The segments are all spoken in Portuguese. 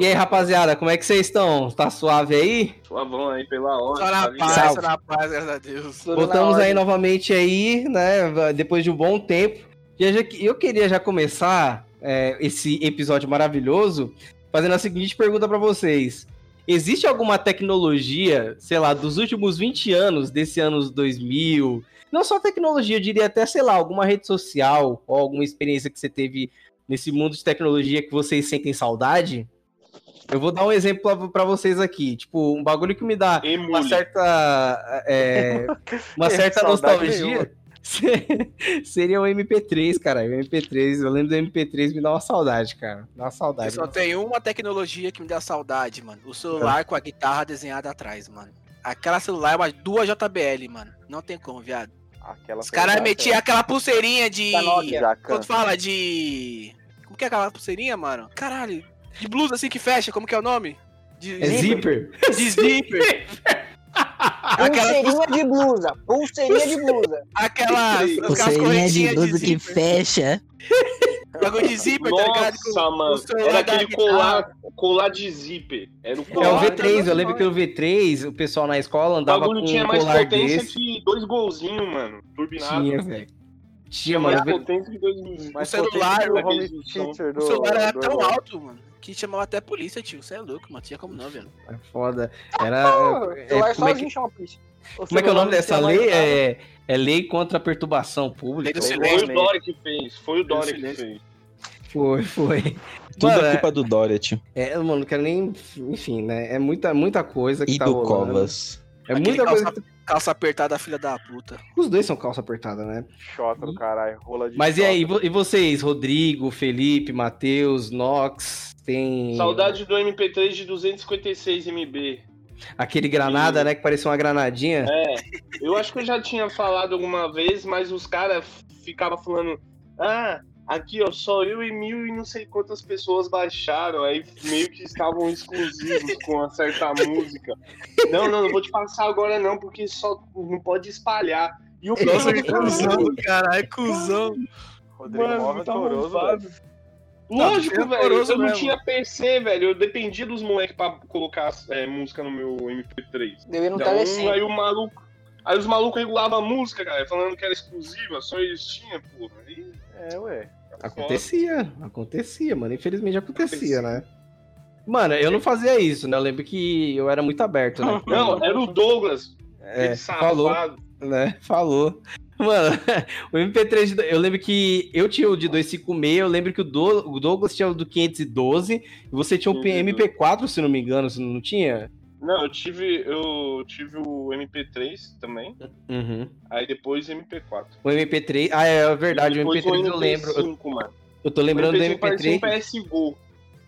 E aí, rapaziada, como é que vocês estão? Tá suave aí? Suavão aí pela hora. Só na tá paz, ligado? só na paz, graças a Deus. Tudo Voltamos aí novamente aí, né? Depois de um bom tempo. E eu queria já começar é, esse episódio maravilhoso fazendo a seguinte pergunta pra vocês. Existe alguma tecnologia, sei lá, dos últimos 20 anos, desse anos 2000, não só tecnologia, eu diria até, sei lá, alguma rede social ou alguma experiência que você teve nesse mundo de tecnologia que vocês sentem saudade? Eu vou dar um exemplo pra- pra vocês aqui. Tipo, um bagulho que me dá uma Emule. certa. é, uma certa nostalgia. Seria o MP3, cara. O MP3, eu lembro do MP3, me dá uma saudade, cara. Dá uma Eu saudade. só tenho uma tecnologia que me dá saudade, mano. O celular com a guitarra desenhada atrás, mano. Aquela celular é uma duas JBL, mano. Não tem como, viado. Aquela Os caras metiam aquela pulseirinha de. Nokia. Quando fala de. Como que é aquela pulseirinha, mano? Caralho. De blusa assim que fecha, como que é o nome? De É zíper? De zíper. aquela, Pulseirinha de blusa. Pulseirinha de blusa. aquelas, aquelas Pulseirinha de blusa que zíper. fecha. Bagulho de zíper, tá ligado? Nossa, mano. Era aquele colar, colar de zíper. Era o É colar. o V3, eu lembro que o V3, o pessoal na escola O andava com bagulho tinha um mais colar potência desse. que dois golzinhos, mano. Turbinado. Tinha, velho. Tinha, mais mano. potência que dois golzinhos. O celular, que o daquele home som. teacher do, O celular era tão alto, mano, que chamava até a polícia, tio. Você é louco, mano. Tinha como não, velho. É foda. Era. É, celular como, é que, chama a polícia. como é que é o nome dessa lei? É, é Lei contra a Perturbação Pública. Foi o Dória que fez. Foi o Dória que fez. Foi, foi. Tudo Mano, é culpa do Dória, tio. É, mano, não quero nem. Enfim, né? É muita, muita coisa que E tá do rolando. Covas. É Aquele muita calça, coisa. calça apertada, filha da puta. Os dois são calça apertada, né? Xota do caralho, rola de Mas e aí, e e vocês? Rodrigo, Felipe, Matheus, Nox, tem. Saudade do MP3 de 256 MB. Aquele granada, né? Que parecia uma granadinha. É, eu acho que eu já tinha falado alguma vez, mas os caras ficavam falando: ah, aqui ó, só eu e mil e não sei quantas pessoas baixaram, aí meio que estavam exclusivos com uma certa música. Não, não, não vou te passar agora não, porque só não pode espalhar. E o Nossa, cara que cuzão, caralho, cuzão. Rodrigo Mano, mó tá velho. Lógico, Não, velho. horroroso Eu não mesmo. tinha PC, velho. Eu dependia dos moleques pra colocar é, música no meu MP3. Deu ir no Então, telecentro. aí o maluco. Aí os malucos regulavam a música, cara, falando que era exclusiva, só eles tinham, porra. Aí, É, ué. Acontecia, acontecia, mano. Infelizmente acontecia, né? Mano, eu não fazia isso, né? Eu lembro que eu era muito aberto, né? Não, era o Douglas, É, falou, né? Falou. Mano, o MP3, de- eu lembro que eu tinha o de 256, eu lembro que o, Do- o Douglas tinha o do 512, e você tinha o 512. MP4, se não me engano, você não tinha? Não, eu tive, eu tive o MP3 também, Uhum. aí depois MP4. O MP3, ah, é verdade, o Depois MP3 eu lembro. Eu, MP5, mano. eu tô lembrando do o MP5 parecia um MP3. PS Go.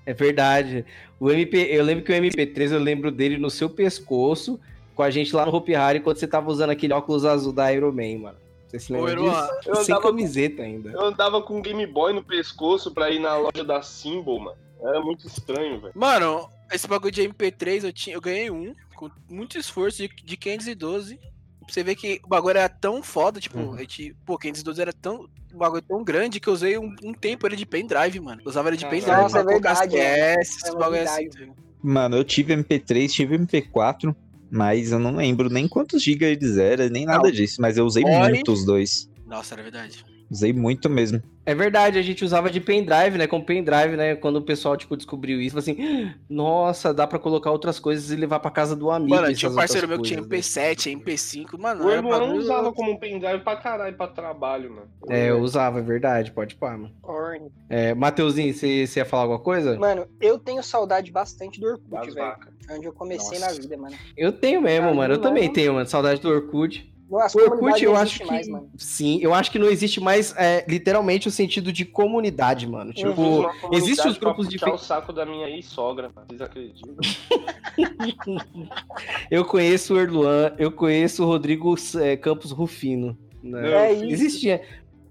É verdade. O MP, eu lembro que o MP3 eu lembro dele no seu pescoço, com a gente lá no Hopi Hari, quando você tava usando aquele óculos azul da Iron Man, mano. Você se lembra disso? eu Sem andava- camiseta ainda. Eu andava com um Game Boy no pescoço pra ir na loja da Symbol, mano. Era muito estranho, velho. Mano, esse bagulho de MP3 eu, tinha, eu ganhei um com muito esforço de, de 512. Pra você ver que o bagulho era tão foda, tipo, Uhum. a gente, pô, 512 era tão. Um bagulho tão grande que eu usei um, um tempo ele de pendrive, mano. Eu usava ele de Nossa, pendrive é pra colocar verdade, é. É bagulho assim. verdade. Mano, eu tive MP3, tive MP4, mas eu não lembro nem quantos gigas eles eram, nem nada Não. disso. Mas eu usei muito os dois. Nossa, era verdade. Usei muito mesmo. É verdade, a gente usava de pendrive, né? Com pendrive, né? Quando o pessoal, tipo, descobriu isso, falou assim, nossa, dá pra colocar outras coisas e levar pra casa do amigo. Mano, tinha um parceiro meu que tinha coisas, né? MP7, MP5, mano. O Emuan bagulho- usava como um pendrive pra caralho pra trabalho, mano. É, eu usava, é verdade, pode pá, mano. Orne. É, Mateuzinho, você ia falar alguma coisa? Mano, eu tenho saudade bastante do Orkut, velho. vacas. Onde eu comecei Nossa. na vida, mano. Eu tenho mesmo, Ah, mano. Eu não, também não. tenho, mano. Saudade do Orkut. Nossa, O Orkut, eu acho que. mais. Sim, eu acho que não existe mais, é, literalmente, o sentido de comunidade, mano. Eu Tipo, uma comunidade existe os grupos de. o saco da minha ex-sogra. Vocês acreditam? Eu conheço o Erluan, eu conheço o Rodrigo é, Campos Rufino. né? Eu É isso. Existia.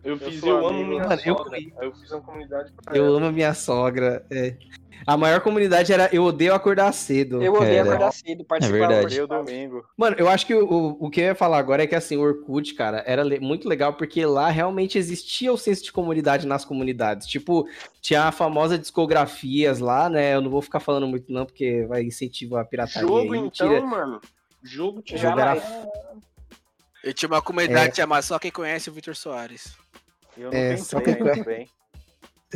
Eu Eu fiz sou Eu Amo. Minha Mano, eu Sogra. Aí eu fiz uma comunidade pra Eu ela. amo a minha sogra. é. A maior comunidade era Eu Odeio Acordar Cedo. Eu odeio Era. acordar cedo, participar. verdade. Meu domingo. Mano, eu acho que o, o, que eu ia falar agora é que assim, o Orkut, cara, era muito legal porque lá realmente existia o senso de comunidade nas comunidades. Tipo, tinha a famosa discografias lá, né? Eu não vou ficar falando muito não, porque vai incentivar a pirataria. Jogo aí, então, tira- mano. Jogo tinha Jogo era- Eu tinha uma comunidade chamada Só Quem Conhece o Vitor Soares. Eu não É, só tentei que- ainda bem.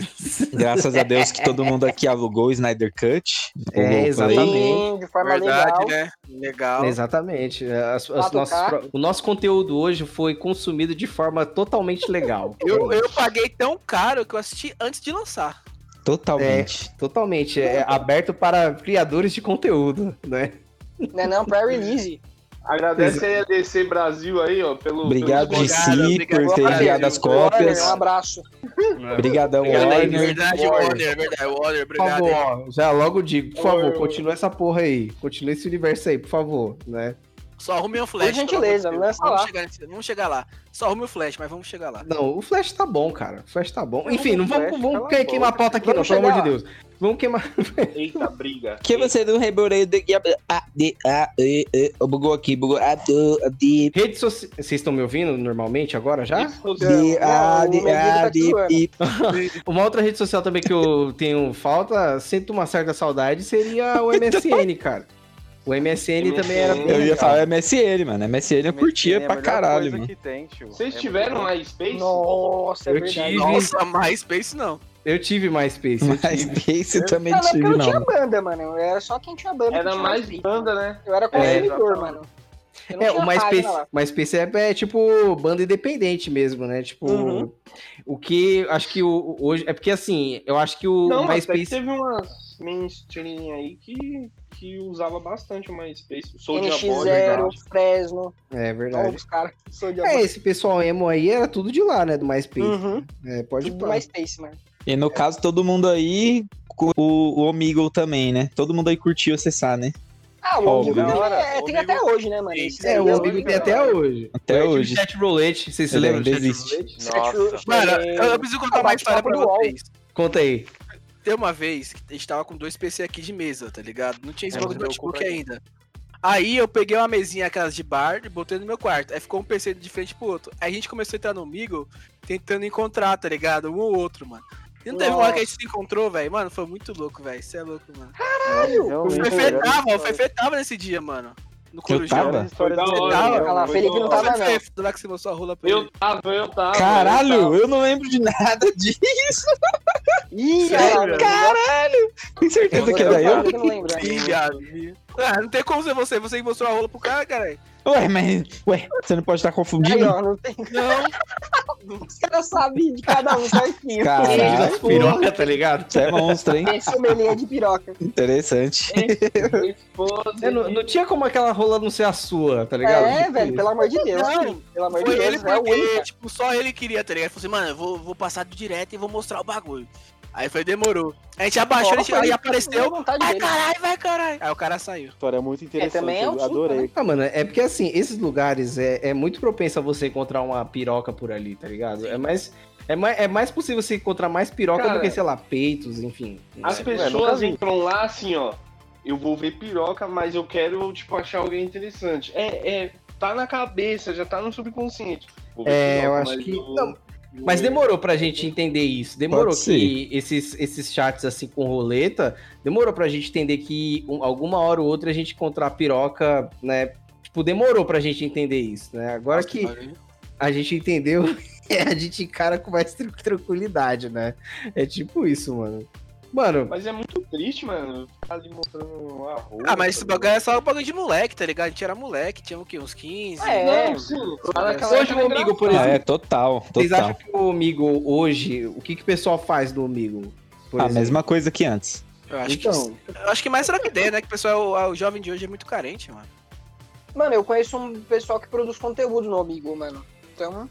Graças a Deus que todo mundo aqui alugou o Snyder Cut. É, exatamente. Sim, de forma Verdade, legal. né? Legal. Exatamente. As- as 4K. nossos pro- o nosso conteúdo hoje foi consumido de forma totalmente legal. Eu, eu paguei tão caro que eu assisti antes de lançar. Totalmente. Totalmente. É aberto para criadores de conteúdo, né? Não é não, pré-release. Agradece aí a DC Brasil aí, ó, pelo. Obrigado, pelo DC, obrigado, por ter enviado as cópias. Um abraço. Obrigadão, Obrigado É Warner. verdade, Warner. É verdade. Warner, Por obrigado. favor, hein. ó, já logo digo, por favor, continua essa porra aí. Continua esse universo aí, por favor, né? Só arrume um flash. Por gentileza, pelo lança vamos lá. Chegar nesse- vamos chegar lá. Só arrume o flash, mas vamos chegar lá. Não, o Flash tá bom, cara. O Flash tá bom. Enfim, não o vamos, vamos a queimar a pauta aqui, não, Vamos pelo amor de. Deus. Vamos queimar. Eita, briga. Que você não reborei de de ah, e, e, bugou aqui, bugou do, de Rede social. Vocês estão me ouvindo normalmente agora já? de Não, de tá de e. Uma outra rede social também que eu tenho falta, sinto uma certa saudade, seria o MSN, cara. O MSN, também era Eu ia falar MSN, mano. MSN eu curtia É a pra caralho, mano. tem. Vocês É tiveram MySpace? Nossa, é Eu verdade. tive- Nossa, MySpace não. Eu tive MySpace. Eu Mas tive. esse também Não, não, tive, eu não tinha não. banda, mano. Eu era só quem tinha banda. Era tinha mais MySpace, banda, né? Eu era consumidor, exatamente. mano. Não É, o MySpace. MySpace é, é tipo banda independente mesmo, né? Tipo, Uhum. o que acho que o, hoje. É porque assim, eu acho que o Não, até MySpace. teve umas mainstream aí que, que usava bastante o MySpace. O Soulja Boy, NX0, Fresno, É verdade. todos os caras. Sou de É, esse pessoal emo aí era tudo de lá, né? Do MySpace. Uhum. É, pode Tudo do. MySpace, mano. E no caso, todo mundo aí, com o, o Omegle também, né? Todo mundo aí curtiu acessar, né? Ah, o Óbvio. Omegle tem, Cara, é, tem até hoje, né, mano? É, o é Omegle tem até hoje. Até hoje. Chat roulette, vocês se lembram existe. Mano, É, eu, eu preciso contar uma história pra vocês. Conta aí. Tem uma vez que a gente tava com dois PC aqui de mesa, tá ligado? Não tinha esse É, bagulho de notebook ainda. Aí eu peguei uma mesinha aquelas de bar e botei no meu quarto. Aí ficou um PC de frente pro outro. Aí a gente começou a entrar no Migo tentando encontrar, tá ligado? Um ou outro, mano. E não teve uma hora que a gente se encontrou, velho. Mano, foi muito louco, velho. Isso é louco, mano. Caralho! O Fefe tava, o Fefe tava nesse dia, mano. No Corujão. tava? Foi da hora, Tava? lá, foi Felipe não tava, não. Fefe, lá que você mostrou a rola pra ele. Eu tava, eu tava. Caralho, eu eu não lembro de nada disso. Ih, Sério? caralho. Com certeza que Eu era eu. falo que não. Ah, não tem como ser você. Você que mostrou a rola pro cara, caralho. Ué, mas. Ué, você não pode estar confundindo? ó, não tem... Não. Os caras sabem de cada um certinho. Caralho. Das piroca, tá ligado? Você é monstro, hein? Esse sommelier de piroca. Interessante. Foda-se. É, não, não tinha como aquela rola não ser a sua, tá ligado? É, Tipo velho, pelo amor de Deus. Não. Pelo amor de Foi Deus, ele é porque, único. tipo, só ele queria, tá ligado? Ele falou assim, mano, eu vou, vou passar do direto e vou mostrar o bagulho. Aí foi, demorou. A gente abaixou, a gente, aí apareceu. Vai dele. caralho, vai caralho. Aí o cara saiu. História muito interessante, também é eu um adorei. Ah, mano, é porque assim, esses lugares é, é muito propenso a você encontrar uma piroca por ali, tá ligado? É mais, é mais, é mais possível você encontrar mais piroca Cara, do que, sei lá, peitos, enfim. As É, pessoas entram lá assim, ó. Eu vou ver piroca, mas eu quero, tipo, achar alguém interessante. É, é, tá na cabeça, já tá no subconsciente. Vou ver É, eu piroca, acho mas que- vou- não, Mas demorou pra gente entender isso. Demorou que esses, esses chats assim com roleta, demorou pra gente entender que um- alguma hora ou outra a gente encontrar piroca, né? Tipo, demorou pra gente entender isso, né? Agora que a gente entendeu, a gente encara com mais tran- tranquilidade, né? É tipo isso, mano. Mano, Mas é muito triste, mano. Ficar ali mostrando a roupa. Ah, mas esse tá bagulho é só um bagulho de moleque, tá ligado? A gente era moleque, tinha o quê? Uns 15? É, Não, sim. Lá naquela Hoje época o amigo, por Ah, exemplo, é, total, vocês acham total. que o amigo hoje, o que, que o pessoal faz do amigo? Por A exemplo? mesma coisa que antes. Eu acho, Então, que, eu acho que mais será que ideia, né? Que o pessoal, o jovem de hoje é muito carente, mano. Mano, eu conheço um pessoal que produz conteúdo no Amigo, mano. Então,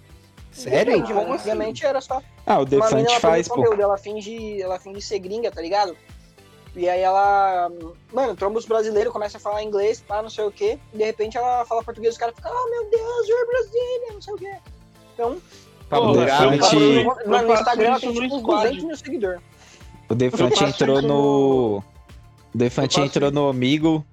sério? depende, Como mano. assim? Era só Ah, o Defante ela faz, pô. conteúdo, ela finge, ela finge ser gringa, tá ligado? E aí ela, mano, tromba os brasileiros, começa a falar inglês, pá, não sei o quê, e de repente ela fala português, os caras ficam, oh meu Deus, you're Brazilian, não sei o quê. Então, Pô, Vittar, Defante- mano, no Instagram ela tem tipo uns squad. 200 mil seguidores. O Defante entrou no. O Defante entrou no Amigo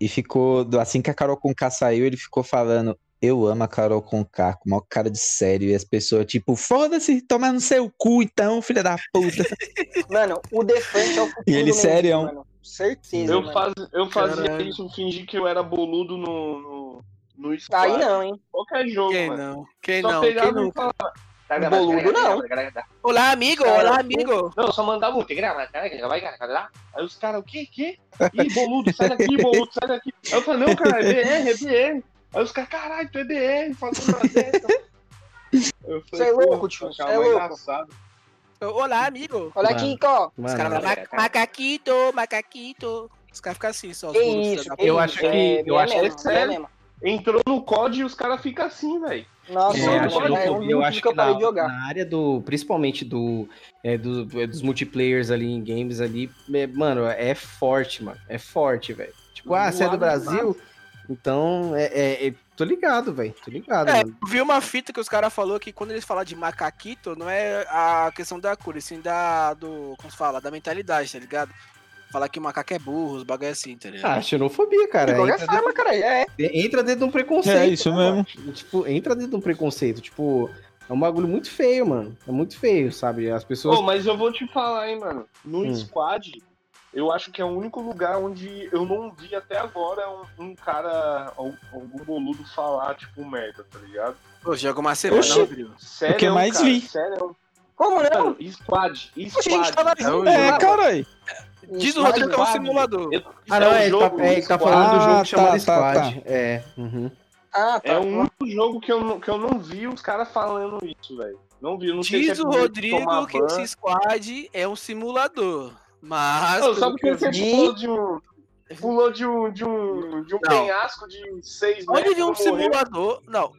e ficou. Assim que a Carol Conká saiu, ele ficou falando. Eu amo a Carol Conká, com maior cara de sério. E as pessoas, tipo, foda-se, toma no seu cu então, filha da puta. Mano, o Defante é o futuro E ele serião. mano. Certeza, Eu, mano. faz, eu fazia Caralho. isso, fingi que eu era boludo no, no, no squad. Aí não, hein? Qualquer jogo, Quem mano. não? Quem Só não? Quem pegava e nunca? falava. Boludo, não. Olá, amigo! Cara, Olá, amigo! Não, só mandava um. Aí os caras, o que, que? Ih, boludo, sai daqui, boludo, sai daqui. Aí eu falei, não, cara, é BR, é BR. Aí os caras, caralho, tu é BR, fazendo uma dessa. Eu Cê é pô, louco, tio, achava cê é mais louco. engraçado. Olá, amigo! Olha Mano. aqui, ó. Os caras Mano, falam, "Ma- macaquito, macaquito. Os caras ficam assim, só. os Que isso, que Eu isso, acho que- é, eu é acho que é sério. é mesmo. Entrou no COD e os caras ficam assim, velho. Nossa, É, mano, acho, é eu, vídeo eu acho que eu parei na, de jogar. na área do. Principalmente do, é, do- dos multiplayers ali em games ali, é, mano, é forte, mano. É forte, velho. Tipo, ah, você é do Brasil? Então, é, é- é- tô ligado, velho. Tô ligado, É, vi uma fita que os caras falaram que quando eles falam de macaquito, não é a questão da cor, e sim da. do. como se fala? Da mentalidade, tá ligado? Falar que o macaco é burro, os bagulho assim, tá ligado? Ah, xenofobia, cara. De qualquer Entra forma, cara, é. dentro, entra dentro de um preconceito. É isso né, mesmo. mano? Tipo, entra dentro de um preconceito. Tipo, é um bagulho muito feio, mano. É muito feio, sabe? As pessoas. Pô, mas eu vou te falar, hein, mano. No Hum. squad, eu acho que é o único lugar onde eu não vi até agora um, um cara, al- algum boludo falar, tipo, merda, tá ligado? Pô, joga uma semana, Oxi. Rodrigo. Sério, que mais cara, vi. Sério. Como não? Squad, Poxa, a gente squad. tava É o É, caralho. Diz o Rodrigo que é um simulador. Eu- Ah, não, é o é, tá, jogo, é, ele tá falando do jogo Ah, chamado tá, tá, Squad. É. uhum. Ah, tá. É o único jogo que eu, não- que eu não vi os caras falando isso, velho. Não vi, não sei se é Diz o Rodrigo que esse squad é um simulador. Mas. Não, pelo sabe que eu que você vi- pulou de um. Pulou de um, de um, de um Não. penhasco de seis Onde metros. viu um simulador. Não.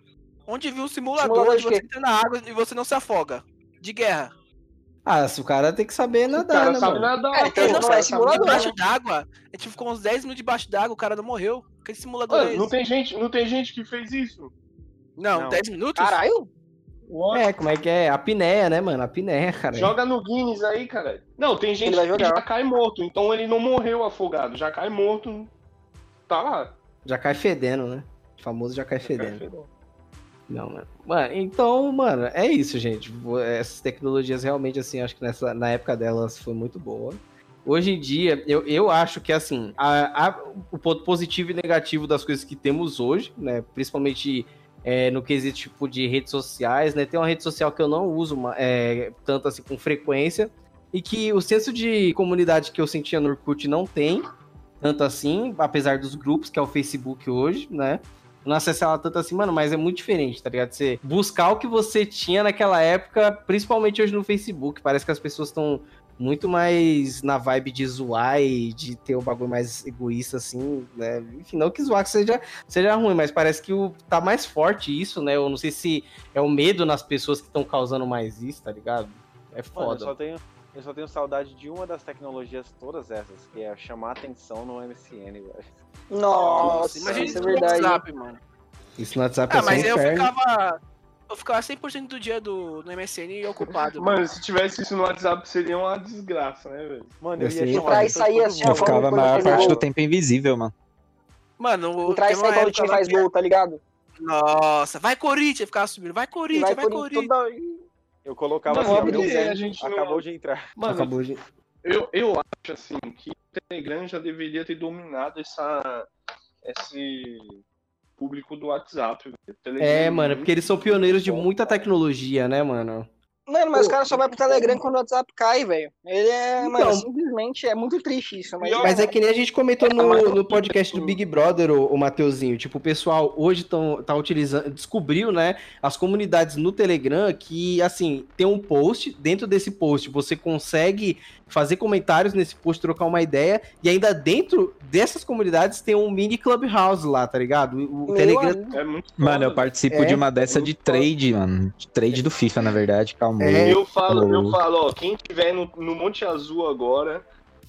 Onde viu um simulador Simulador onde de você entra na água e você não se afoga. De guerra. Ah, se o cara tem que saber O nadar, cara né, sabe mano? nadar. É, então pô, não o é sabe simulador, nadar. Debaixo d'água. A gente ficou uns 10 minutos debaixo d'água, o cara não morreu. Que simulador é Mano, esse? não tem gente, não tem gente que fez isso. Não, Não. 10 minutos? Caralho. É, como é que é? A apneia, né, mano? A apneia, cara. Joga no Guinness aí, cara. Não, tem gente que jogar. já cai morto, então ele não morreu afogado, já cai morto. Tá lá. Já cai fedendo, né? O famoso já cai fedendo. Não, mano. Mano, então, mano, é isso, gente. Essas tecnologias realmente, assim, acho que nessa, na época delas foi muito boa. Hoje em dia, eu, eu acho que, assim, a- a- o ponto positivo e negativo das coisas que temos hoje, né? Principalmente é, no quesito, tipo, de redes sociais, né? Tem uma rede social que eu não uso é, tanto, assim, com frequência. E que o senso de comunidade que eu sentia no Orkut não tem, tanto assim, apesar dos grupos, que é o Facebook hoje, né? não acessar ela tanto assim, mano, mas é muito diferente, tá ligado? Você buscar o que você tinha naquela época, principalmente hoje no Facebook. Parece que as pessoas estão muito mais na vibe de zoar e de ter um bagulho mais egoísta, assim, né? Enfim, não que zoar que seja, seja ruim, mas parece que o, tá mais forte isso, né? Eu não sei se é o medo nas pessoas que estão causando mais isso, tá ligado? É Mano, eu foda. só, tenho, eu só tenho saudade de uma das tecnologias todas essas, que é chamar atenção no MSN, velho. Nossa, imagina isso é no verdade. WhatsApp, mano. Isso no WhatsApp Ah, é mas eu inferno. ficava. Eu ficava 100% do dia do, no MSN ocupado. Mano, se tivesse isso no WhatsApp seria uma desgraça, né, velho? Mano, eu Eu ia atenção de sair assim. Eu ficava a maior parte gol. do tempo invisível, mano. Mano, Entrar e sair quando o time faz gol, tá ligado? Nossa, vai Corinthians, ficava subindo. Vai E Corinthians, vai vai, Corinthians. toda... Eu colocava Mano, assim, a gente não- acabou de entrar. Mano, Acabou de... eu, eu acho assim que o Telegram já deveria ter dominado essa, esse público do WhatsApp. O Telegram É, mano, porque eles são pioneiros de muita tecnologia, né, mano? Mano, mas os Pô, caras só vai pro Telegram quando o WhatsApp cai, velho. Ele é, Então. mano, simplesmente é muito triste isso. Mas, Mas é que nem a gente comentou no, mas- no podcast do Big Brother, o, o Mateuzinho. Tipo, o pessoal hoje tão, tá utilizando, descobriu, né, as comunidades no Telegram que, assim, tem um post, dentro desse post você consegue fazer comentários nesse post, trocar uma ideia, e ainda dentro dessas comunidades tem um mini clubhouse lá, tá ligado? O, Telegram. É muito Mano, eu participo É, de uma dessa de muito foda. trade, mano. De trade do FIFA, na verdade. Calma. É. Eu falo, eu falo, ó, quem tiver no, no Monte Azul agora,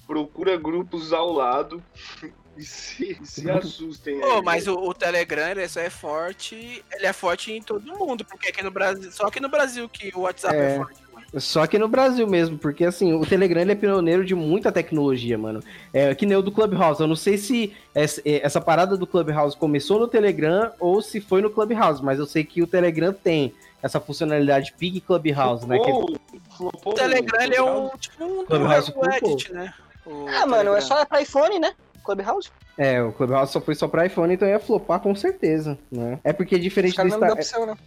procura grupos ao lado e se, se assustem. Pô, aí, mas o, o Telegram, ele só é forte. Ele é forte em todo mundo. Porque aqui no Brasil. Só aqui no Brasil que o WhatsApp é, É. forte. Só que no Brasil mesmo, porque assim, o Telegram ele é pioneiro de muita tecnologia, mano. É que nem o do Clubhouse. Eu não sei se essa, é, essa parada do Clubhouse começou no Telegram ou se foi no Clubhouse, mas eu sei que o Telegram tem essa funcionalidade Pig Clubhouse, né? Que... Flopou, flopou O Telegram ele é um tipo um Clubhouse o Reddit, né? O Ah, mano, é só pra iPhone, né? Clubhouse. É, o Clubhouse só foi só pra iPhone, então ia flopar com certeza, né? É porque Os diferente do me dão Instagram. opção, né?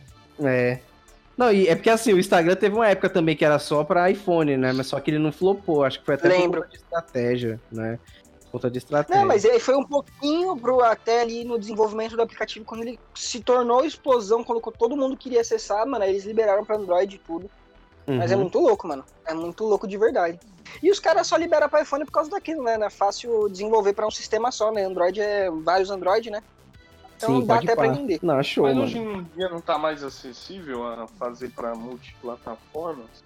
É. Não, e é porque assim, o Instagram teve uma época também que era só pra iPhone, né? Mas só que ele não flopou, acho que foi até Lembro. por conta de estratégia, né? Por conta de estratégia. Não, mas ele foi um pouquinho pro, até ali no desenvolvimento do aplicativo, quando ele se tornou explosão, colocou todo mundo queria acessar, mano, aí eles liberaram pra Android e tudo. Mas é Uhum. muito louco, mano. É muito louco de verdade. E os caras só liberam pra iPhone por causa daquilo, né? É fácil desenvolver pra um sistema só, né? Android é vários Android, né? Então Sim, dá até pra pá. entender. Não, show, Mas mano. hoje em dia não tá mais acessível a fazer pra multiplataformas?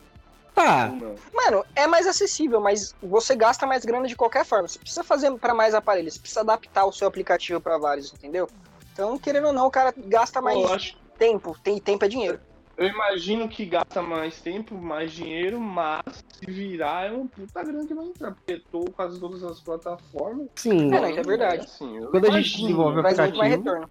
Tá? Mano, é mais acessível, mas você gasta mais grana de qualquer forma. Você precisa fazer pra mais aparelhos, você precisa adaptar o seu aplicativo pra vários, entendeu? Então, querendo ou não, o cara gasta mais tempo. Tem tempo é dinheiro. Eu imagino que gasta mais tempo, mais dinheiro, mas se virar é um puta grande vai entrar, porque tô quase todas as plataformas. sim. É, é verdade. Assim, eu Quando a gente imagino, desenvolve mais aplicativo.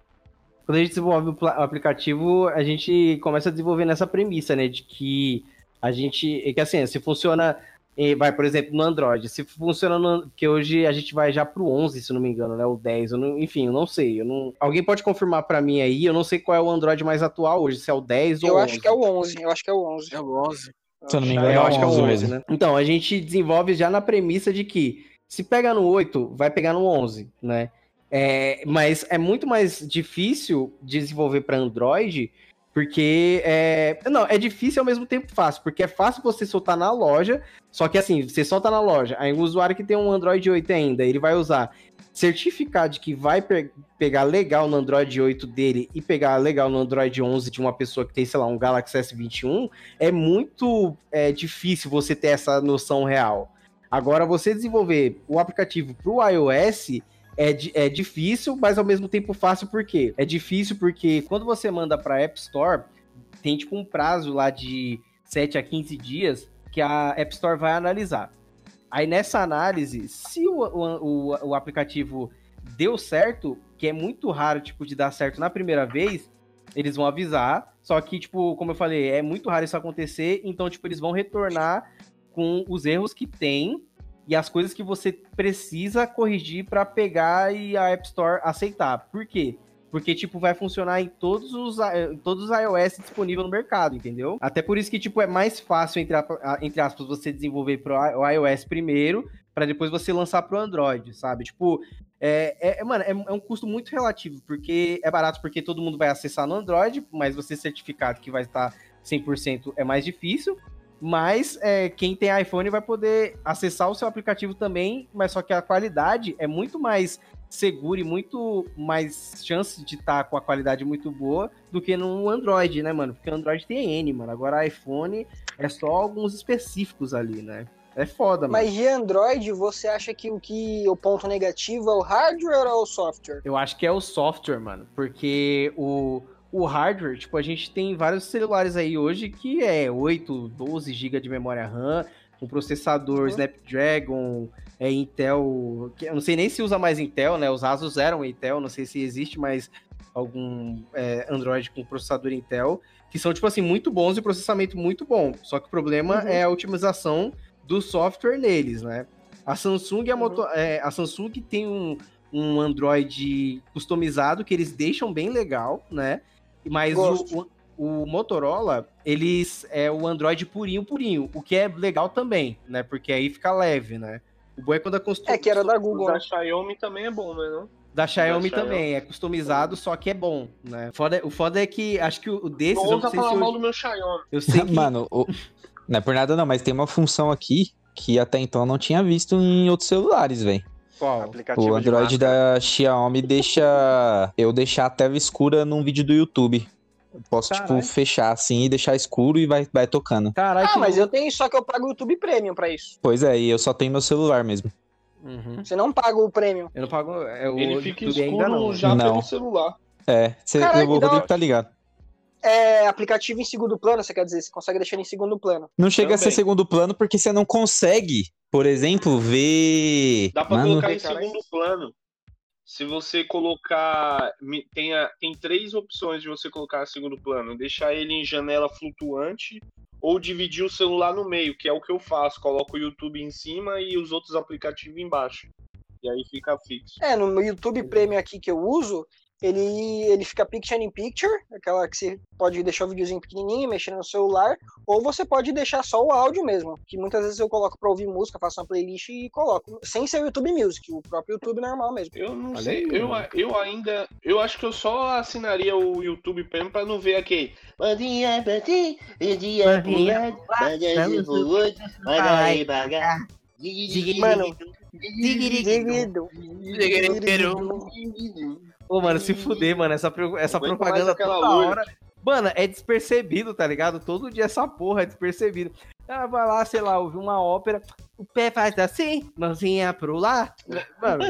Quando a gente desenvolve o o aplicativo, a gente começa a desenvolver nessa premissa, né? De que a gente. é Que assim, se funciona. Eh, Vai, por exemplo, no Android. Se funciona no. Que hoje a gente vai já pro 11, se não me engano, né? O 10. Eu não, enfim, eu não sei. Eu não, alguém pode confirmar pra mim aí? Eu não sei qual é o Android mais atual hoje, se é o 10 ou Eu acho 11. que é o 11. Eu acho que é o 11. É o 11. Se eu não me Acho engano, É, eu acho que é o 11 11, mesmo. né? Então, a gente desenvolve já na premissa de que se pega no 8, vai pegar no 11, né? É, mas é muito mais difícil desenvolver para Android, porque é, não, é difícil e ao mesmo tempo fácil, porque é fácil você soltar na loja, só que assim, você solta na loja, aí o usuário que tem um Android 8 ainda, ele vai usar certificar de que vai pe- pegar legal no Android 8 dele e pegar legal no Android 11 de uma pessoa que tem, sei lá, um Galaxy S21, é muito é, difícil você ter essa noção real. Agora, você desenvolver o aplicativo para o iOS é, é difícil, mas ao mesmo tempo fácil, por quê? É difícil porque quando você manda para App Store, tem tipo um prazo lá de 7 a 15 dias que a App Store vai analisar. Aí nessa análise, se o, o, o, o aplicativo deu certo, que é muito raro, tipo, de dar certo na primeira vez, eles vão avisar. Só que, tipo, como eu falei, é muito raro isso acontecer. Então, tipo, eles vão retornar com os erros que tem e as coisas que você precisa corrigir para pegar e a App Store aceitar. Por quê? Porque, tipo, vai funcionar em todos os, i- todos os iOS disponíveis no mercado, entendeu? Até por isso que, tipo, é mais fácil, entre, a- entre aspas, você desenvolver i- o iOS primeiro, para depois você lançar pro Android, sabe? Tipo, é, é- é, mano, é, é um custo muito relativo, porque é barato porque todo mundo vai acessar no Android, mas você certificado que vai estar 100% é mais difícil. Mas é, quem tem iPhone vai poder acessar o seu aplicativo também, mas só que a qualidade é muito mais segura e muito mais chance de estar com a qualidade muito boa do que no Android, né, mano? Porque o Android tem N, mano. Agora iPhone é só alguns específicos ali, né? É foda, mano. Mas de Android, você acha que o que o ponto negativo é o hardware ou o software? Eu acho que é o software, mano. Porque o, o hardware, tipo, a gente tem vários celulares aí hoje que é 8, 12 GB de memória RAM, um processador Uhum. Snapdragon, é Intel. que Eu não sei nem se usa mais Intel, né? Os Asus eram Intel, não sei se existe mais algum é, Android com processador Intel, que são, tipo assim, muito bons e processamento muito bom. Só que o problema Uhum. é a otimização do software neles, né? A Samsung, e a, Uhum. Moto, é, a Samsung tem um, um Android customizado que eles deixam bem legal, né? Mas o, o, o Motorola, eles é o Android purinho, purinho, o que é legal também, né? Porque aí fica leve, né? O bom é quando a custom... É que era da Google. da né? Xiaomi também é bom, né? Não? da Xiaomi da Xiaomi. também, é customizado, só que é bom, né? Foda- o foda é que acho que o desses, Não eu não ousa falar mal do meu Xiaomi. Eu sei que... Mano, o- não é por nada não, mas tem uma função aqui que até então eu não tinha visto em outros celulares, velho. Qual? Aplicativo O Android da Xiaomi deixa eu deixar a tela escura num vídeo do YouTube. Eu posso, Caralho. tipo, fechar assim e deixar escuro e vai, vai tocando. Caralho, Ah, que mas eu tenho, só que eu pago o YouTube Premium pra isso. Pois é, e eu só tenho meu celular mesmo. Uhum. Você não paga o Premium. Eu não pago... É, o Ele fica YouTube escuro ainda não. já Não. pelo celular. É, cê, Caraca, Rodrigo hora. tá ligado. É aplicativo em segundo plano, você quer dizer? Você consegue deixar ele em segundo plano. Não chega a ser Também. segundo plano porque você não consegue, por exemplo, ver. Dá pra Mano, colocar em segundo plano. Se você colocar. Tem, a- tem três opções de você colocar em segundo plano: deixar ele em janela flutuante ou dividir o celular no meio, que é o que eu faço. Coloco o YouTube em cima e os outros aplicativos embaixo. E aí fica fixo. É, no meu YouTube Premium aqui que eu uso, ele, ele fica picture in picture, aquela que você pode deixar o videozinho pequenininho, mexendo no celular, ou você pode deixar só o áudio mesmo, que muitas vezes eu coloco pra ouvir música, faço uma playlist e coloco, sem ser o YouTube Music, o próprio YouTube normal mesmo. Eu não Olha sei, aí, eu, mano. eu ainda. Eu acho que eu só assinaria o YouTube Premium pra não ver aquele. Mandinha pra ti, mandinha pro lado, mandinha pro outro, manda aí pagar. Mano, Digirido. Ô, mano, se fuder, mano, essa, essa propaganda toda loira. hora. Mano, é despercebido, tá ligado? Todo dia essa porra é despercebido. Ah, vai lá, sei lá, ouvir uma ópera, o pé faz assim, mãozinha pro lá. Mano.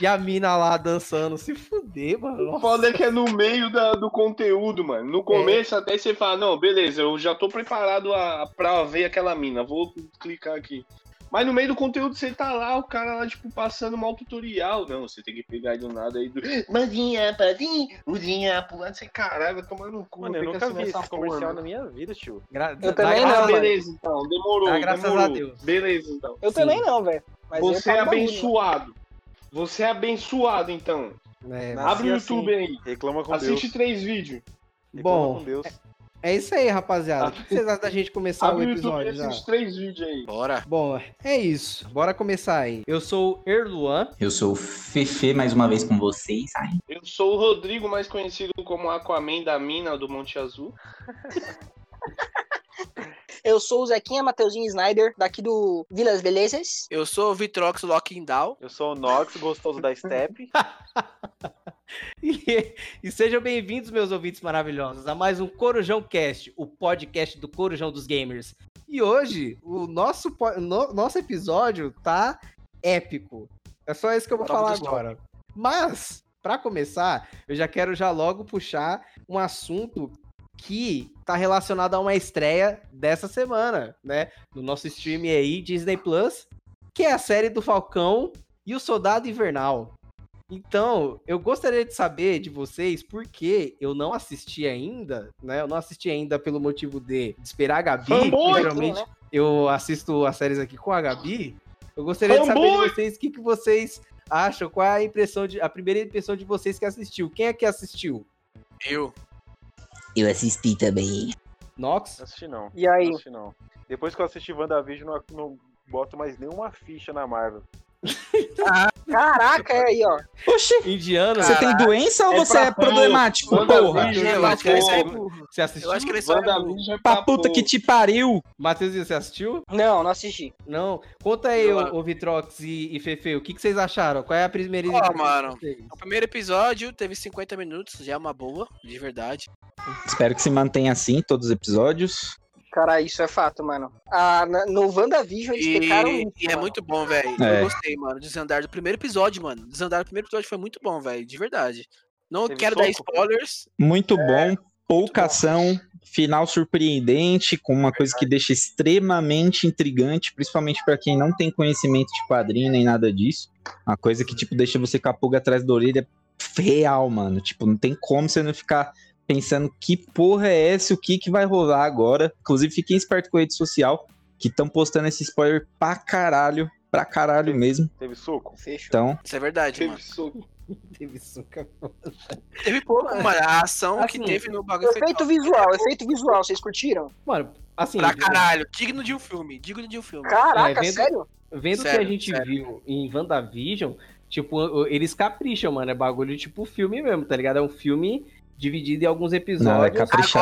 E a mina lá dançando, se fuder, mano. O Nossa. foda é que é no meio da- do conteúdo, mano. No começo até você fala, não, beleza, eu já tô preparado a, pra ver aquela mina, vou clicar aqui. Mas no meio do conteúdo você tá lá, o cara lá, tipo, passando mal tutorial. Não, você tem que pegar aí do nada aí do. Mandinha udinha pro lado. Você, caralho, vai tomar no cu. Mano, eu nunca vi essa esse comercial mano. na minha vida, tio. Gra- Eu também Ah, não, beleza, então. Demorou. Dá graças demorou. a Deus. Beleza, então. Eu Sim. também não, velho. Você é abençoado. Você é abençoado, então. É, Abre o assim. YouTube aí. Reclama com Assiste Deus. três vídeos. Reclama Bom, com Deus. É isso aí, rapaziada. O que vocês acham da gente começar o Abre o YouTube episódio e já? assiste três vídeos aí. Bora. Bom, é isso. Bora começar aí. Eu sou o Erluan. Eu sou o Fefe mais uma vez com vocês. Ai, Eu sou o Rodrigo, mais conhecido como Aquaman da Mina do Monte Azul. Eu sou o Zequinha Mateuzinho Snyder, daqui do Vilas Belezas. Eu sou o Vitrox Locking Down. Eu sou o Nox, gostoso da Step. E, e sejam bem-vindos, meus ouvintes maravilhosos, a mais um Corujão Cast, o podcast do Corujão dos Gamers. E hoje, o nosso, no- nosso episódio tá épico. É só isso que eu vou Top falar top. agora. Mas, pra começar, eu já quero já logo puxar um assunto que tá relacionado a uma estreia dessa semana, né? No nosso stream aí, Disney Plus, que é a série do Falcão e o Soldado Invernal. Então, eu gostaria de saber de vocês por que eu não assisti ainda, né? Eu não assisti ainda pelo motivo de, de esperar a Gabi. Fanboy! que geralmente né? eu assisto as séries aqui com a Gabi. Eu gostaria de saber de vocês o que, que vocês acham, qual é a impressão de a primeira impressão de vocês que assistiu. Quem é que assistiu? Eu. Eu assisti também. Nox? Não assisti não. E aí? Não assisti não. Depois que eu assisti WandaVision, não, não boto mais nenhuma ficha na Marvel. Caraca, é aí, ó. Oxi, Indiano? você tem doença ou É você é problemático, porra? Eu acho que ele pouco. sai burro. Você assistiu? Eu acho que ele sai burro. É Pra pra puta que te pariu. Matheus, você assistiu? Não, não assisti. Não. Conta aí, ô, ô Vitrox e, e Fefe, o que, que vocês acharam? Qual é a primeira Ó, de mano. O primeiro episódio teve 50 minutos, já é uma boa, de verdade. Espero que se mantenha assim todos os episódios. Cara, isso é fato, mano. Ah, na- no WandaVision eles pecaram E, muito, e é mano. muito bom, velho. É. Eu gostei, mano. Desandar do primeiro episódio, mano. Desandar do primeiro episódio foi muito bom, velho. De verdade. Não Teve quero dar spoilers. Muito bom, pouca bom. ação, final surpreendente, com uma coisa que deixa extremamente intrigante, principalmente pra quem não tem conhecimento de quadrinho nem nada disso. Uma coisa que, tipo, deixa você com a pulga atrás da orelha real, mano. Tipo, não tem como você não ficar pensando que porra é essa, o que que vai rolar agora. Inclusive, fiquem espertos com a rede social, que estão postando esse spoiler pra caralho, pra caralho mesmo. Teve suco? Fechou. Então, Isso é verdade, Teve mano. soco. Teve suca. Teve pouco, mano. A ação que Assim, teve no bagulho foi Efeito visual, efeito visual, vocês curtiram? Mano, assim, Pra caralho. Digno de um filme. Digno de um filme. Caraca, É, vendo- sério? vendo o que a gente sério. viu em WandaVision, tipo, eles capricham, mano. É bagulho tipo filme mesmo, tá ligado? É um filme dividido em alguns episódios. Não, é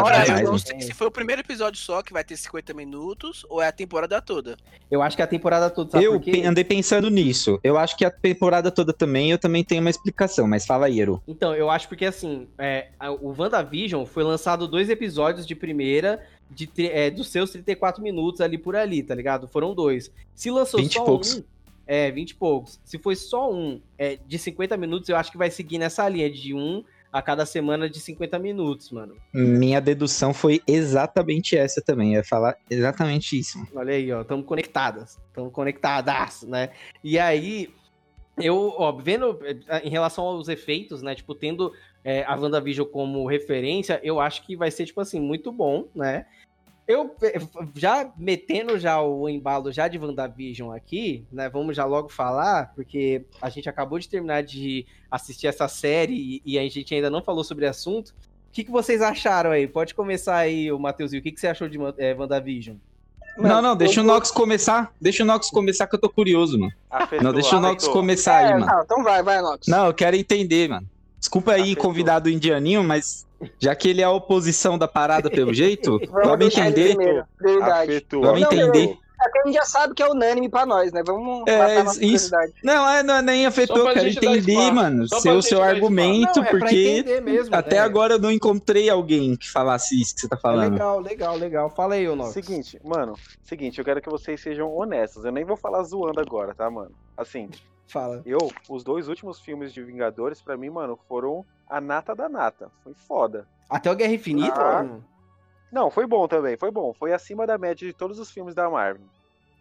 Agora, demais, eu não mano. sei se foi o primeiro episódio só que vai ter 50 minutos ou é a temporada toda. Eu acho que a temporada toda, sabe eu por quê? pe- andei pensando nisso. Eu acho que a temporada toda também, eu também tenho uma explicação, mas fala aí, Eru. Então, eu acho porque assim, é, a- o WandaVision foi lançado dois episódios de primeira de, é, dos seus 34 minutos ali por ali, tá ligado? Foram dois. Se lançou 20 e só poucos. um. É, 20 e poucos. Se foi só um é, de 50 minutos, eu acho que vai seguir nessa linha de um a cada semana de 50 minutos, mano. Minha dedução foi exatamente essa também. Eu ia falar exatamente isso. Olha aí, ó, estamos conectadas, estamos conectadas, né? E aí, eu, ó, vendo eh, em relação aos efeitos, né, tipo, tendo eh, a WandaVision como referência, eu acho que vai ser, tipo assim, muito bom, né? Eu, eh, já metendo já o embalo já de WandaVision aqui, né, vamos já logo falar, porque a gente acabou de terminar de assistir essa série e, e a gente ainda não falou sobre o assunto. O que, que vocês acharam aí? Pode começar aí, o Matheusinho, o que, que você achou de é, WandaVision? Não, não, deixa o Nox começar. Deixa o Nox começar que eu tô curioso, mano. Afetou, Não, deixa o Nox afetou. começar aí, É, mano. não, então vai, vai, Nox. Não, eu quero entender, mano. Desculpa aí, Afetou. convidado indianinho, mas já que ele é a oposição da parada pelo jeito, Vamos entender. primeiro, prioridade. Vamos Não, entender. É que a gente já sabe que é unânime pra nós, né? Vamos É, matar nossa isso. Não, é, não, é nem afetou, entender, espaço. mano, Só seu, seu argumento, Não, é porque mesmo, até né? agora eu não encontrei alguém que falasse isso que você tá É falando. legal, legal, legal. Fala aí, ô Nox. Seguinte, mano, seguinte, eu quero que vocês sejam honestos. Eu nem vou falar zoando agora, tá, mano? Assim, Fala. eu, os dois últimos filmes de Vingadores, pra mim, mano, foram a nata da nata. Foi foda. Até o Guerra Infinita, Ah. mano? Não, foi bom também, foi bom. Foi acima da média de todos os filmes da Marvel.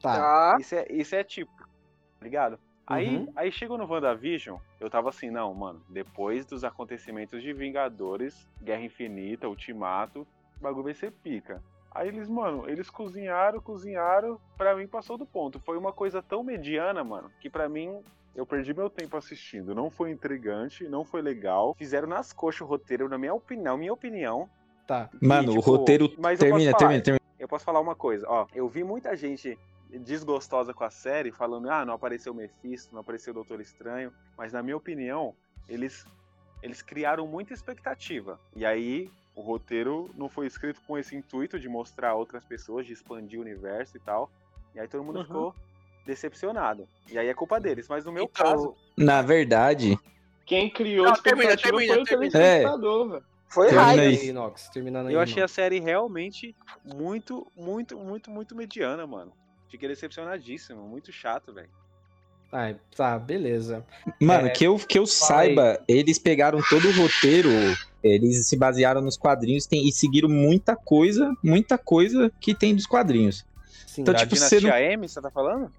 Tá. Tá. Isso é, isso é tipo, tá ligado? Aí, Uhum. aí chegou no WandaVision, eu tava assim, não, mano, depois dos acontecimentos de Vingadores, Guerra Infinita, Ultimato, o bagulho vai ser pica. Aí eles, mano, eles cozinharam, cozinharam, pra mim passou do ponto. Foi uma coisa tão mediana, mano, que pra mim eu perdi meu tempo assistindo. Não foi intrigante, não foi legal. Fizeram nas coxas o roteiro, na minha opinião, minha opinião. Tá. Mano, E, o tipo, roteiro mas eu termina, posso falar, termina, termina. eu posso falar uma coisa, ó. Eu vi muita gente desgostosa com a série, falando, ah, não apareceu o Mephisto, não apareceu o Doutor Estranho. Mas na minha opinião, eles, eles criaram muita expectativa. E aí, o roteiro não foi escrito com esse intuito de mostrar a outras pessoas, de expandir o universo e tal. E aí todo mundo Uhum. ficou decepcionado. E aí é culpa deles. Mas no meu Então, caso, Na verdade, Quem criou Não, a expectativa termina, foi o termina, telespectador, velho. Foi Termina raiva. aí. aí, Nox. Terminando aí. eu achei a série realmente muito, muito, muito, muito mediana, mano. Fiquei decepcionadíssimo, muito chato, velho. Ah, tá, beleza. mano, É, que eu, que eu aí. saiba, eles pegaram todo o roteiro, eles se basearam nos quadrinhos tem- e seguiram muita coisa, muita coisa que tem dos quadrinhos. Sim, Então, Da tipo, você Dinastia não- M, você tá falando?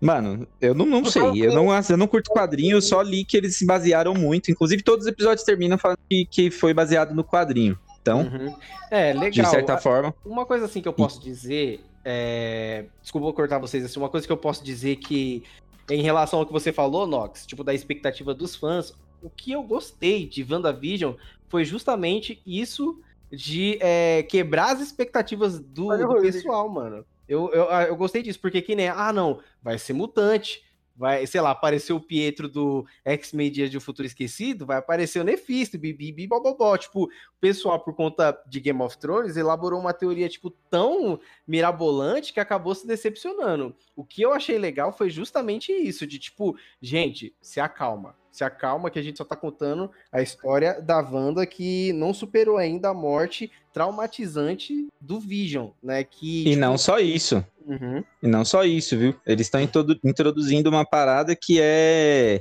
Mano, eu não, não sei, eu não, eu não curto quadrinho, eu só li que eles se basearam muito. Inclusive, todos os episódios terminam falando que, que foi baseado no quadrinho. Então, Uhum. É, legal. de certa forma. Uma coisa assim que eu posso dizer, é... desculpa eu cortar vocês, assim, uma coisa que eu posso dizer que, em relação ao que você falou, Nox, tipo, da expectativa dos fãs, o que eu gostei de WandaVision foi justamente isso de é, quebrar as expectativas do, do pessoal, mano. Eu, eu, ah, eu gostei disso, porque que nem, ah, não, vai ser mutante, vai, sei lá, apareceu o Pietro do X-Men Dias de um Futuro Esquecido, vai aparecer o Nefisto, bibi, bobobó, tipo, o pessoal, por conta de Game of Thrones, elaborou uma teoria, tipo, tão mirabolante que acabou se decepcionando. O que eu achei legal foi justamente isso, de tipo, gente, se acalma. Se acalma que a gente só tá contando a história da Wanda que não superou ainda a morte traumatizante do Vision, né? Que, E tipo, não só isso. uhum. E não só isso, viu? Eles estão introduzindo uma parada que é.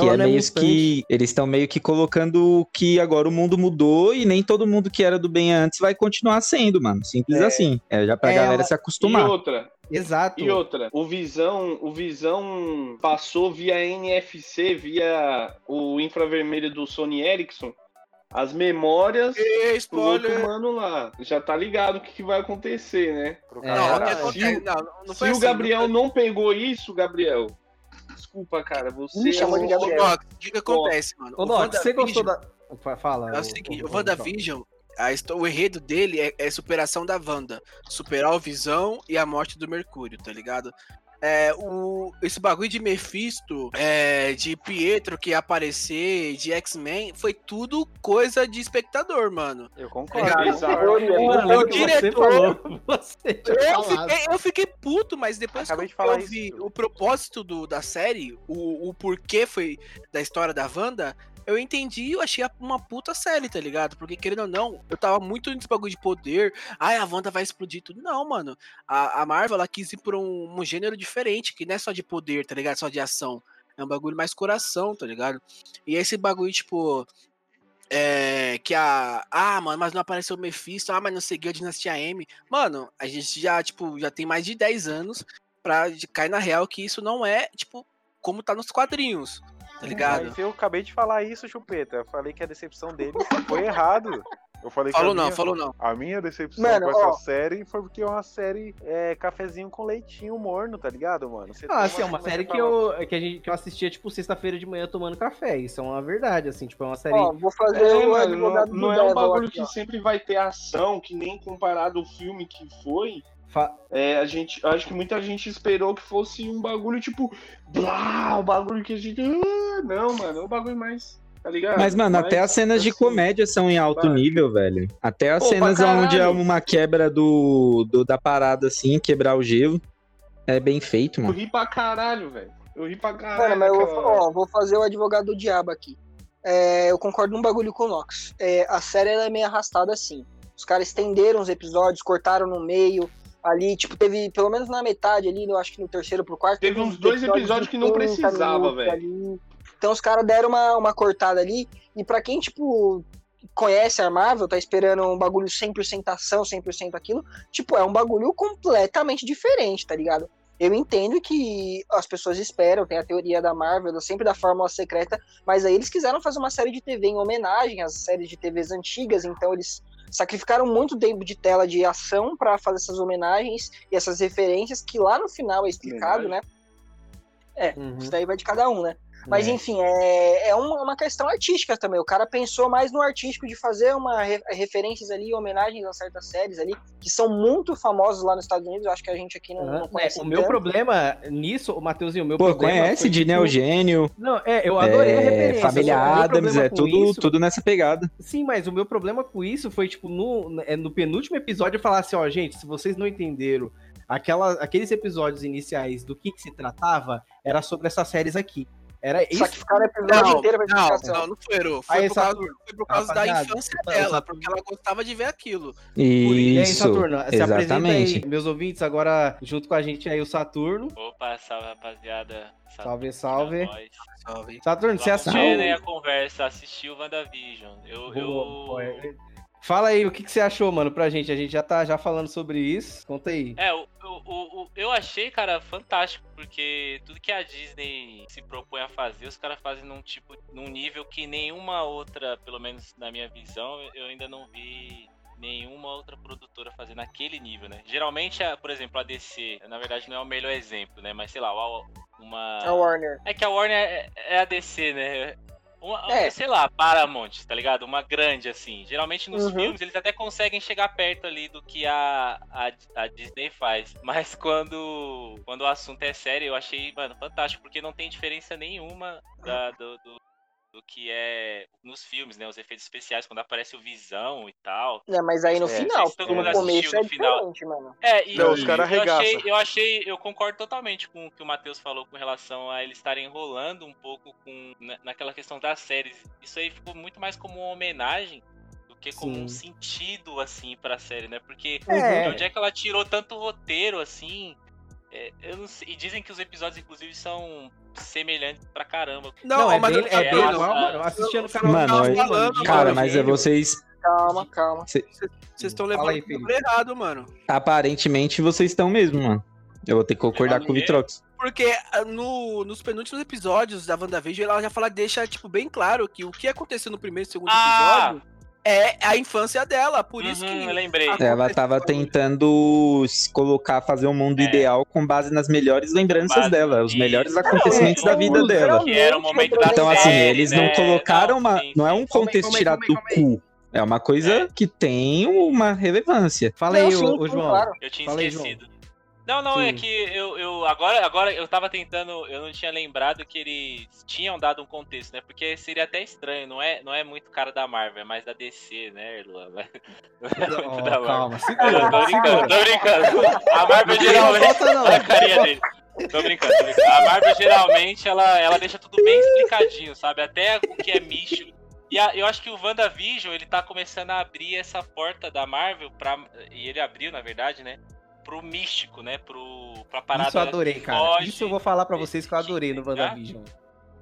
Que Ela é é meio mutante. que. Eles estão meio que colocando que agora o mundo mudou e nem todo mundo que era do bem antes vai continuar sendo, mano. Simples É. assim. É já pra Ela- galera se E acostumar. outra, Exato. e outra, o Visão, o Visão passou via NFC, via o infravermelho do Sony Ericsson, as memórias do outro spoiler. mano lá. Já tá ligado o que, que vai acontecer, né? Pro É, Não, cara. Se o- não, não Se foi o assim, Gabriel não não pegou isso, Gabriel, desculpa, cara, você Me chamou é de o- foi- Gabriel. O que, que acontece, mano? Ô, O Nox, você gostou da. Fa- Fala. É o seguinte, o WandaVision, a o enredo dele é, é superação da Wanda. Superar o Visão e a morte do Mercúrio, tá ligado? É, o, esse bagulho de Mephisto, é, de Pietro que ia aparecer, de X-Men, foi tudo coisa de espectador, mano. Eu concordo. Concordo. Exato. Mano, o diretor- falou, você tinha Eu fiquei, eu fiquei puto, mas depois Acabei que de falar eu vi isso. o propósito do, da série, o, o porquê foi da história da Wanda, eu entendi e eu achei uma puta série, tá ligado? Porque, querendo ou não, eu tava muito nesse bagulho de poder. Ai, a Wanda vai explodir tudo. Não, mano. A, a Marvel, ela quis ir por um, um gênero diferente, que não é só de poder, tá ligado? Só de ação. É um bagulho mais coração, tá ligado? E esse bagulho, tipo. É, que a. Ah, mano, mas não apareceu o Mephisto. Ah, mas não seguiu a Dinastia M. Mano, a gente já, tipo, já tem mais de 10 anos pra cair na real que isso não é, tipo, como tá nos quadrinhos. Tá ligado? Mas eu acabei de falar isso, Chupeta. Eu falei que a decepção dele foi errado. Eu falei que Falou a não, minha, falou não. A minha decepção Mano, com essa ó. série foi porque é uma série é, cafezinho com leitinho morno, tá ligado, mano? Você Ah, assim, é uma série que eu, que, a gente, que eu assistia, tipo, sexta-feira de manhã tomando café. Isso é uma verdade, assim, tipo, é uma série. Ó, vou fazer É, mano, não, não é um bagulho aqui, que ó. sempre vai ter ação, que nem comparado ao filme que foi. É, a gente, acho que muita gente esperou que fosse um bagulho tipo, blá, o bagulho que a gente. Ah, não, mano, é um bagulho mais. Tá ligado? Mas, mano, Mais, até as cenas de assim, comédia são em alto vai. nível, velho. Até as Pô, cenas onde é uma quebra do, do- da parada, assim, quebrar o gelo. É bem feito, Eu mano. ri pra caralho, velho. Eu ri pra Mano, caralho. mas eu vou, ó, vou fazer o advogado do diabo aqui. É, eu concordo num bagulho com o Nox. É, a série ela é meio arrastada assim. Os caras estenderam os episódios, cortaram no meio. Ali, tipo, teve, pelo menos na metade ali, eu acho que no terceiro pro quarto. Teve uns dois episódios de que não 30 precisava, velho. Então os caras deram uma, uma cortada ali. E pra quem, tipo, conhece a Marvel, tá esperando um bagulho 100% ação, 100% aquilo, tipo, é um bagulho completamente diferente, tá ligado? Eu entendo que as pessoas esperam, tem a teoria da Marvel, sempre da fórmula secreta, mas aí eles quiseram fazer uma série de TV em homenagem às séries de TVs antigas, então eles sacrificaram muito tempo de tela de ação pra fazer essas homenagens e essas referências que lá no final é explicado, né? Uhum. Isso daí vai de cada um, né? Mas É. enfim, é, é uma, uma questão artística também. O cara pensou mais no artístico de fazer uma re- referências ali, homenagens a certas séries ali, que são muito famosas lá nos Estados Unidos. Eu acho que a gente aqui não, Aham. não conhece. É, o meu tanto. problema nisso, o Matheusinho, o meu Pô, problema. conhece de tipo, Neo Gênio, Não, é, eu adorei a é, referência. Família meu Adams, é tudo, isso- tudo nessa pegada. Sim, mas o meu problema com isso foi, tipo, no, é, no penúltimo episódio eu falar assim, ó, gente, se vocês não entenderam aquela, aqueles episódios iniciais do que, que se tratava, era sobre essas séries aqui. Era isso. Sacrificaram o episódio Não, inteiro pra não, explicação. não, não foi, Ero. Foi, Aí, por causa, foi por causa da infância dela, porque ela gostava de ver aquilo. E aí, Isso, Saturno, se apresenta exatamente. aí, meus ouvintes, agora junto com a gente aí o Saturno. Opa, salve rapaziada. Salve, salve. Nós. Salve. Saturno, você assistiu? a conversa, assistiu o WandaVision. Eu, Boa, eu... boa. Fala aí, o que, que você achou, mano, pra gente? A gente já tá já falando sobre isso. Conta aí. É, o, o, o, eu achei, cara, fantástico, porque tudo que a Disney se propõe a fazer, os caras fazem num tipo, num nível que nenhuma outra, pelo menos na minha visão, eu ainda não vi nenhuma outra produtora fazer naquele nível, né? Geralmente, a- por exemplo, a DC, na verdade não é o melhor exemplo, né? Mas sei lá, uma. A Warner. É que a Warner é, é a DC, né? Uma, É. Sei lá, Paramount, tá ligado? Uma grande, assim. Geralmente nos Uhum. filmes eles até conseguem chegar perto ali do que a, a, a Disney faz. Mas quando, quando o assunto é sério, eu achei, mano, fantástico, porque não tem diferença nenhuma da- do, do, do que é nos filmes, né? Os efeitos especiais, quando aparece o Visão e tal. É, mas aí no É, final, todo porque mundo no começo assistiu é no final. diferente, mano. É, e Não, os cara eu achei, eu achei, eu concordo totalmente com o que o Matheus falou com relação a eles estarem enrolando um pouco com na- naquela questão das séries. Isso aí ficou muito mais como uma homenagem do que como um sentido assim pra série, né? Porque É. de onde é que ela tirou tanto roteiro assim? É, eu não sei. E dizem que os episódios, inclusive, são semelhantes pra caramba. Não, é mas bem, eu- é bem mano. Eu assisti no canal Mano, é- falando, de Cara, mas é vocês. Calma, calma. Vocês estão levando aí, tudo errado, mano. Aparentemente vocês estão mesmo, mano. Eu vou ter que concordar com o quê? Vitrox. Porque ah, no, nos penúltimos episódios da WandaVision, ela já fala, deixa, tipo, bem claro que o que aconteceu no primeiro e segundo Ah! episódio é a infância dela. Por isso Uhum, que. eu lembrei. Ela tava tentando se colocar, fazer um mundo É. ideal com base nas melhores lembranças base- dela, os melhores acontecimentos da vida Não, dela. Que era o momento da Então, assim, série, eles não né? colocaram uma. sim, Não é um contexto tirado do cu. É uma coisa É. que tem uma relevância. Fala aí, Não, ô, João. claro. Eu tinha Fala aí, esquecido. Não, não, é Sim. que eu, eu agora, agora eu tava tentando, eu não tinha lembrado que eles tinham dado um contexto, né? Porque seria até estranho, não é, não é muito cara da Marvel, é mais da DC, né, Erlan? Não é muito Ó, da Marvel. calma, segura, tô brincando, tô brincando. A Marvel geralmente. falta, não. A carinha dele. Tô brincando, tô brincando. A Marvel geralmente ela, ela deixa tudo bem explicadinho, sabe? Até o que é místico. E a- eu acho que o WandaVision, ele tá começando a abrir essa porta da Marvel pra. E ele abriu, na verdade, né? Pro místico, né? Pro, pra parada. Isso eu adorei, cara. foge. Isso eu vou falar pra vocês que eu adorei no tá? WandaVision.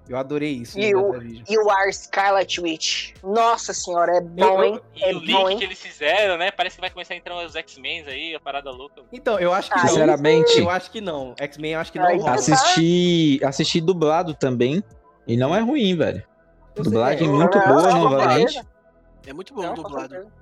Eu adorei isso. E o- WandaVision. You Are Scarlet Witch. Nossa senhora, é bom, hein? E É o bom, link hein? que eles fizeram, né? Parece que vai começar a entrar os X-Men aí, a parada louca. Então, eu acho que Ah, não. Sinceramente, Eu acho que não. X-Men eu acho que não assisti, assisti dublado também. E não é ruim, velho. Dublagem é, muito boa, não, novamente. beleza. É muito bom o dublado.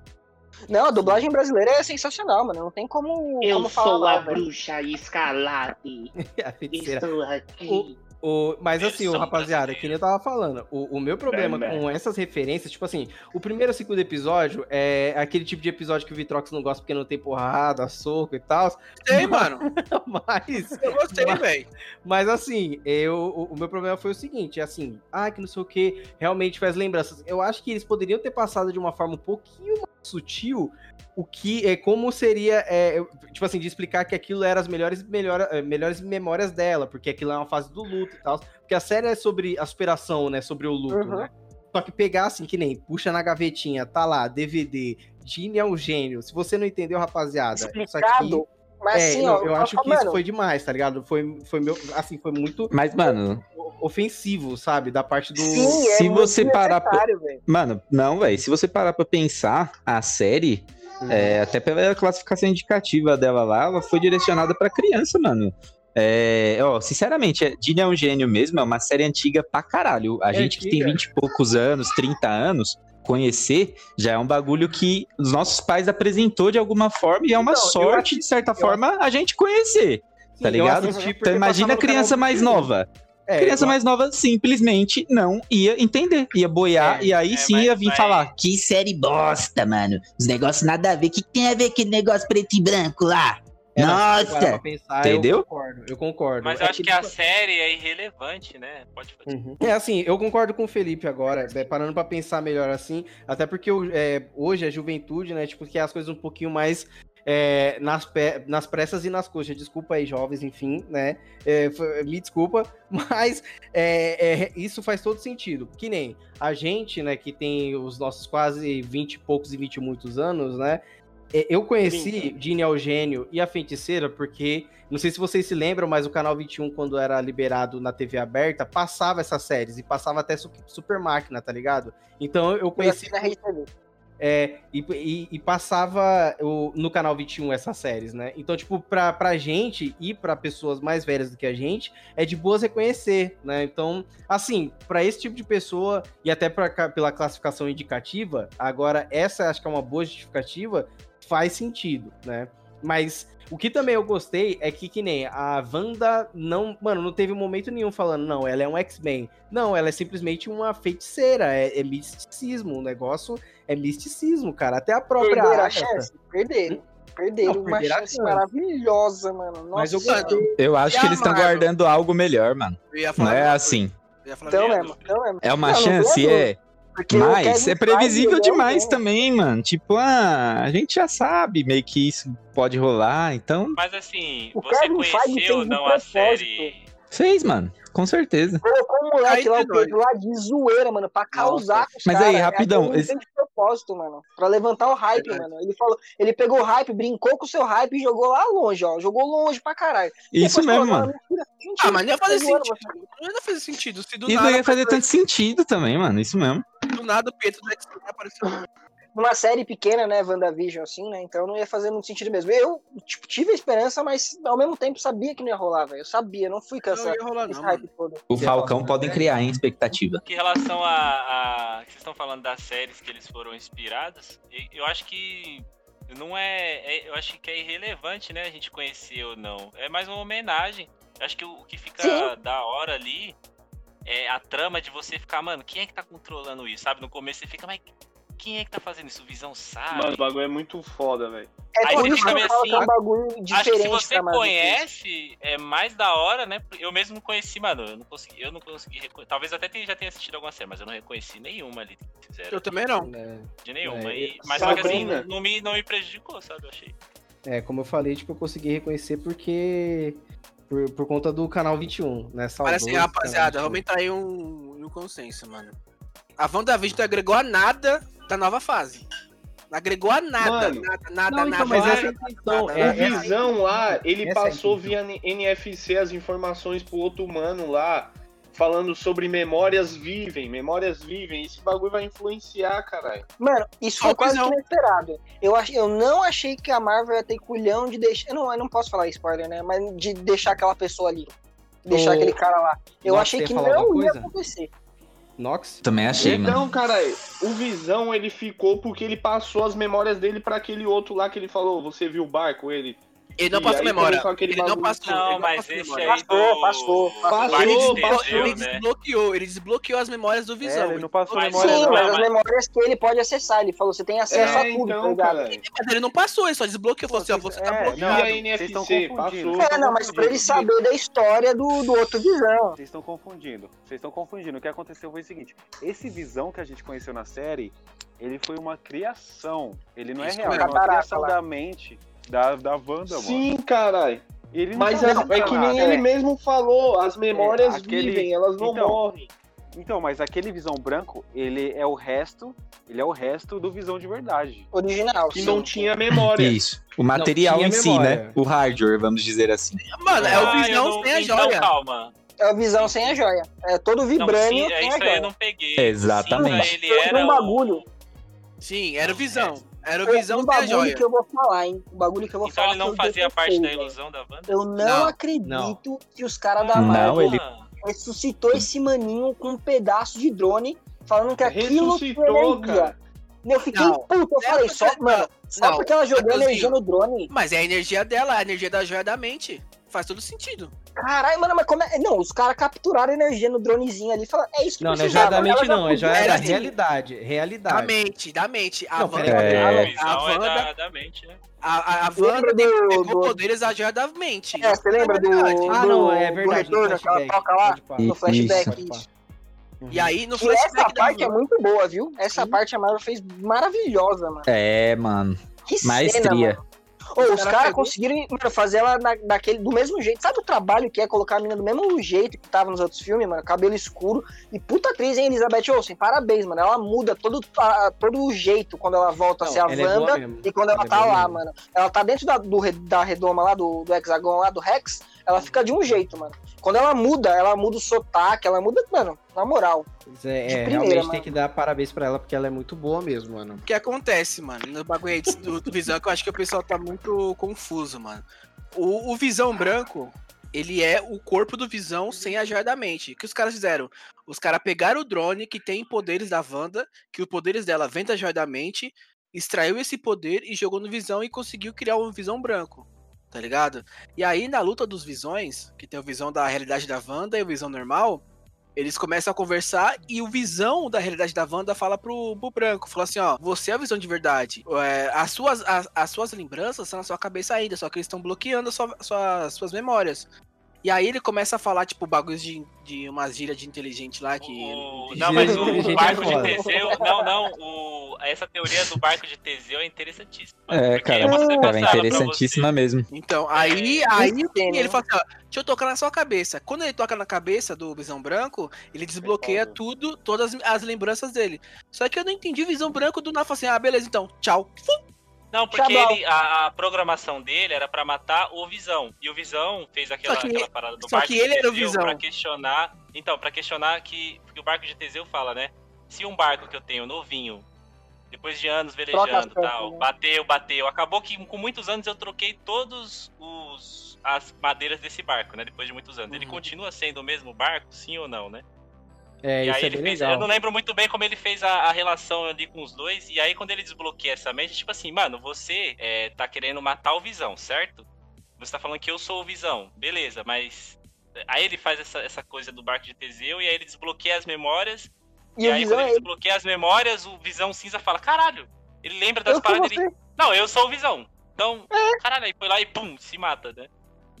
Não, a dublagem brasileira é sensacional, mano. Não tem como, como falar mal, velho. bruxa escalade. a feiticeira. aqui. O, mas assim, o rapaziada, que nem eu tava falando, o, o meu problema Bem, bem. com essas referências, tipo assim, o primeiro e o segundo episódio é aquele tipo de episódio que o Vitrox não gosta porque não tem porrada, soco e tal, Gostei, mano. mas, Eu gostei, Mas- velho. mas assim, eu, o, o meu problema foi o seguinte, é assim, ah, que não sei o que, realmente faz lembranças. Eu acho que eles poderiam ter passado de uma forma um pouquinho mais sutil o que é como seria, é, tipo assim, de explicar que aquilo era as melhores, melhor, eh, melhores memórias dela, porque aquilo é uma fase do luto e tal. Porque a série é sobre a superação, né? Sobre o luto, Uhum. né? Só que pegar assim, que nem puxa na gavetinha, tá lá, DVD, Gene é um gênio. Se você não entendeu, rapaziada, isso aqui. Explicado. Mas É, assim, ó, eu acho que mano, isso foi demais, tá ligado? Foi, foi meu, assim, foi muito Mas, mano, ofensivo, sabe? Da parte do. Sim, é se muito você parar pra-. Mano, não, velho. Se você parar pra pensar, a série, é, até pela classificação indicativa dela lá, ela foi direcionada pra criança, mano. É, ó, sinceramente, Dini é um gênio mesmo, é uma série antiga pra caralho. A É gente que tem antiga. 20 e poucos anos, 30 anos, conhecer já é um bagulho que os nossos pais apresentou de alguma forma e é uma Então, sorte, de certa forma, a gente conhecer. Sim, tá ligado? Então imagina a criança mais 21. nova. É, criança eu- mais nova simplesmente não ia entender, ia boiar É, e aí é, sim mas- ia vir mas- falar. Que série bosta, mano. Os negócios nada a ver. O que, que tem a ver aquele negócio preto e branco lá? É, Nossa! pra pensar, Entendeu? Eu concordo, eu concordo. Mas É eu acho que a tipo- série é irrelevante, né? Pode fazer. Uhum. É assim, eu concordo com o Felipe agora, é, parando pra pensar melhor assim, até porque é, hoje a juventude, né, tipo, que as coisas um pouquinho mais é, nas, pe- nas pressas e nas coxas. Desculpa aí, jovens, enfim, né? É, me desculpa, mas é, é, isso faz todo sentido. Que nem a gente, né, que tem os nossos quase 20 e poucos e 20 e muitos anos, né? É, Eu conheci Dini Eugênio e a Feiticeira porque, não sei se vocês se lembram, mas o Canal 21, quando era liberado na TV aberta, passava essas séries e passava até Su- Super Máquina, tá ligado? Então eu Eu conheci assisti na Rede TV. é, e, e- e passava o- no canal 21 essas séries, né? Então, tipo, pra, pra gente e pra pessoas mais velhas do que a gente, é de boas reconhecer, né? Então, assim, pra esse tipo de pessoa, e até pra, pela classificação indicativa, agora essa acho que é uma boa justificativa, faz sentido, né? Mas o que também eu gostei é que, que nem a Wanda não. Mano, não teve momento nenhum falando, não, ela é um X-Men. Não, ela é simplesmente uma feiticeira. É, é misticismo. O negócio é misticismo, cara. Até a própria Perderam a chance? Perderam. Perderam Não, uma chance maravilhosa, mano. Nossa Mas eu gostei. Eu acho que eles estão guardando algo melhor, mano. Eu ia Não é assim. dúvida. Eu ia falar Então mesmo, dúvida. então mesmo. É uma Não, não chance, tenho é. Porque Mas é previsível demais né, também, mano. Tipo, ah, a gente já sabe meio que isso pode rolar, então Mas assim, O você Kevin conheceu não a série? Fez, mano. Com certeza. Colocou o moleque Aí, lá, o Pedro, Pedro, lá de zoeira, mano, pra causar com os Mas caras. aí, É rapidão, esse- de propósito, mano. Pra levantar o hype, Verdade. mano. Ele falou, ele pegou o hype, brincou com o seu hype e jogou lá longe, ó. Jogou longe pra caralho. Isso Depois mesmo, falou, mano. mentira, mentira, Ah, mas não ia fazer sentido. Não ia fazer sentido. Se do E nada, não ia fazer tanto sentido também, mano. Isso mesmo. do nada o Pietro do X-Men apareceu. Numa série pequena, né, WandaVision, assim, né? Então não ia fazer muito sentido mesmo. Eu, tipo, tive a esperança, mas ao mesmo tempo sabia que não ia rolar, velho. Eu sabia, não fui com Não ia rolar, esse não, mano. todo. O Falcão podem criar, hein, expectativa. Que em relação a, a- vocês estão falando das séries que eles foram inspirados, eu acho que não é, é- eu acho que é irrelevante, né, a gente conhecer ou não. É mais uma homenagem. Eu acho que o, o que fica Sim. da hora ali é a trama de você ficar, mano, quem é que tá controlando isso? Sabe, no começo você fica, mas quem é que tá fazendo isso? Visão sabe? Mano, o bagulho é muito foda, velho. É Aí por isso fica que eu meio que é um assim, bagulho Acho que diferente se você conhece, é mais da hora, né? Eu mesmo não conheci, mano. Eu não consegui, eu não consegui reconhecer. Talvez até tenha- já tenha assistido alguma série, mas eu não reconheci nenhuma ali que fizeram. Eu também não. É, De nenhuma. É, E- mas só que assim, não me, não me prejudicou, sabe? Eu achei. é, como eu falei, tipo, eu consegui reconhecer porque. Por, por conta do canal 21, né? Mas Saudoso assim, rapaziada, canal vamos entrar aí um, um consenso, mano. A WandaVision não agregou a nada da nova fase. Não agregou a nada, Mano, nada, nada, Não, nada. então, mas nada, essa é a é- o nada. Visão lá, ele essa é passou intenção. via NFC as informações pro outro humano lá. falando sobre memórias vivem, memórias vivem. Esse bagulho vai influenciar, caralho. Mano, isso foi quase inesperado. Eu, ach, eu não achei que a Marvel ia ter culhão de deixar. Eu não, eu não posso falar spoiler, né? Mas de deixar aquela pessoa ali. Deixar aquele cara lá. Eu Nox, achei que não ia acontecer. Nox? Também achei, mano. Então, caralho, o Visão ele ficou porque ele passou as memórias dele pra aquele outro lá que ele falou. Você viu o barco? Ele. Ele não passou memória. Ele não passou. ele Não, não mas passou esse memória. aí Passou, passou, passou, Barco de passou. Teseu, Ele né? desbloqueou, ele desbloqueou as memórias do Visão. É, ele não passou Mas memória Sim, não, mas não. as mas- memórias que ele pode acessar. Ele falou, você tem acesso a É, tudo, tá então, ligado? caralho. Mas ele não passou, ele só desbloqueou. Falou assim, ó, você tá É, bloqueado. E a vocês NFC, estão passou. confundindo. É, não, mas pra ele saber da história do, do outro Visão. Vocês estão confundindo. Vocês estão confundindo. O que aconteceu foi o seguinte: esse visão que a gente conheceu na série, ele foi uma criação. Ele não é Isso real, mesmo. ele é uma criação lá. da mente da, da Wanda, mano. Sim, caralho. Ele não Mas é, é que nem ele mesmo falou, as memórias É, aquele- vivem, elas não Então, morrem. Então, mas aquele visão branco, ele é o resto. Ele é o resto do visão de verdade. Original. Que sim. não tinha memória. Isso. O material em si, memória. né? O hardware, vamos dizer assim. Mano, é o Ah, Visão não- sem a então, joia. calma. É o Visão sem a joia. É todo Não, vibrânio sim, é isso aí eu joia. não peguei. Exatamente. Sim, ele era um o- bagulho. Sim, era o Visão. Era o Visão um bagulho joia. que eu vou falar, hein? Um bagulho que eu vou Então falar. ele não fazia parte da ilusão da Wanda? Eu não, Não, acredito não. que os caras da Não, Marvel ele- Ah, ressuscitou esse maninho com um pedaço de drone, falando que aquilo foi Ressuscitou, cara. Eu fiquei Não. puto, eu É falei, porque- só, mano, só não, porque ela jogou energia no drone. Mas é a energia dela, a energia da joia da mente. Faz todo sentido. Caralho, mano, mas como é. Não, os caras capturaram energia no dronezinho ali e falaram, é isso que Não, não é joia da mente, Ela já não. É da assim. realidade. Da Realidade. mente, da mente. A Não, Wanda, É. a, a a visão é Wanda, da, da mente, né? a, a, a Wanda do- pegou do- poderes da joia da mente. É, você lembra do, verdade. Ah, do- não, é do verdade. no retorno, aquela troca lá? No flashback, isso. E aí, no E essa flashback da parte é muito boa, viu? Essa Sim. parte a Marvel fez maravilhosa, mano. É, mano. Que cena, Maestria. mano. Ô, os cara caras pegou- conseguiram mano, fazer ela na- daquele, do mesmo jeito. Sabe o trabalho que é colocar a menina do mesmo jeito que tava nos outros filmes, mano? Cabelo escuro. E puta atriz, hein, Elizabeth Olsen? Parabéns, mano. Ela muda todo, a- todo o jeito quando ela volta Não, a ser a é Wanda mesmo. e quando ela Ela é tá boa lá, mesmo. mano. Ela tá dentro da, do, da redoma lá, do, do hexagon lá, do Rex. Ela fica de um jeito, mano. Quando ela muda, ela muda o sotaque, ela muda, mano, na moral. É, é, primeira, realmente mano. tem que dar parabéns pra ela, porque ela é muito boa mesmo, mano. O que acontece, mano, no bagulho aí do, do Visão, que eu acho que o pessoal tá muito confuso, mano. O, o Visão branco, ele é o corpo do Visão sem a joia da mente. O que os caras fizeram? Os caras pegaram o drone que tem poderes da Wanda, que os poderes dela vem da joia da mente, extraiu esse poder e jogou no Visão e conseguiu criar um Visão branco. Tá ligado? E aí, na luta dos visões, que tem o visão da realidade da Wanda e o visão normal, eles começam a conversar e o visão da realidade da Wanda fala pro, pro branco, fala assim, ó, você é a visão de verdade. É, as, suas, as, as suas lembranças são na sua cabeça ainda, só que eles estão bloqueando sua, sua- suas memórias. E aí ele começa a falar, tipo, bagulhos de, de umas gírias de inteligente lá que. O- Não, mas o, o é barco de. Teseu. Não, não. o- Essa teoria do barco de Teseu é interessantíssima. É, cara. Cara, passada pra interessantíssima mesmo. Então, aí, É, aí né? ele fala assim, ó, deixa eu tocar na sua cabeça. Quando ele toca na cabeça do Visão Branco, ele desbloqueia foda. tudo, todas as lembranças dele. Só que eu não entendi o Visão Branco do nada, assim, ah, beleza, então, tchau. Não, porque Tchabal. ele, a, a programação dele era pra matar o Visão. E o Visão fez aquela, que- aquela parada do barco que de ele era o Teseu Visão. pra questionar. Então, pra questionar que, que o barco de Teseu fala, né? Se um barco que eu tenho novinho, depois de anos velejando e tal, né? bateu, bateu. Acabou que com muitos anos eu troquei todos os as madeiras desse barco, né? Depois de muitos anos. Ele Uhum. continua sendo o mesmo barco, sim ou não, né? É, e isso aí é ele fez. legal. Eu não lembro muito bem como ele fez a, a relação ali com os dois. E aí, quando ele desbloqueia essa mente, tipo assim, mano, você é, tá querendo matar o Visão, certo? Você tá falando que eu sou o Visão. Beleza, mas. Aí ele faz essa, essa coisa do barco de Teseu e aí ele desbloqueia as memórias. E, E, aí, quando é ele desbloqueia as memórias, o Visão Cinza fala: caralho, ele lembra das Eu paradas dele. Não, eu sou o Visão. Então, caralho, aí foi lá e pum, se mata, né?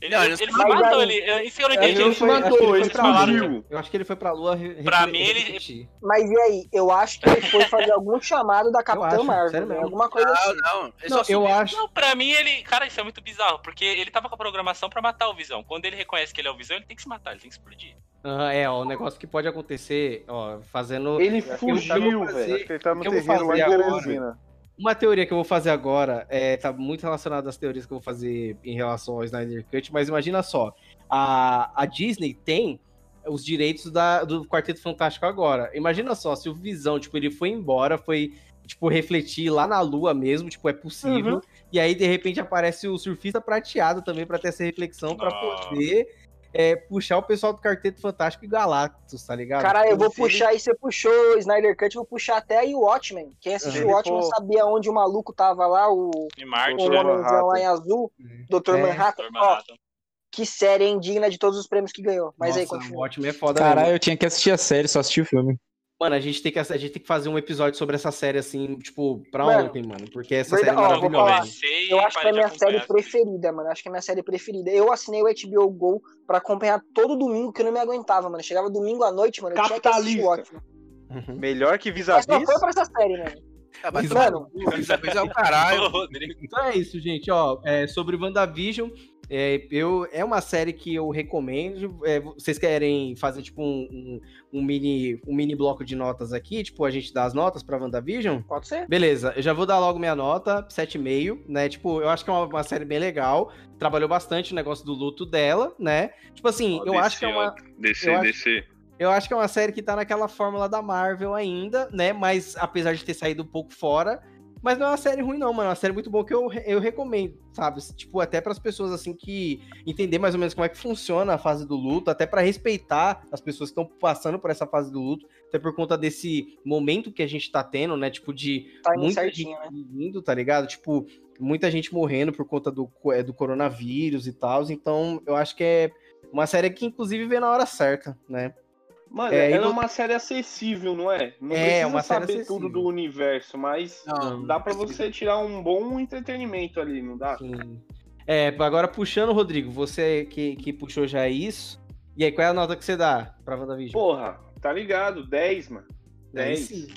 Ele, Não, ele, ele não se matou, ele. eu- Isso eu não entendi. ele ele não se matou, ele fugiu. Eu acho que ele foi pra lua. re- Pra mim, ele- repetir. Mas e aí? Eu acho que ele foi fazer algum chamado da Capitã acho, Marvel. né? Alguma coisa Não, assim. não. Não, só eu acho. Não, pra mim ele. Cara, isso é muito bizarro, porque ele tava com a programação pra matar o Visão. Quando ele reconhece que ele é o Visão, ele tem que se matar, ele tem que explodir. Ah, é, ó, o negócio que pode acontecer, ó, fazendo. Ele fugiu, velho. ele tá no terreno lá em? Teresina. Uma teoria que eu vou fazer agora é, tá muito relacionada às teorias que eu vou fazer em relação ao Snyder Cut, mas imagina só, a, a Disney tem os direitos da, do Quarteto Fantástico agora. Imagina só, se o Visão, tipo, ele foi embora, foi, tipo, refletir lá na Lua mesmo, tipo, é possível. Uhum. E aí, de repente, aparece o Surfista Prateado também pra ter essa reflexão, pra Nossa. poder é, puxar o pessoal do Quarteto Fantástico e Galactus, tá ligado? Caralho, eu vou ele- puxar aí, você puxou o Snyder Cut, eu vou puxar até aí o Watchmen. Quem assistiu Uhum. o Watchmen Pô. sabia onde o maluco tava lá, o, Em o Marte, né? homenzão lá Manhattan. em azul, Uhum. Dr. É, Manhattan. Dr. Ó, Manhattan. que série, hein? Digna de todos os prêmios que ganhou. Mas aí, Nossa, o continua. Watchmen é foda Caralho, eu tinha que assistir a série, só assisti o filme. Mano, a gente, tem que, a gente tem que fazer um episódio sobre essa série, assim, tipo, pra Mano, ontem, mano. Porque essa verdade- série é maravilhosa. falar. Comecei e Eu acho que é a minha série preferida, mano. Acho que é a minha série preferida. Eu assinei o HBO Go pra acompanhar todo domingo, que eu não me aguentava, mano. Chegava domingo à noite, mano. Eu Capitalista. Uhum. Melhor que Mas vis-a-vis? foi pra essa série, mano. Ah, mas Mano, vis-a-vis é o caralho. Então é isso, gente. Ó, é, sobre WandaVision, é, eu, é uma série que eu recomendo. É, vocês querem fazer, tipo, um, um, um mini, um mini bloco de notas aqui? Tipo, a gente dá as notas pra WandaVision? Pode ser? Beleza, eu já vou dar logo minha nota, 7,5, né? Tipo, eu acho que é uma, uma série bem legal. Trabalhou bastante o negócio do luto dela, né? Tipo assim, Ó, eu acho que é uma. Descer, eu acho- descer. Eu acho que é uma série que tá naquela fórmula da Marvel ainda, né? Mas apesar de ter saído um pouco fora. Mas não é uma série ruim, não, mano. É uma série muito boa que eu, eu recomendo, sabe? Tipo, até para as pessoas, assim, que entender mais ou menos como é que funciona a fase do luto, até para respeitar as pessoas que estão passando por essa fase do luto, até por conta desse momento que a gente tá tendo, né? Tipo, de Timing muita certinho, né? gente vindo, tá ligado? Tipo, muita gente morrendo por conta do, é, do coronavírus e tal. Então, eu acho que é uma série que, inclusive, vê na hora certa, né? Mano, É, ela é uma série acessível, não é? Não É, precisa uma série saber acessível. tudo do universo, mas Não, dá pra você tirar um bom entretenimento ali, não dá? Sim. É, agora puxando, Rodrigo, você que, que puxou já isso. E aí, qual é a nota que você dá pra WandaVision? Porra, tá ligado? 10, mano. Aí 10. sim.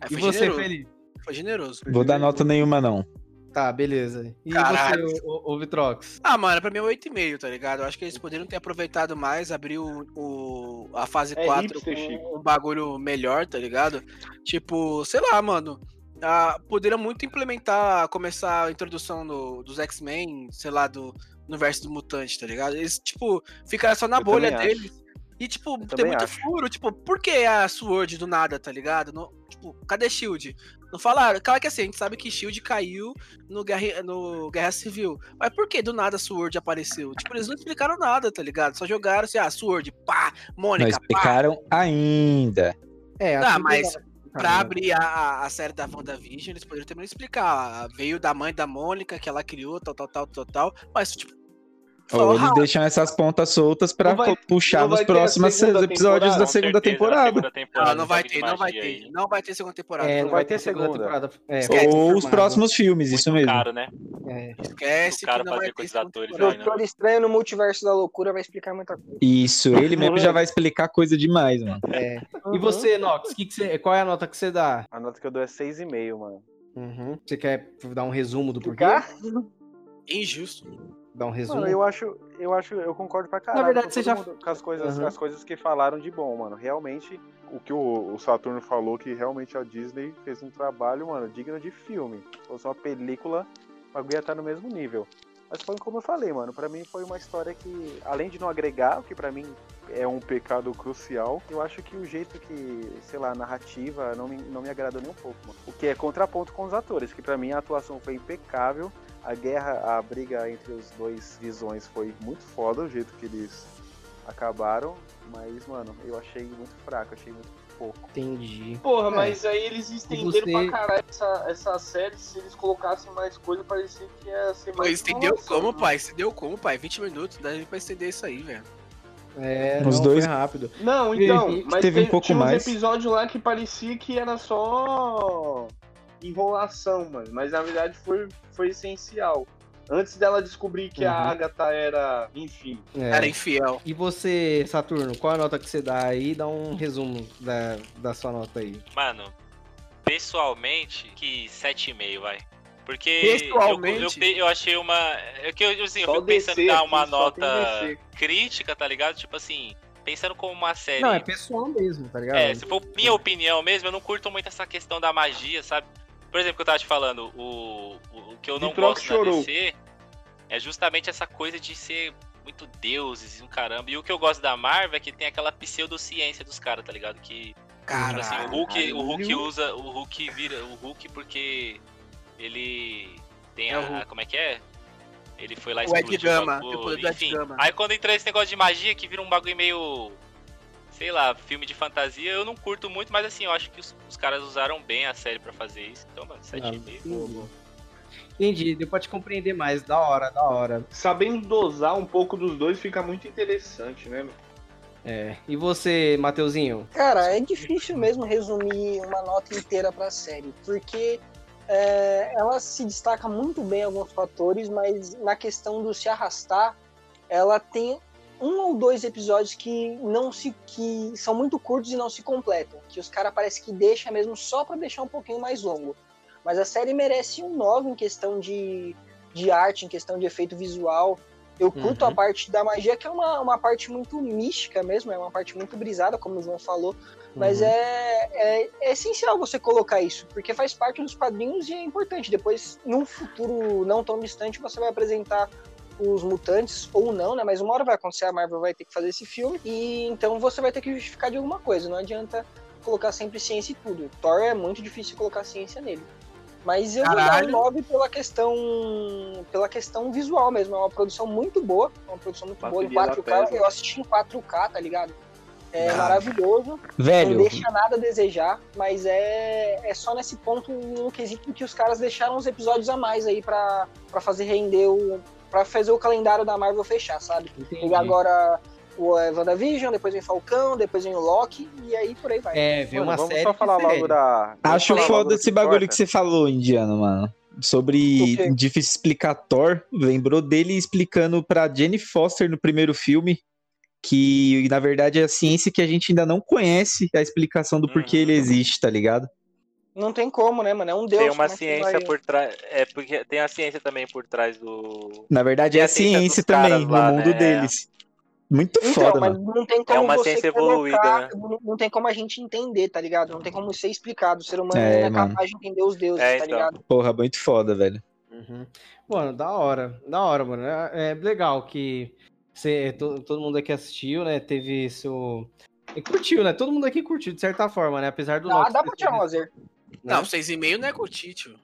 É, E foi você, generoso. Felipe? Foi generoso. Vou dar nota nenhuma, não. Tá, beleza. E Caralho. você, o, o Vitrox? Ah, mano, pra mim é 8,5, tá ligado? Eu acho que eles poderiam ter aproveitado mais, abrir o, o- a fase É 4 hipster, Chico. com um bagulho melhor, tá ligado? Tipo, sei lá, mano. Ah, poderiam muito implementar, começar a introdução do- dos X-Men, sei lá, do universo do mutante, tá ligado? Eles, tipo, ficaram só na Eu bolha também acho. deles. E, tipo, tem também muito acho. furo, tipo, por que a Sword do nada, tá ligado? Não- tipo, cadê Shield? Não falaram? Claro que assim, a gente sabe que Shield caiu no Guerra, no Guerra Civil. Mas por que do nada a Sword apareceu? Tipo, eles não explicaram nada, tá ligado? Só jogaram assim, ah, Sword, pá, Não Mônica, pá. explicaram ainda. É, Ah, assim, mas tá, Pra abrir a, a série da WandaVision, eles poderiam também explicar. ah, Veio da mãe da Mônica, que ela criou, tal, tal, tal, tal, tal. Mas, tipo. Ou eles rápido. deixam essas pontas soltas pra vai- puxar nos próximos episódios da segunda temporada. segunda temporada, Não, não vai ter, não vai ter. aí. Não vai ter segunda temporada. É, não não vai ter segunda, segunda. temporada. É, Esquece, Ou os próximos filmes, isso Muito mesmo. caro, né? É. Esquece que não vai fazer ter atores né? Doutor Estranho no Multiverso da Loucura vai explicar muita coisa. Isso, ele mesmo já vai explicar coisa demais, mano. é. E você, Nox, que que você- qual é a nota que você dá? A nota que eu dou é 6,5, mano. Uhum. Você quer dar um resumo do porquê? Injusto. Dar um resumo? Mano, eu acho, eu acho, eu concordo pra caralho. verdade, com você já- mundo, com as coisas, Aham. as coisas que falaram de bom, mano. Realmente, o que o, o Saturno falou que realmente a Disney fez um trabalho, mano, digno de filme. Se fosse uma película, o bagulho ia estar no mesmo nível. Mas foi como eu falei, mano. Pra mim foi uma história que, além de não agregar, o que pra mim é um pecado crucial, eu acho que o jeito que, sei lá, a narrativa não me, não me agradou nem um pouco, mano. O que é contraponto com os atores, que pra mim a atuação foi impecável. A guerra, a briga entre os dois visões foi muito foda, o jeito que eles acabaram. Mas, mano, eu achei muito fraco, achei muito pouco. Entendi. Porra, É. mas aí eles estenderam você- pra caralho essa, essa série. Se eles colocassem mais coisa, parecia que ia ser mais. Pô, estendeu enrolação, como, né? pai? Estendeu como, pai? 20 minutos, dá pra estender isso aí, velho. É, Os não, dois- foi rápido. Não, então, Teve mas um pouco tinha mais. episódios lá que parecia que era só enrolação, mano. Mas na verdade foi, foi essencial. Antes dela descobrir que a Uhum. Agatha era, enfim. É. Era infiel. E você, Saturno, qual a nota que você dá aí? Dá um resumo da, da sua nota aí. Mano, pessoalmente, que 7,5, vai. Porque eu, Pessoalmente? eu, eu achei uma. É que eu, assim, eu fico pensando em descer dar aqui, uma nota crítica, tá ligado? Tipo assim, pensando como uma série. Não, é pessoal mesmo, tá ligado? É, se for minha opinião mesmo, eu não curto muito essa questão da magia, sabe? Por exemplo, que eu tava te falando, o, o, o que eu não gosto chorou. da DC é justamente essa coisa de ser muito deuses e um caramba. E o que eu gosto da Marvel é que tem aquela pseudociência dos caras, tá ligado? Que Cara, assim, o Hulk, o Hulk usa, o Hulk vira o Hulk porque ele tem É o a, como é que é? Ele foi lá O Ed explodiu Gama, bagulho, o poder do Ed enfim. Gama. Aí quando entra esse negócio de magia que vira um bagulho meio sei lá, filme de fantasia, eu não curto muito, mas assim, eu acho que os, os caras usaram bem a série pra fazer isso. Então, mano, 7,5. Entendi. Entendi, deu pra te compreender mais. Da hora, da hora. Sabendo dosar um pouco dos dois fica muito interessante, né? meu? É. E você, Mateuzinho? Cara, é difícil mesmo resumir uma nota inteira pra série, porque é, ela se destaca muito bem em alguns fatores, mas na questão do se arrastar, ela tem um ou dois episódios que não se que são muito curtos e não se completam, que os caras parece que deixa mesmo só pra deixar um pouquinho mais longo. Mas a série merece um 9 em questão de, de arte, em questão de efeito visual. Eu curto Uhum. a parte da magia, que é uma, uma parte muito mística mesmo, é uma parte muito brisada, como o João falou. Mas Uhum. é, é, é essencial você colocar isso, porque faz parte dos quadrinhos e é importante. Depois, num futuro não tão distante, você vai apresentar os mutantes, ou não, né? Mas uma hora vai acontecer, a Marvel vai ter que fazer esse filme, e então você vai ter que justificar de alguma coisa. Não adianta colocar sempre ciência e tudo. Thor é muito difícil colocar ciência nele. Mas eu Caralho. vou dar um 9 pela questão, pela questão visual mesmo. É uma produção muito boa, é uma produção muito boa em Bateria 4K. ela pesa. Eu assisti em 4K, tá ligado? É Ah. maravilhoso. Não Velho, deixa nada a desejar, mas é, é só nesse ponto no quesito que os caras deixaram uns episódios a mais aí pra fazer render o. pra fazer o calendário da Marvel fechar, sabe? Entendi. Pegar agora o é, WandaVision, depois vem Falcão, depois vem o Loki, e aí por aí vai. É, Mano, uma vamos série. só falar que logo da. vamos acho foda esse bagulho importa. que você falou, Indiano, mano. Sobre difícil explicar Thor. Lembrou dele explicando pra Jenny Foster no primeiro filme que, na verdade, é a ciência que a gente ainda não conhece a explicação do porquê Uhum. ele existe, tá ligado? Não tem como, né, mano? É um deus. Tem uma é ciência vai- por trás. É, porque tem a ciência também por trás do. Na verdade, Tem é a ciência também, lá, no mundo né? deles. Muito Então, foda, mas mano. não tem como uma você ciência colocar, evoluída, né? não, não tem como a gente entender, tá ligado? Não tem como ser explicado. O ser humano É, é capaz de entender os deuses, É, tá então. ligado? Porra, muito foda, velho. Uhum. Mano, da hora, da hora, mano. É, é legal que você, to- todo mundo aqui assistiu, né? Teve seu. e curtiu, né? Todo mundo aqui curtiu, de certa forma, né? Apesar do. Loki dá pra tirar um lazer. Né? Não, 6,5 não é tio.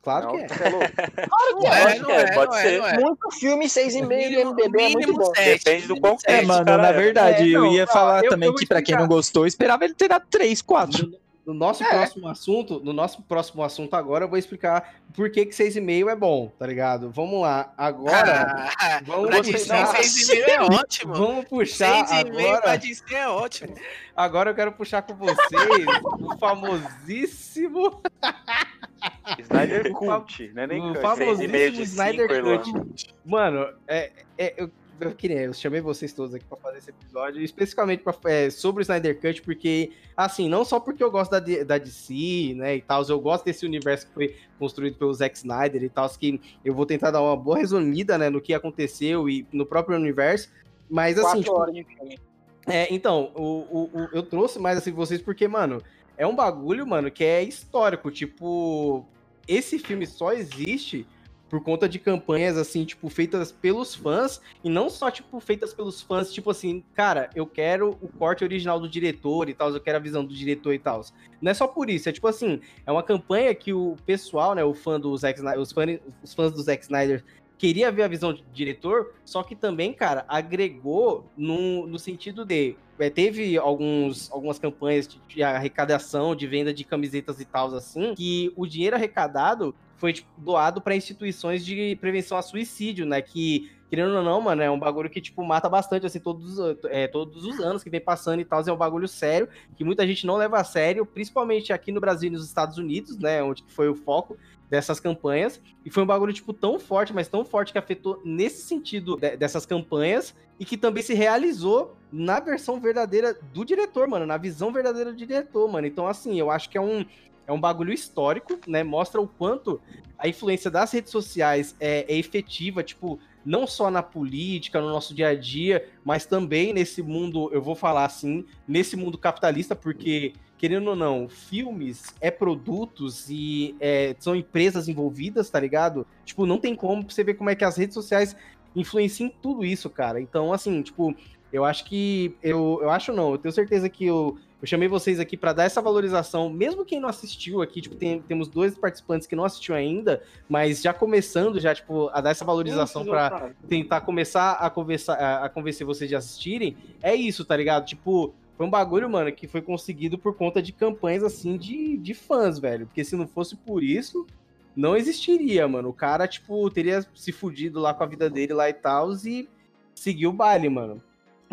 Claro que Não, é. você é louco. Claro que Não é. é, não que é, é, pode não é, ser. não é. Muito filme, 6,5 de MDB é muito Mínimo bom. sete, Depende do sete. É, mano, cara na né? verdade, É, eu não, ia falar eu- também eu que pra quem não gostou, eu esperava ele ter dado 3, 4. No nosso É. próximo assunto, no nosso próximo assunto agora, eu vou explicar por que que 6,5 é bom, tá ligado? Vamos lá. Agora, Ah, vamos pra puxar. Disney, 6,5 é ótimo. Vamos puxar 6,5 pra agora. Disney é ótimo. Agora eu quero puxar com vocês o famosíssimo, Snyder Cult, né? Nem o famosíssimo Snyder. Cut. Mano, é, é, eu, eu queria, eu chamei vocês todos aqui pra fazer esse episódio, especificamente pra, é, sobre o Snyder Cut, porque, assim, não só porque eu gosto da, da DC, né, e tal, eu gosto desse universo que foi construído pelo Zack Snyder e tal, que eu vou tentar dar uma boa resumida, né, no que aconteceu e no próprio universo, mas, assim, tipo, horas de filme. é, então, o, o, o- eu trouxe mais assim vocês porque, mano, é um bagulho, mano, que é histórico. Tipo, esse filme só existe por conta de campanhas, assim, tipo, feitas pelos fãs, e não só, tipo, feitas pelos fãs, tipo assim, cara, eu quero o corte original do diretor e tal, eu quero a visão do diretor e tal. Não é só por isso, é tipo assim, é uma campanha que o pessoal, né, o fã do Zack Snyder, os, fã, os fãs do Zack Snyder queria ver a visão do diretor, só que também, cara, agregou no, no sentido de. é, teve alguns, algumas campanhas de, de arrecadação, de venda de camisetas e tal, assim, que o dinheiro arrecadado foi tipo, doado para instituições de prevenção a suicídio, né? Que, querendo ou não, mano, é um bagulho que, tipo, mata bastante, assim, todos, é, todos os anos que vem passando e tal. É um bagulho sério, que muita gente não leva a sério, principalmente aqui no Brasil e nos Estados Unidos, né? Onde foi o foco dessas campanhas. E foi um bagulho, tipo, tão forte, mas tão forte que afetou nesse sentido de- dessas campanhas e que também se realizou na versão verdadeira do diretor, mano, na visão verdadeira do diretor, mano. Então, assim, eu acho que é um, é um bagulho histórico, né? Mostra o quanto a influência das redes sociais é, é efetiva, tipo, não só na política, no nosso dia a dia, mas também nesse mundo, eu vou falar assim, nesse mundo capitalista, porque querendo ou não, filmes é produtos e é, são empresas envolvidas, tá ligado? Tipo, não tem como você ver como é que as redes sociais influencia em tudo isso, cara. Então, assim, tipo, eu acho que. Eu, eu acho não, eu tenho certeza que eu, eu chamei vocês aqui pra dar essa valorização, mesmo quem não assistiu aqui, tipo, tem- temos dois participantes que não assistiu ainda, mas já começando, já, tipo, a dar essa valorização pra tentar começar a conversar, a, a convencer vocês de assistirem, é isso, tá ligado? Tipo, foi um bagulho, mano, que foi conseguido por conta de campanhas assim de, de fãs, velho. Porque se não fosse por isso, não existiria, mano. O cara, tipo, teria se fudido lá com a vida dele lá e tal e seguiu o baile, mano.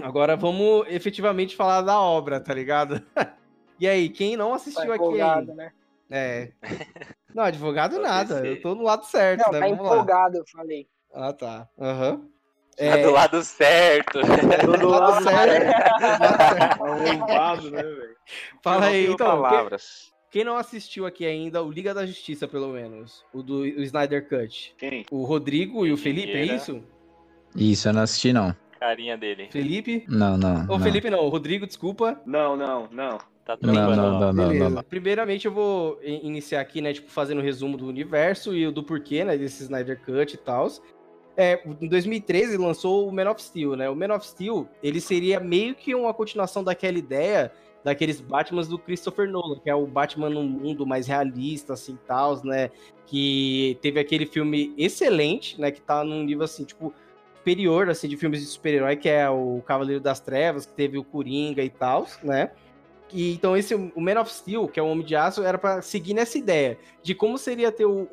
Agora vamos efetivamente falar da obra, tá ligado? e aí, quem não Tá assistiu aqui empolgado, ainda? né? É. Não, advogado nada. Eu tô no lado certo, Não, né? tá Vamos lá. empolgado, eu falei. Ah, tá. Aham. Tá É, do lado certo. tô do lado certo. Tô do lado certo. Arrombado, né, velho? Fala aí, então. quem- palavras. Quem não assistiu aqui ainda, o Liga da Justiça, pelo menos. O do o Snyder Cut. Quem? O Rodrigo e o Felipe, é isso? Isso, eu não assisti, não. Carinha dele. Felipe? Não, não. Não. Felipe não, o Rodrigo, desculpa. Não, não, não. Tá Não, tranquilo. não, não, não, Beleza. não, não. Primeiramente eu vou iniciar aqui, né, tipo, fazendo um resumo do universo e o do porquê, né, desse Snyder Cut e tal. É, em 2013 lançou o Man of Steel, né? O Man of Steel, ele seria meio que uma continuação daquela ideia daqueles Batmans do Christopher Nolan, que é o Batman num mundo mais realista, assim, tal, né? Que teve aquele filme excelente, né? Que tá num nível, assim, tipo, superior, assim, de filmes de super-herói, que é o Cavaleiro das Trevas, que teve o Coringa e tal, né? E, então esse o Man of Steel, que é o Homem de Aço, era pra seguir nessa ideia de como seria ter um,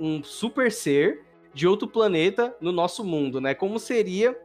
um super ser de outro planeta no nosso mundo, né? Como seria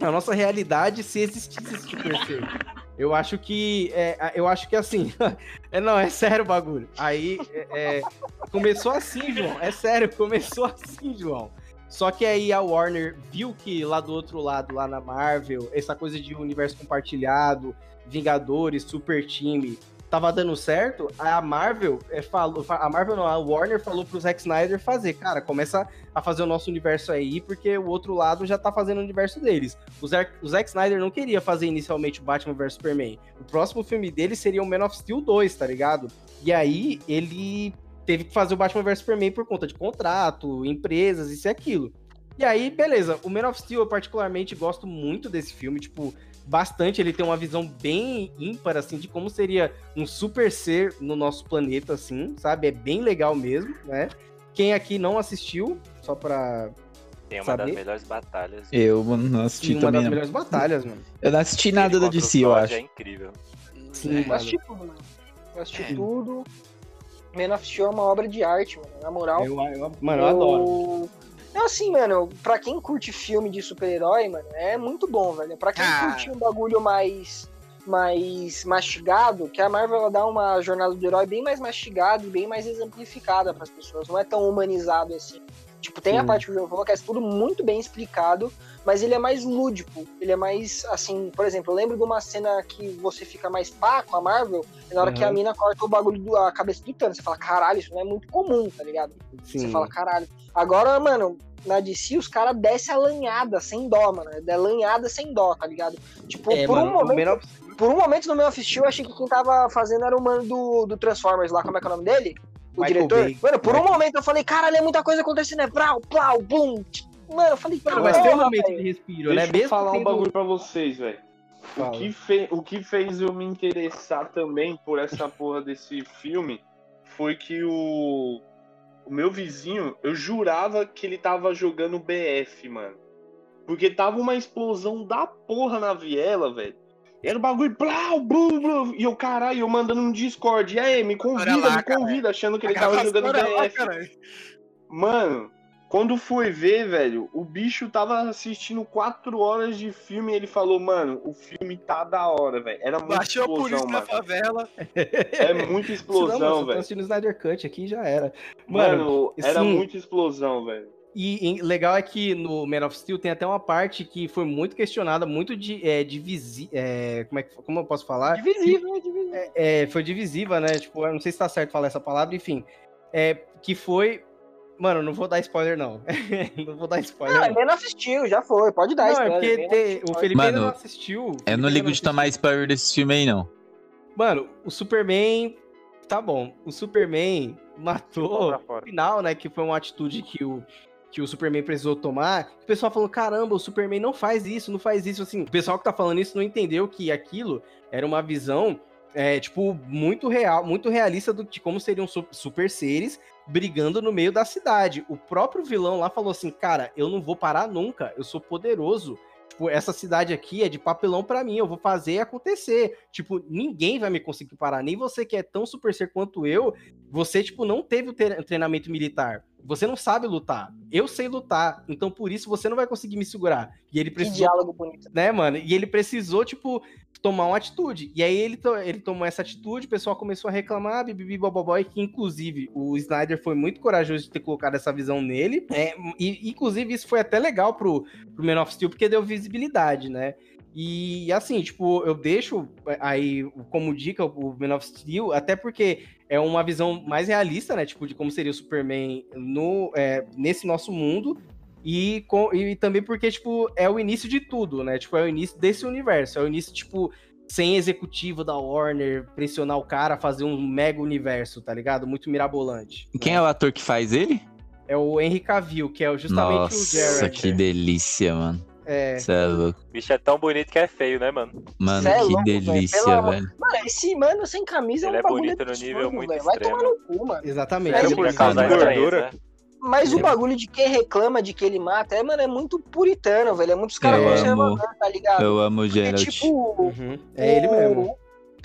a nossa realidade se existisse esse super ser. Eu acho que é, eu acho que assim, é, não é sério o bagulho. Aí é, é, começou assim, João. É sério, começou assim, João. Só que aí a Warner viu que lá do outro lado, lá na Marvel, essa coisa de universo compartilhado, Vingadores, Super Time, tava dando certo, a Marvel é, falou, a Marvel não, a Warner falou pro Zack Snyder fazer, cara, começa a fazer o nosso universo aí, porque o outro lado já tá fazendo o universo deles. O Zack, o Zack Snyder não queria fazer inicialmente o Batman vs Superman. O próximo filme dele seria o Man of Steel 2, tá ligado? E aí ele teve que fazer o Batman vs Superman por conta de contrato, empresas, isso e aquilo. E aí, beleza. O Man of Steel, eu particularmente gosto muito desse filme, tipo, bastante. Ele tem uma visão bem ímpar, assim, de como seria um super ser no nosso planeta, assim, sabe? É bem legal mesmo, né? Quem aqui não assistiu, só pra. Tem uma Saber? das melhores batalhas. Eu não assisti Sim, uma também. das não. melhores batalhas, mano. Eu não assisti Ele nada da DC, eu acho. É incrível. Sim, Eu assisti tudo, mano. Eu assisti É. tudo. Man of Steel é uma obra de arte, mano. Na moral. Eu, eu- mano, eu adoro. Não, assim, mano, pra quem curte filme de super-herói, mano, é muito bom, velho. Pra quem Ah. curte um bagulho mais mais mastigado, que a Marvel ela dá uma jornada do herói bem mais mastigada e bem mais exemplificada pras pessoas. Não é tão humanizado assim. Tipo, tem a Sim. parte que o João falou que é tudo muito bem explicado, mas ele é mais lúdico. Ele é mais, assim, por exemplo, eu lembro de uma cena que você fica mais pá com a Marvel, é na hora que a Uhum. mina corta o bagulho do a cabeça do Thanos. Você fala, caralho, isso não é muito comum, tá ligado? Você Sim. fala, caralho. Agora, mano, na DC os caras descem a lanhada sem dó, mano. É lanhada sem dó, tá ligado? Tipo, É, por, mano, um momento, por um momento no meu assistiu, eu achei que quem tava fazendo era o mano do, do Transformers lá, como é que é o nome dele? O Michael diretor? Bay. Mano, por um Michael- momento eu falei, caralho, é muita coisa acontecendo, é plau, plau, bum. Mano, eu falei, Mano, porra, mas tem um momento de respiro, Deixa né? eu Mesmo falar um bagulho pra vocês, velho. O que, fe- o que fez eu me interessar também por essa porra desse filme foi que o, o meu vizinho, eu jurava que ele tava jogando BF, mano. Porque tava uma explosão da porra na viela, velho. Era o bagulho, blau, blu, blu, e eu, caralho, eu mandando um Discord, e aí, me convida, lá, me convida, achando que ele tava jogando horas lá. Mano, quando foi ver, velho, o bicho tava assistindo quatro horas de filme e ele falou, mano, o filme tá da hora, velho. Era muita Baixou a polícia explosão, na mano. favela. É muita não, mano, explosão, só tô velho. assistindo Snyder Cut aqui e já era. Mano, Mano, era sim. muita explosão, velho. E, e legal é que no Man of Steel tem até uma parte que foi muito questionada, muito de, é, divisi, é, como, é que, como eu posso falar? Divisível, é divisível. É, foi divisiva, né? Tipo, eu não sei se tá certo falar essa palavra, enfim. É, que foi. Mano, não vou dar spoiler, não. não vou dar spoiler. Não, Não, é Man of Steel, já foi, pode dar não é spoiler, porque te- Steel, o. Felipe ainda Mano, não assistiu. Eu não ligo de tomar assistiu. spoiler desse filme aí, não. Mano, o Superman. Tá bom. O Superman matou. No final, né? Que foi uma atitude que o, que o Superman precisou tomar, o pessoal falou: caramba, o Superman não faz isso, não faz isso. Assim, o pessoal que tá falando isso não entendeu que aquilo era uma visão, é, tipo, muito real, muito realista do, de como seriam su- super seres brigando no meio da cidade. O próprio vilão lá falou assim: cara, eu não vou parar nunca, eu sou poderoso. Tipo, essa cidade aqui é de papelão pra mim, eu vou fazer acontecer. Tipo, ninguém vai me conseguir parar, nem você que é tão super ser quanto eu, você, tipo, não teve o tre- treinamento militar. Você não sabe lutar. Eu sei lutar, então por isso você não vai conseguir me segurar. E ele Que precisou diálogo bonito. né, mano? E ele precisou, tipo, tomar uma atitude. E aí ele, to- ele tomou essa atitude, o pessoal começou a reclamar, bibibi, bobobó, e que inclusive o Snyder foi muito corajoso de ter colocado essa visão nele. É, e inclusive isso foi até legal pro, pro Man of Steel, porque deu visibilidade, né? E assim, tipo, eu deixo aí como dica o Man of Steel, até porque é uma visão mais realista, né? Tipo, de como seria o Superman no, é, nesse nosso mundo. E, com- e também porque, tipo, é o início de tudo, né? Tipo, é o início desse universo. É o início, tipo, sem executivo da Warner pressionar o cara a fazer um mega universo, tá ligado? Muito mirabolante. Quem né? é o ator que faz ele? É o Henry Cavill, que é justamente o Nossa, Geralt. que delícia, mano. É. É louco. O bicho é tão bonito que é feio, né, mano? Mano, Cê é que louco, velho. delícia, amor- velho. Mano, esse mano sem camisa Ele é é um bagulho bonito no nível muito velho. Vai tomar extremo. no cu, mano. Exatamente. Eu por de estranheza, gordura. né? Mas o É. bagulho de quem reclama de que ele mata é, mano, é muito puritano, velho. É muitos caras conservadores, tá ligado? Eu amo o Porque, Geralt. tipo, Uhum. É ele mesmo.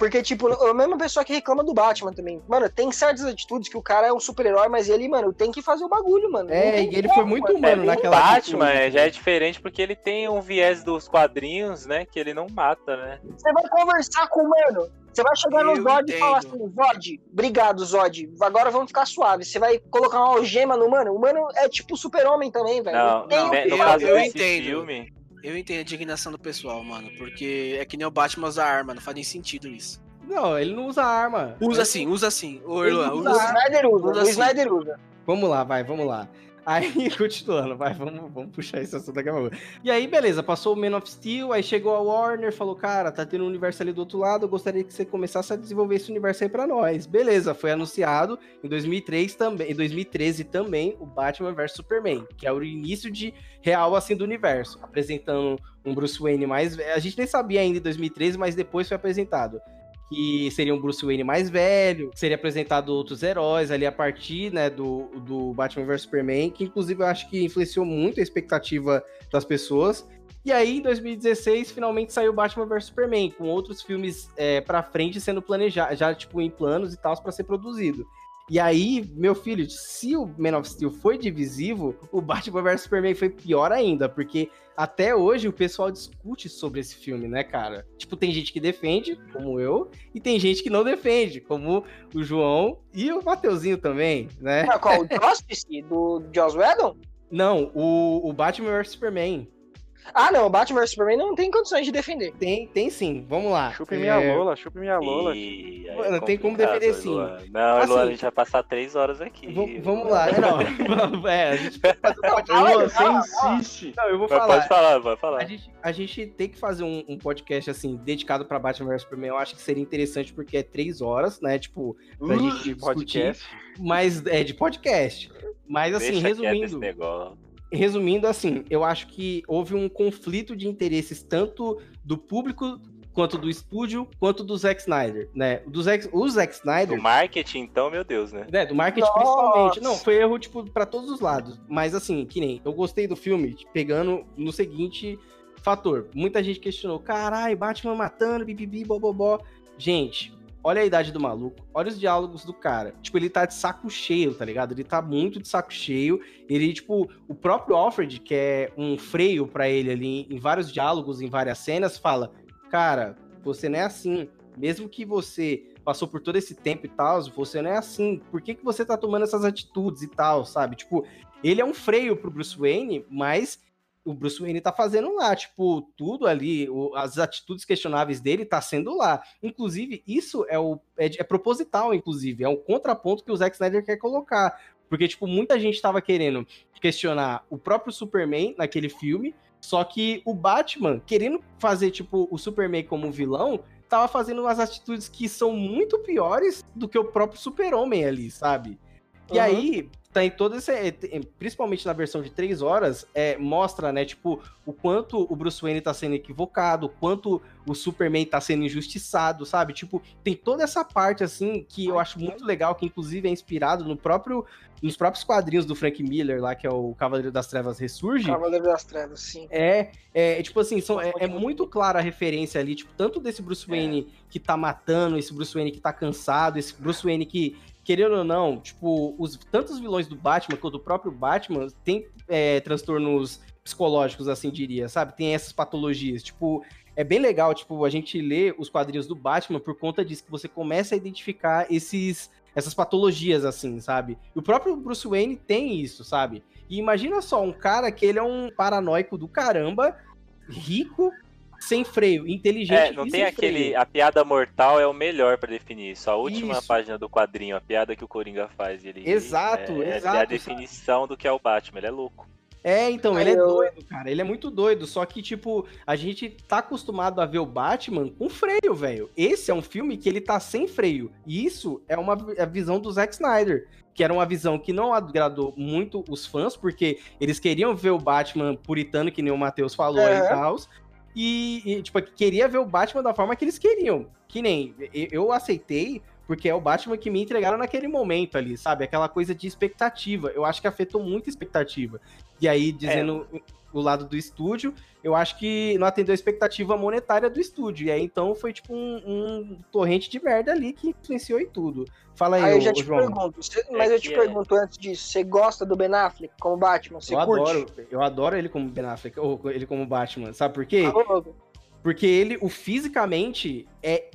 Porque, tipo, a mesma pessoa que reclama do Batman também. Mano, tem certas atitudes que o cara é um super-herói, mas ele, mano, tem que fazer o bagulho, mano. Não É, e ele como, foi muito mano. humano É, naquela o Batman atitude. é, já é diferente porque ele tem um viés dos quadrinhos, né? Que ele não mata, né? Você vai conversar com o mano. Você vai chegar no Eu Zod e falar entendo. assim, Zod, obrigado, Zod. Agora vamos ficar suave. Você vai colocar uma algema no mano. O mano é tipo super-homem também, velho. Não, Tem não, o que no eu- caso eu desse entendo. filme, Eu entendo a indignação do pessoal, mano. Porque é que nem o Batman usar arma, não faz nem sentido isso. Não, ele não usa arma. Usa sim, usa sim. Ô, Ele Erlan, usa O usa sim. Snyder usa, Usa o sim. Snyder usa. Vamos lá, vai, vamos lá. Aí, continuando, vai, vamos, vamos puxar esse assunto daqui a pouco. E aí, beleza, passou o Man of Steel, aí chegou a Warner, falou, cara, tá tendo um universo ali do outro lado, eu gostaria que você começasse a desenvolver esse universo aí pra nós. Beleza, foi anunciado em 2003 também, em 2013 também, o Batman vs Superman, que é o início de real, assim, do universo, apresentando um Bruce Wayne mais... A gente nem sabia ainda em 2013, mas depois foi apresentado que seria um Bruce Wayne mais velho, seria apresentado outros heróis ali a partir, né, do, do Batman vs Superman, que inclusive eu acho que influenciou muito a expectativa das pessoas. E aí, em 2016, finalmente saiu Batman vs Superman, com outros filmes é, pra frente sendo planejados, já tipo em planos e tal, pra ser produzido. E aí, meu filho, se o Man of Steel foi divisivo, o Batman vs Superman foi pior ainda, porque até hoje o pessoal discute sobre esse filme, né, cara? Tipo, tem gente que defende, como eu, e tem gente que não defende, como o João e o Mateuzinho também, né? Qual? O Justice do Joss Whedon? Não, o, o Batman vs Superman. Ah, não, o Batman vs Superman não tem condições de defender. Tem, tem sim, vamos lá. Chupe É, minha Lola, chupe minha Lola. E é tem como defender sim. Luan. Não, Assim, Luan, a gente vai passar três horas aqui. v- vamos lá, é, não, é, a gente pode fazer um podcast- Luan, você insiste. Não, eu vou Mas falar. pode falar, vai falar. A gente, a gente tem que fazer um, um podcast, assim, dedicado pra Batman vs Superman. Eu acho que seria interessante, porque é três horas, né? Tipo, pra gente De discutir. podcast. Mas é de podcast. Mas, assim, Deixa resumindo. Resumindo, assim, eu acho que houve um conflito de interesses tanto do público quanto do estúdio, quanto do Zack Snyder, né? Do Zack, o Zack Snyder, Do marketing, então, meu Deus, né? né, do marketing Nossa! principalmente. Não, foi erro, tipo, pra todos os lados. Mas, assim, que nem, eu gostei do filme pegando no seguinte fator. Muita gente questionou, caralho, Batman matando, bibibi, bobobó. Gente, olha a idade do maluco, olha os diálogos do cara. Tipo, ele tá de saco cheio, tá ligado? Ele tá muito de saco cheio. Ele, tipo, o próprio Alfred, que é um freio pra ele ali em vários diálogos, em várias cenas, fala: Cara, você não é assim. Mesmo que você passou por todo esse tempo e tal, você não é assim. Por que, que você tá tomando essas atitudes e tal, sabe? Tipo, ele é um freio pro Bruce Wayne, mas o Bruce Wayne tá fazendo lá, tipo, tudo ali, o- as atitudes questionáveis dele tá sendo lá. Inclusive, isso é, o, é, é proposital, inclusive, é um contraponto que o Zack Snyder quer colocar. Porque, tipo, muita gente tava querendo questionar o próprio Superman naquele filme, só que o Batman, querendo fazer, tipo, o Superman como vilão, tava fazendo umas atitudes que são muito piores do que o próprio Super-Homem ali, sabe? E Uhum. aí, tem todo esse. é, tem- Principalmente na versão de três horas, é, mostra, né, tipo, o quanto o Bruce Wayne tá sendo equivocado, o quanto o Superman tá sendo injustiçado, sabe? Tipo, tem toda essa parte, assim, que eu acho muito legal, que inclusive é inspirado no próprio. Nos próprios quadrinhos do Frank Miller, lá, que é o Cavaleiro das Trevas Ressurge. Cavaleiro das Trevas, sim. É, é, tipo assim, são, é, é muito clara a referência ali, tipo, tanto desse Bruce Wayne que tá matando, esse Bruce Wayne que tá cansado, esse Bruce Wayne que, querendo ou não, tipo, os, tanto os vilões do Batman quanto o próprio Batman tem é, transtornos psicológicos, assim diria, sabe? Tem essas patologias, tipo, é bem legal, tipo, a gente lê os quadrinhos do Batman por conta disso, que você começa a identificar esses, essas patologias, assim, sabe? E o próprio Bruce Wayne tem isso, sabe? E imagina só, um cara que ele é um paranoico do caramba, rico, sem freio, inteligente É, não e tem sem aquele. freio. A piada mortal é o melhor pra definir isso. A última Isso. página do quadrinho, a piada que o Coringa faz. Ele, Exato, é, exato, É a definição do que é o Batman. Ele é louco. É, então, ele é doido, cara. Ele é muito doido. Só que, tipo, a gente tá acostumado a ver o Batman com freio, velho. Esse é um filme que ele tá sem freio. E isso é uma a visão do Zack Snyder. Que era uma visão que não agradou muito os fãs, porque eles queriam ver o Batman puritano, que nem o Matheus falou aí e tal. E, e, tipo, queria ver o Batman da forma que eles queriam. Que nem eu- aceitei, porque é o Batman que me entregaram naquele momento ali, sabe? Aquela coisa de expectativa. Eu acho que afetou muito a expectativa. E aí, dizendo o lado do estúdio, eu acho que não atendeu a expectativa monetária do estúdio. E aí, então, foi tipo um, um torrente de merda ali que influenciou em tudo. Fala aí, Aí eu ô, já te João. pergunto, você- mas eu te é- pergunto antes disso, você gosta do Ben Affleck como Batman? Você Eu curte? adoro, eu adoro ele como Ben Affleck, ou ele como Batman. Sabe por quê? Porque ele, o fisicamente, é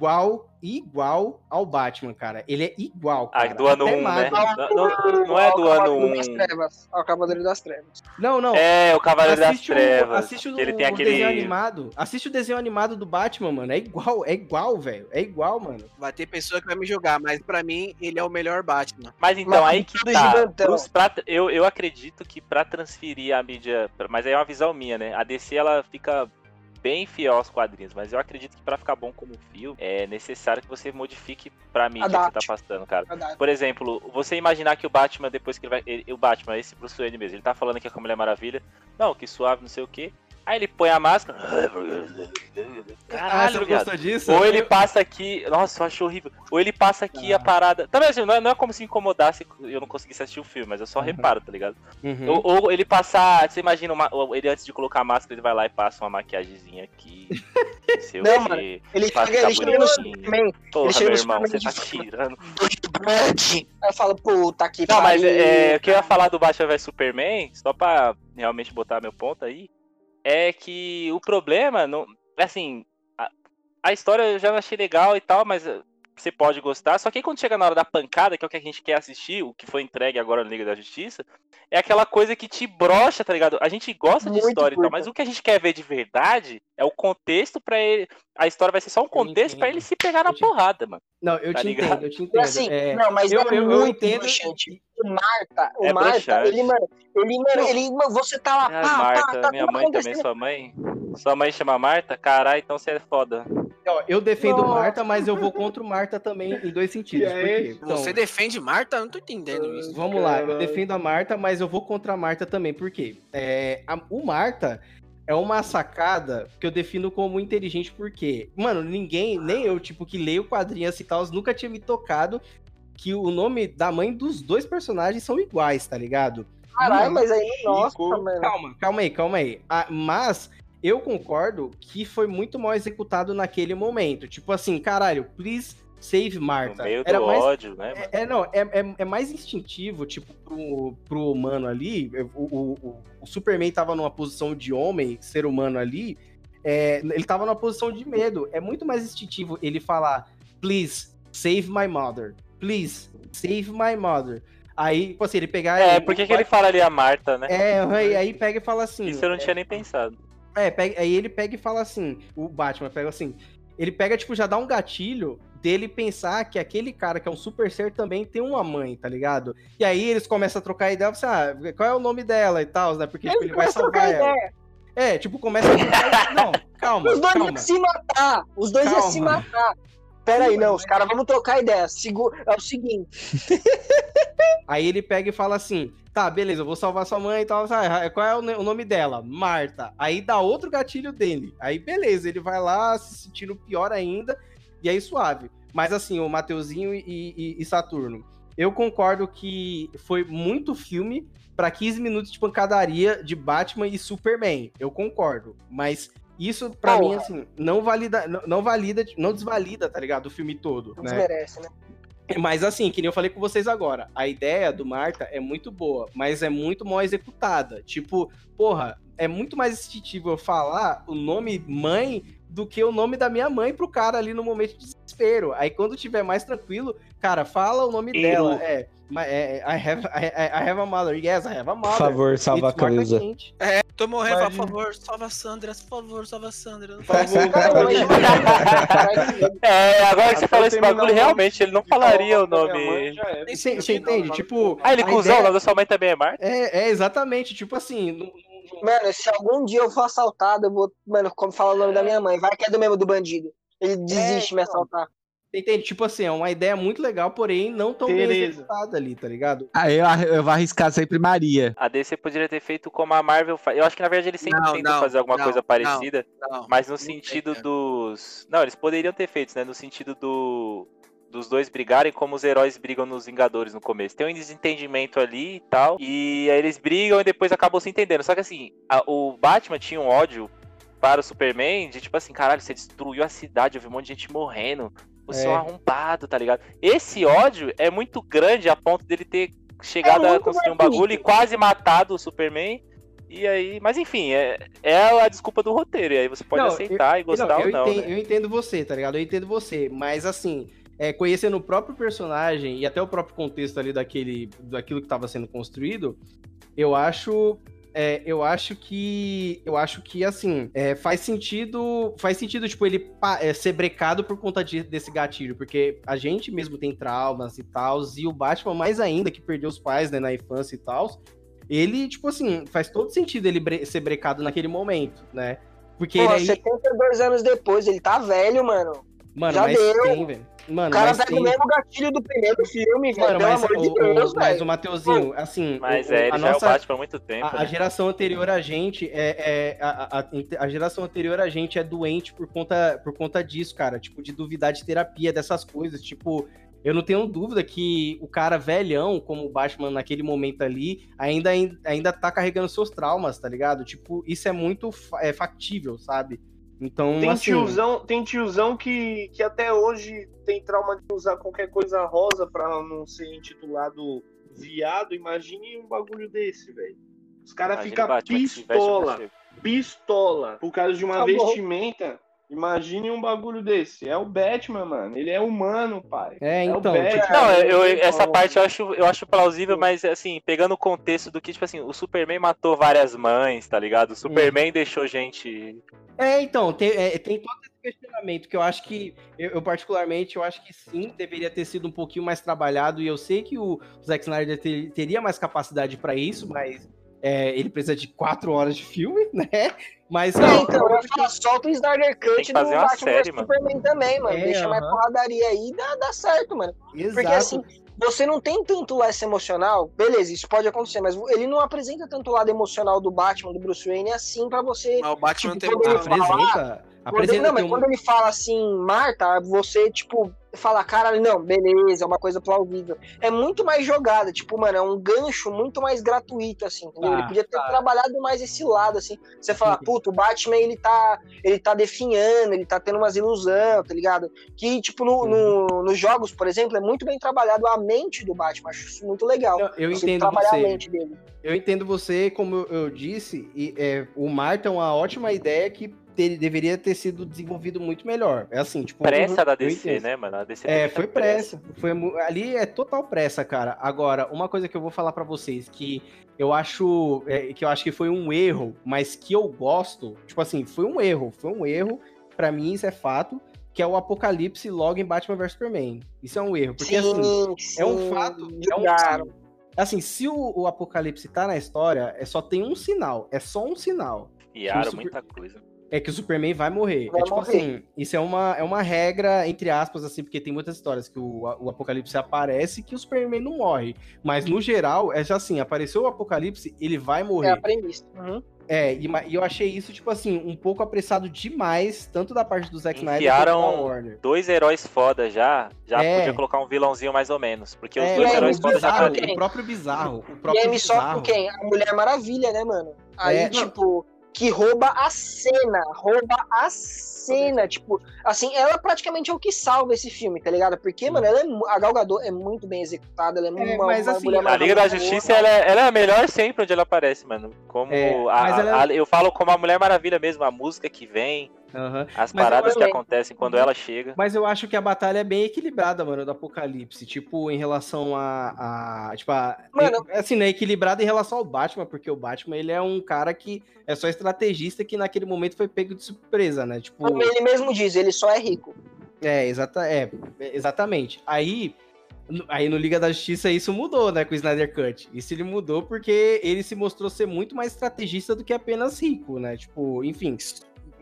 igual, igual ao Batman, cara. Ele é igual, Ah, cara. do ano Até 1, né? magro. Não, não- não é Ao do ano Cavaleiro das 1. Trevas, Ao Cavaleiro das Trevas. Não, não. É, o Cavaleiro das Assiste o- Trevas. assiste o, ele o tem aquele. desenho animado. Assiste o desenho animado do Batman, mano. É igual, é igual, velho. É igual, mano. Vai ter pessoa que vai me jogar, mas pra mim ele é o melhor Batman. Mas então, Mas aí que tá. Pros- pra- eu, eu acredito que pra transferir a mídia. Mas aí é uma visão minha, né? A DC ela fica bem fiel aos quadrinhos, mas eu acredito que pra ficar bom como filme, é necessário que você modifique pra mídia que Adapte. você tá passando, cara. Verdade. Por exemplo, você imaginar que o Batman, depois que ele vai. ele- o Batman, esse Bruce Wayne mesmo, ele tá falando que é com a Mulher Maravilha. Não, que suave, não sei o quê. Aí ele põe a máscara. ah, Caralho, você viado. gostou disso? Ou ele passa aqui. Nossa, eu acho horrível. Ou ele passa aqui a parada. Também assim, não é, não é como se incomodasse eu não conseguisse assistir o filme, mas eu só reparo, tá ligado? Uhum. Ou, ou ele passar. Você imagina uma- ele antes de colocar a máscara, ele vai lá e passa uma maquiagemzinha aqui. Não sei Não, mano, Ele chega, ele chega no. Superman, Porra, meu irmão, você Superman tá tirando. Aí eu falo, puta que Não, mas é, o que eu ia falar do Batman vs Superman, só pra realmente botar meu ponto aí, é que o problema, não, assim, a, a história eu já achei legal e tal, mas você pode gostar, só que aí quando chega na hora da pancada, que é o que a gente quer assistir, o que foi entregue agora no Liga da Justiça, é aquela coisa que te brocha, tá ligado? A gente gosta de Muito história e tal, mas o que a gente quer ver de verdade é o contexto pra ele. A história vai ser só um contexto pra entendo. ele se pegar na te- porrada, mano. Não, eu Tá te ligado? entendo, eu te entendo. assim, É, não, mas eu- é eu- eu entendo- broxante. O Marta, o É Marta, ele, mano, ele, mano, ele, mano, você tá lá, Ah, pá, Marta, pá, tá minha mãe também, sua mãe. Sua mãe chama Marta? Caralho, então você é foda. ó, eu defendo Nossa. Marta, mas eu vou contra o Marta também em dois sentidos. É? Então, Você defende Marta? Eu não tô entendendo isso. Vamos lá, eu defendo a Marta, mas eu vou contra a Marta também. Por quê? É, a- o Marta é uma sacada que eu defino como inteligente, porque, mano, ninguém, nem eu, tipo, que leio quadrinhos e tal, nunca tinha me tocado que o nome da mãe dos dois personagens são iguais, tá ligado? Caralho, mas aí, nossa, mano. Calma, calma aí, calma aí. Ah, mas eu concordo que foi muito mal executado naquele momento. Tipo assim, caralho, please save No Marta. meio do Era mais ódio, né? mano? é, é, não, é, é, é mais instintivo, tipo, pro, pro humano ali. O, o, o, Superman tava numa posição de homem, ser humano ali. é, ele tava numa posição de medo. É muito mais instintivo ele falar, please, save my mother. Please, save my mother. Aí, tipo assim, ele pegar. É, por que, que ele fala ali a Marta, né? É, aí, aí pega e fala assim. Isso eu não tinha nem pensado. É, pega- aí ele pega e fala assim, o Batman pega assim, ele pega, tipo, já dá um gatilho dele pensar que aquele cara que é um super ser também tem uma mãe, tá ligado? E aí eles começam a trocar ideia, você, ah, qual é o nome dela e tal, né? Porque tipo, Ele ele vai salvar ela. ideia. É, tipo, começa a trocar Não, calma, Os dois calma. iam se matar. Os dois iam se Calma. matar. Pera aí, não, os caras, vamos trocar ideia. Segu- É o seguinte, Aí ele pega e fala assim: tá, beleza, eu vou salvar sua mãe e tal. Ah, qual é o nome dela? Marta. Aí dá outro gatilho dele. Aí beleza, ele vai lá se sentindo pior ainda. E aí suave. Mas assim, o Mateuzinho e, e- e Saturno. Eu concordo que foi muito filme pra 15 minutos de pancadaria de Batman e Superman. Eu concordo. Mas isso, pra Porra. mim, assim, não valida, não, não valida, não desvalida, tá ligado? O filme todo. não né? desmerece, né? Mas assim, que nem eu falei com vocês agora, a ideia do Marta é muito boa, mas é muito mal executada. Tipo, porra, é muito mais instintivo eu falar o nome mãe do que o nome da minha mãe pro cara ali no momento de desespero. Aí quando tiver mais tranquilo, cara, fala o nome Eru. dela. É, ma- é, I, have, I, I- I have a mother. Yes, I have a Por mother. favor, salva a It's Martha Cleusa. Kent. Tô morrendo, por favor, salva a Sandra, por favor, salva a Sandra. Por favor, É, agora que você falou esse bagulho, realmente ele não falaria o nome. Você você entende? Tipo. Ah, ele a cuzão, o nome da sua mãe também é Marta? É, é, exatamente. Tipo assim, no- no- Mano, se algum dia eu for assaltado, eu vou, mano, como fala o nome da minha mãe, vai que é do mesmo do bandido. Ele desiste de me então. assaltar. Entende? Tipo assim, é uma ideia muito legal, porém não tão bem Tereza. executada ali, tá ligado? Ah, eu, eu vou arriscar sempre Maria. A DC poderia ter feito como a Marvel faz. Eu acho que na verdade eles sempre Não, tentam não, fazer alguma não, coisa parecida, Não. mas no Não sentido tem, dos. Não, eles poderiam ter feito, né? No sentido do. Dos dois brigarem como os heróis brigam nos Vingadores no começo. Tem um desentendimento ali e tal. E aí eles brigam e depois acabam se entendendo. Só que assim, a- o Batman tinha um ódio para o Superman de tipo assim, caralho, você destruiu a cidade, eu vi um monte de gente morrendo. Você é um É. arrombado, tá ligado? Esse ódio é muito grande a ponto dele ter chegado É a construir um bagulho e quase matado o Superman. E aí, mas enfim, é, é a desculpa do roteiro. E aí você pode Não, aceitar e gostar Não, ou eu, não. entendo, né? eu entendo você, tá ligado? Eu entendo você, mas assim, é, conhecendo o próprio personagem e até o próprio contexto ali daquele, daquilo que estava sendo construído, eu acho, é, eu acho que, eu acho que assim, é, faz sentido, faz sentido tipo ele é, ser brecado por conta de- desse gatilho, porque a gente mesmo tem traumas e tal, e o Batman mais ainda que perdeu os pais, né, na infância e tal. Ele, tipo assim, faz todo sentido ele bre- ser brecado naquele momento, né? Porque Pô, ele aí, 72 anos depois, ele tá velho, mano. Mano, Já mas deu. tem, velho. Mano, o cara pega tem... o mesmo gatilho do primeiro filme, velho. Mano, Pelo mas, amor de o, Deus, o, mas o. Mateuzinho, assim, Mas o- é, ele a já é o nossa, Batman há muito tempo. a, a né? geração anterior a gente é, é- a, a- a geração anterior a gente é doente por conta, por conta disso, cara. Tipo, de duvidar de terapia, dessas coisas. Tipo, eu não tenho dúvida que o cara velhão, como o Batman naquele momento ali, ainda, ainda tá carregando seus traumas, tá ligado? Tipo, isso é muito fa- é, factível, sabe? Então, Tem assim... tiozão, tem tiozão que, que até hoje tem trauma de usar qualquer coisa rosa pra não ser intitulado viado. Imagine um bagulho desse, velho. Os caras ficam pistola, pistola, por causa de uma Tá bom. vestimenta. Imagine um bagulho desse. É o Batman, mano. Ele é humano, pai. É, o então, Batman. tipo, Não, eu, essa parte eu acho, eu acho plausível, mas assim, pegando o contexto do que, tipo assim, o Superman matou várias mães, tá ligado? O Superman deixou gente. É, então, tem, é, tem todo esse questionamento que eu acho que, eu, eu particularmente, eu acho que sim, deveria ter sido um pouquinho mais trabalhado, e eu sei que o Zack Snyder ter- teria mais capacidade pra isso, mas é, ele precisa de quatro horas de filme, né? Mas, É, não, então, eu falo, solta o Snyder Cut que do Batman série, mano. Superman também, mano. É, Deixa mais aham. porradaria aí e dá, dá certo, mano. exato. Porque assim, você não tem tanto lado emocional, beleza, isso pode acontecer, mas ele não apresenta tanto lado emocional do Batman, do Bruce Wayne, assim pra você. Mas o Batman Tipo, tem quando ele muito. fala- apresenta, Quando, apresenta não, mas um- quando ele fala assim, Marta, você, tipo, fala, cara, não, beleza, é uma coisa plausível. É muito mais jogada, tipo, mano, é um gancho muito mais gratuito, assim, entendeu? Tá, ele podia ter tá. trabalhado mais esse lado, assim. Você fala, puta, o Batman, ele tá, ele tá definhando, ele tá tendo umas ilusões, tá ligado? Que, tipo, no, no- nos jogos, por exemplo, é muito bem trabalhado a mente do Batman, acho isso muito legal. Não, eu Você entendo trabalhar a você. mente dele. Eu entendo você, como eu, eu disse, e é, o Marta é uma ótima ideia que ter- deveria ter sido desenvolvido muito melhor. É assim, tipo... Pressa eu- da DC, né, mano? A DC É, foi pressa. Foi, mu- ali é total pressa, cara. Agora, uma coisa que eu vou falar pra vocês que eu acho é, que eu acho que foi um erro, mas que eu gosto, tipo assim, foi um erro, foi um erro. Pra mim isso é fato, que é o Apocalipse logo em Batman vs Superman. Isso é um erro, porque assim, é um sim, fato, é um jogaram. assim, se o, o Apocalipse tá na história, é só tem um sinal, é só um sinal. Piaram super- muita coisa. É que o Superman vai morrer. Vai é tipo morrer. assim, isso é uma, é uma regra, entre aspas, assim, porque tem muitas histórias que o, o Apocalipse aparece que o Superman não morre. Mas no geral, é já assim, apareceu o Apocalipse, ele vai É morrer. a premissa. Uhum. É, e, e eu achei isso, tipo assim, um pouco apressado demais, tanto da parte do Zack Snyder Enfiaram quanto da Warner. Dois heróis foda já. Já É. podia colocar um vilãozinho mais ou menos. Porque os É, dois e aí, heróis foda já tá o próprio bizarro. O E próprio aí me bizarro. quem? A Mulher Maravilha, né, mano? Aí, É, não. tipo, que rouba a cena, rouba a cena, tipo, assim, ela praticamente é o que salva esse filme, tá ligado? Porque, mano, ela é, a Gal Gadot é muito bem executada, ela é, É, uma, mas uma assim, mulher a Liga da. Justiça, ela é, ela é a melhor sempre onde ela aparece, mano. Como É, a- ela- a- eu falo como a Mulher Maravilha mesmo, a música que vem, Aham. as Mas paradas que acontecem quando ela chega. Mas eu acho que a batalha é bem equilibrada, mano, do Apocalipse. Tipo, em relação a. a tipo, a, Mano- é, assim, né? Equilibrada em relação ao Batman, porque o Batman, ele é um cara que é só estrategista que naquele momento foi pego de surpresa, né? Tipo. Como ele mesmo diz, ele só é rico. É, exata, é, exatamente. Aí, aí no Liga da Justiça isso mudou, né, com o Snyder Cut. Isso ele mudou porque ele se mostrou ser muito mais estrategista do que apenas rico, né? Tipo, enfim,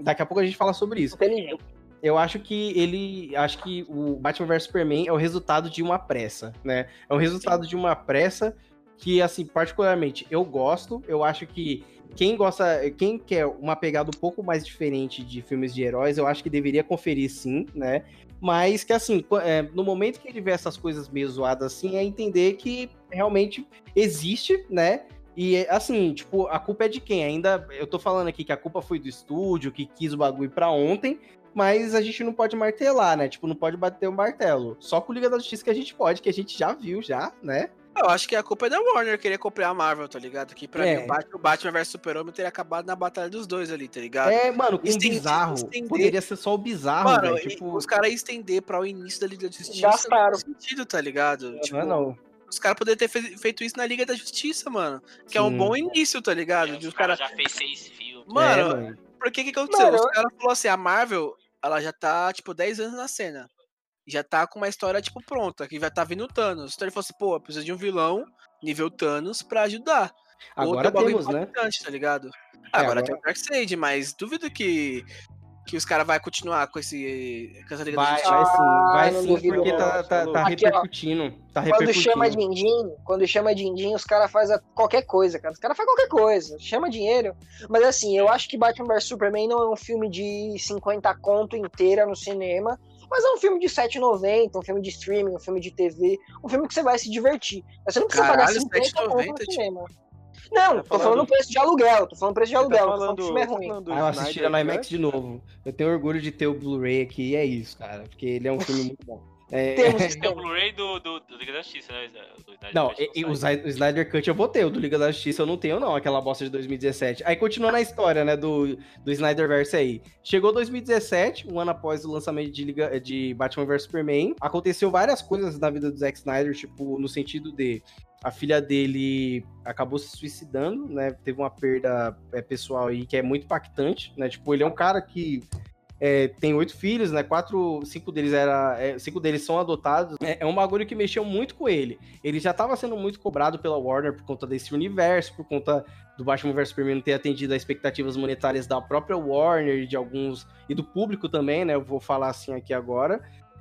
daqui a pouco a gente fala sobre isso. Inteligente. Eu acho que ele. Acho que o Batman vs Superman é o resultado de uma pressa, né? É o resultado de uma pressa que, assim, particularmente eu gosto. Eu acho que quem gosta. Quem quer uma pegada um pouco mais diferente de filmes de heróis, eu acho que deveria conferir sim, né? Mas que, assim, é, no momento que ele vê essas coisas meio zoadas assim, é entender que realmente existe, né? E assim, tipo, a culpa é de quem? Ainda eu tô falando aqui que a culpa foi do estúdio, que quis o bagulho pra ontem, mas a gente não pode martelar, né? Tipo, não pode bater o martelo. Só com o Liga da Justiça que a gente pode, que a gente já viu já, né? Eu acho que a culpa é da Warner querer copiar a Marvel, tá ligado? Que pra É. mim o Batman, o Batman vs Super-Homem teria acabado na batalha dos dois ali, tá ligado? É, mano, com o Estender- bizarro. estender. Poderia ser só o bizarro, Mano, velho. e Tipo, os caras estender pra o início da Liga da Justiça. Gastaram. Não sentido, tá ligado? Tipo, não, não. Os caras poderiam ter fe- feito isso na Liga da Justiça, mano. Que é um Sim. bom início, tá ligado? De Os cara... caras já fez seis filmes. Mano, É, mano. porque que que aconteceu? Mano, Os caras falaram assim, a Marvel, ela já tá, tipo, 10 anos na cena. Já tá com uma história, tipo, pronta, que vai tá vindo o Thanos. Então ele falou assim, pô, eu preciso de um vilão nível Thanos pra ajudar. Agora Outro bagulho temos, né? tá ligado? É, agora, agora- tem o Darkseid, mas duvido que, que os caras vão continuar com, esse, com essa Liga da Vai, Justiça. vai sim, Ah, vai sim, porque não, tá, tá, tá Aqui, ó. repercutindo. Tá Quando chama Din-Din, quando chama Din-Din, os caras fazem qualquer coisa, cara. Os caras fazem qualquer coisa, chama dinheiro. Mas assim, eu acho que Batman vs Superman não é um filme de 50 conto inteira no cinema, mas é um filme de 7,90, um filme de streaming, um filme de TV, um filme que você vai se divertir. Mas você não precisa pagar Caralho, 50 conto 7,90, no tio. cinema. Não, Tá tô falando falando- preço de aluguel, tô falando preço de Você aluguel, tá tô falando falando, que o filme é tá ruim. falando do Ah, eu assisti no IMAX de novo. Eu tenho orgulho de ter o Blu-ray aqui e é isso, cara. Porque ele é um filme muito bom. É, Temos Tem o. Blu-ray do, do, do Liga da Justiça, né? Do Snyder Não, e, e não o, o Snyder Cut eu vou ter, o do Liga da Justiça eu não tenho, não, aquela bosta de 2017. Aí continua na história, né, do, do Snyderverse aí. Chegou 2017, um ano após o lançamento de, Liga, de Batman vs Superman. Aconteceu várias coisas na vida do Zack Snyder, tipo, no sentido de a filha dele acabou se suicidando, né? Teve uma perda é, pessoal aí que é muito impactante, né? Tipo, ele é um cara que é, tem oito filhos, né? Quatro, cinco deles era, é, cinco deles são adotados. É, é um bagulho que mexeu muito com ele. Ele já estava sendo muito cobrado pela Warner por conta desse universo, por conta do Batman vs Superman ter atendido às expectativas monetárias da própria Warner de alguns e do público também, né? Eu vou falar assim aqui agora.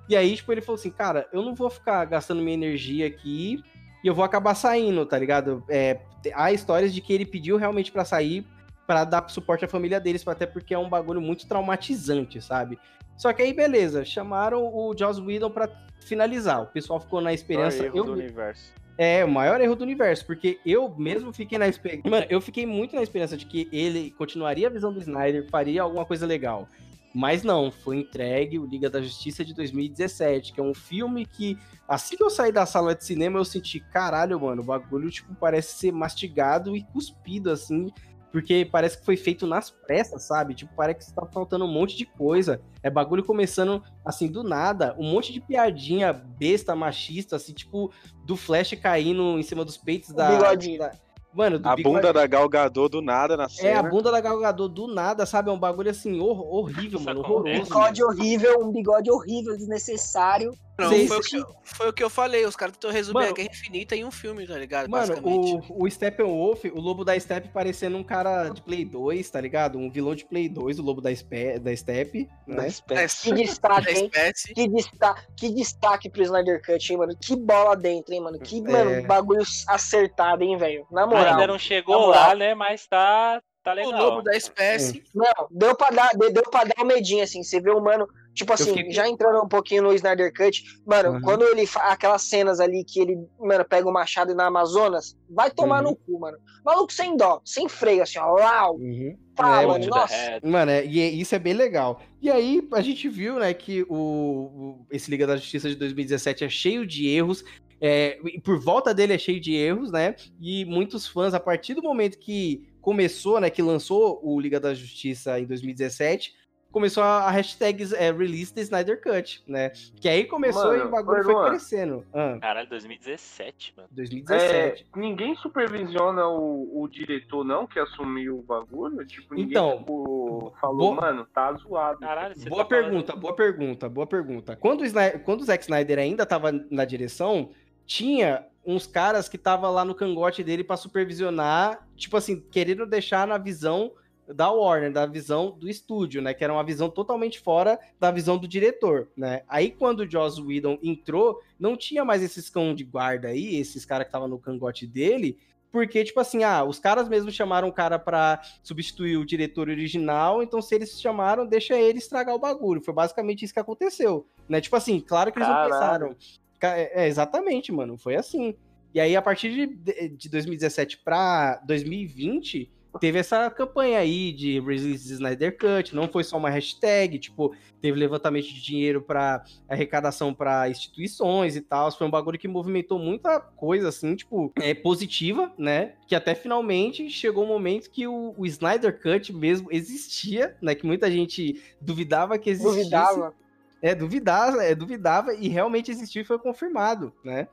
E aí, tipo, ele falou assim, cara, eu não vou ficar gastando minha energia aqui e eu vou acabar saindo, tá ligado? É, há histórias de que ele pediu realmente pra sair pra dar suporte à família deles, até porque é um bagulho muito traumatizante, sabe? Só que aí, beleza, chamaram o Joss Whedon pra finalizar. O pessoal ficou na esperança. Maior erro eu- do universo. é, o maior erro do universo, porque eu mesmo fiquei na esperança. Mano, eu fiquei muito na esperança de que ele continuaria a visão do Snyder, faria alguma coisa legal. Mas não, foi entregue o Liga da Justiça de 2017, que é um filme que, assim que eu saí da sala de cinema, eu senti, caralho, mano, o bagulho, tipo, parece ser mastigado e cuspido, assim, porque parece que foi feito nas pressas, sabe? Tipo, parece que tá faltando um monte de coisa. É bagulho começando, assim, do nada, um monte de piadinha besta, machista, assim, tipo, do Flash caindo em cima dos peitos da... bigodinho. da- Mano, do A bigode- bunda da Gal Gadot do nada na cena. É, a bunda da Gal Gadot do nada, sabe? É um bagulho, assim, hor- horrível, mano, horroroso. bigode horrível, um bigode horrível, desnecessário. Não, foi, o que, eu- foi o que eu falei, os caras tentam resumir Mano, a Guerra Infinita em um filme, tá ligado? Mano, o, o Steppenwolf, o Lobo da Steppe parecendo um cara de Play 2, tá ligado? Um vilão de Play 2, o Lobo da, Spe, da Steppe, né? É, Que destaque, da hein? Que destaque, que destaque pro Snyder Cut, hein, mano? Que bola dentro, hein, mano? Que, É. mano, bagulho acertado, hein, velho? Na Ainda moral. não chegou lá, né? Mas tá, tá O legal. lobo da espécie. Não, deu pra dar, de- deu pra dar um medinho, assim. Você vê o mano, tipo assim, fiquei- já entrando um pouquinho no Snyder Cut, mano, Uhum. quando ele fa- aquelas cenas ali que ele, mano, pega o machado na Amazonas, vai tomar Uhum. no cu, mano. Maluco sem dó, sem freio, assim, ó, lau, Uhum. pá, É, mano, nossa. Head. Mano, é, e é- isso é bem legal. E aí, a gente viu, né, que o, o- esse Liga da Justiça de 2017 é cheio de erros. é, e por volta dele é cheio de erros, né? E muitos fãs, a partir do momento que começou, né, que lançou o Liga da Justiça em 2017, começou a, a hashtag é, Release the Snyder Cut, né? Que aí começou Mano, e o bagulho foi crescendo. Ah, Caralho, 2017, mano. 2017. É, ninguém supervisiona o, o diretor, não, que assumiu o bagulho? Tipo, ninguém Então, tipo, falou, bo- mano, tá zoado. Caralho, você Boa tá falando- pergunta, boa pergunta, boa pergunta. Quando o, Snyder, quando o Zack Snyder ainda tava na direção, tinha uns caras que tava lá no cangote dele pra supervisionar, tipo assim, querendo deixar na visão da Warner, da visão do estúdio, né? Que era uma visão totalmente fora da visão do diretor, né? Aí quando o Joss Whedon entrou, não tinha mais esses cão de guarda aí, esses caras que estavam no cangote dele, porque, tipo assim, ah, os caras mesmo chamaram o cara pra substituir o diretor original, então se eles chamaram, deixa ele estragar o bagulho. Foi basicamente isso que aconteceu, né? Tipo assim, claro que eles Caralho. não pensaram. É, é, exatamente, mano, foi assim. E aí, a partir de, de 2017 pra 2020, teve essa campanha aí de Release Snyder Cut, não foi só uma hashtag, tipo, teve levantamento de dinheiro para arrecadação para instituições e tal, foi um bagulho que movimentou muita coisa, assim, tipo, é, positiva, né, que até finalmente chegou o momento que o, o Snyder Cut mesmo existia, né, que muita gente duvidava que existisse. Duvidava. É, duvidava, é, duvidava e realmente existiu e foi confirmado, né?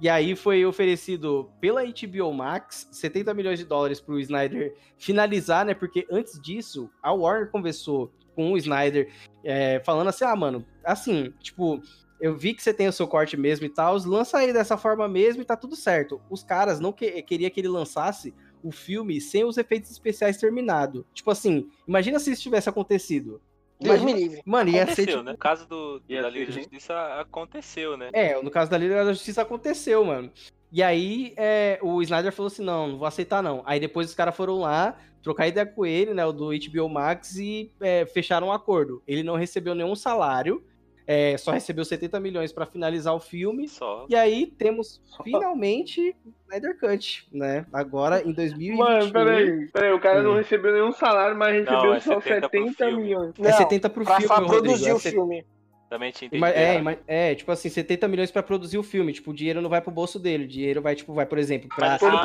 E aí foi oferecido pela HBO Max 70 milhões de dólares pro Snyder finalizar, né? Porque antes disso, a Warner conversou com o Snyder é, falando assim, ah, mano, assim, tipo, eu vi que você tem o seu corte mesmo e tal, lança aí dessa forma mesmo e tá tudo certo. Os caras não que, queria que ele lançasse o filme sem os efeitos especiais terminado. Tipo assim, imagina se isso tivesse acontecido. Deus me livre. Mano, ia ser Aconteceu, tipo, né? No caso do, Ia da ser, Liga da. Justiça, aconteceu, né? É, no caso da Liga da Justiça aconteceu, mano. E aí é, o Snyder falou assim: não, não vou aceitar, não. Aí depois os caras foram lá, trocar ideia com ele, né? O do HBO Max, e é, fecharam um acordo. Ele não recebeu nenhum salário, é, só recebeu 70 milhões pra finalizar o filme. Só. E aí temos finalmente Snyder Cut, né? Agora em 2021. Mano, peraí, peraí, o cara não Hum. recebeu nenhum salário, mas Não, recebeu é só 70 pro 70 filme. milhões. É 70 pro pra filme, Rodrigo. produzir é o filme. Também entendido. É, ima- é, tipo assim, 70 milhões pra produzir o filme. Tipo, o dinheiro não vai pro bolso dele. O dinheiro vai, tipo, vai, por exemplo, pra Ah, filme.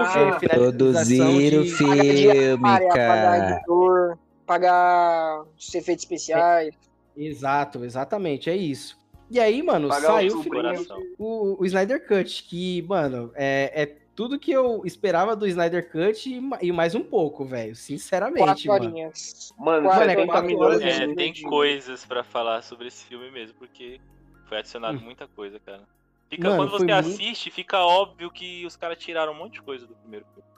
é, Produzir o de- filme, diária, pagar cara. editor, pagar os efeitos especiais. Exato, exatamente, é isso. E aí, mano, Pagar saiu o o, o Snyder Cut, que, mano, é, é tudo que eu esperava do Snyder Cut e, e mais um pouco, velho. Sinceramente, Quatro mano. horinhas. Mano, Quatro, 70 quatro milhões horas, é É, muito tem coisas pra falar sobre esse filme mesmo, porque foi adicionado Hum. muita coisa, cara. Fica, Mano, quando você muito- assiste, fica óbvio que os caras tiraram um monte de coisa do primeiro filme.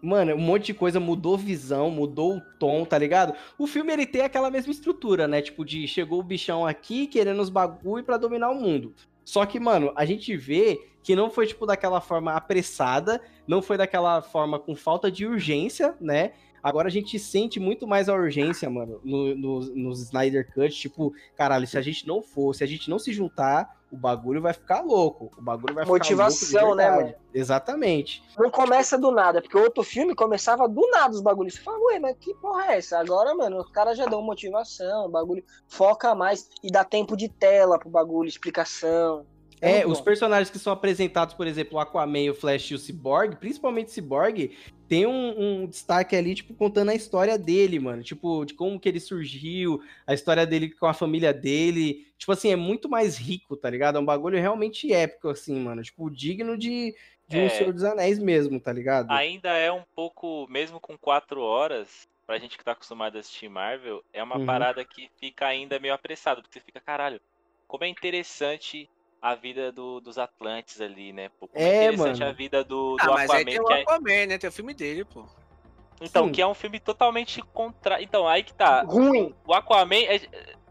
Mano, um monte de coisa mudou visão, mudou o tom, tá ligado? O filme ele tem aquela mesma estrutura, né? Tipo, de chegou o bichão aqui querendo os bagulho pra dominar o mundo. Só que, mano, a gente vê que não foi, tipo, daquela forma apressada, não foi daquela forma com falta de urgência, né? Agora a gente sente muito mais a urgência, mano, no, no, nos Snyder Cut. Tipo, caralho, se a gente não for, se a gente não se juntar, o bagulho vai ficar louco. O bagulho vai Motivação, ficar louco de né, verdade. Exatamente. Não começa do nada, porque o outro filme começava do nada os bagulhos. Você fala, ué, mas que porra é essa? Agora, mano, os caras já dão motivação, o bagulho foca mais e dá tempo de tela pro bagulho, explicação. É, muito os bom. personagens que são apresentados, por exemplo, o Aquaman, o Flash e o Cyborg, principalmente o Cyborg, tem um, um destaque ali, tipo, contando a história dele, mano. Tipo, de como que ele surgiu, a história dele com a família dele. Tipo assim, é muito mais rico, tá ligado? É um bagulho realmente épico, assim, mano. Tipo, digno de, de um É. Senhor dos Anéis mesmo, tá ligado? Ainda é um pouco, mesmo com quatro horas, pra gente que tá acostumado a assistir Marvel, é uma Uhum. parada que fica ainda meio apressado, porque você fica, caralho, como é interessante a vida do- dos Atlantes ali, né? Pô, como É, interessante mano. a vida do, do Ah, mas aí Aquaman. tem o que é- Aquaman, né? Tem o filme dele, pô. Então, Sim. que é um filme totalmente contra. Então, aí que tá. Ruim. O Aquaman é,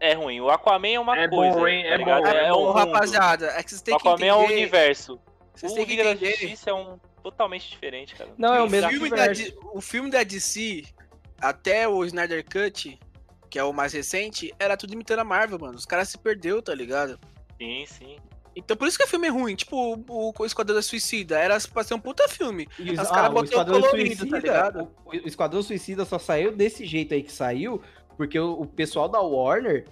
é ruim. O Aquaman é uma É coisa. bom, hein? tá É ligado? bom, é um Ô, mundo. rapaziada, é que vocês O têm que Aquaman entender. é um universo. Vocês o têm que Liga da. Justiça é um totalmente diferente, cara. Não, é o o mesmo filme, da, o filme da DC, até o Snyder Cut, que é o mais recente, era tudo imitando a Marvel, mano. Os caras se perdeu, tá ligado? Sim, sim. Então por isso que o filme é ruim. Tipo, o, o Esquadrão da Suicida era pra ser um puta filme. E Os ah, caras Esquadrão colorido, Suicida, tá ligado? o, o Esquadrão Suicida só saiu desse jeito aí que saiu, porque o, o pessoal da Warner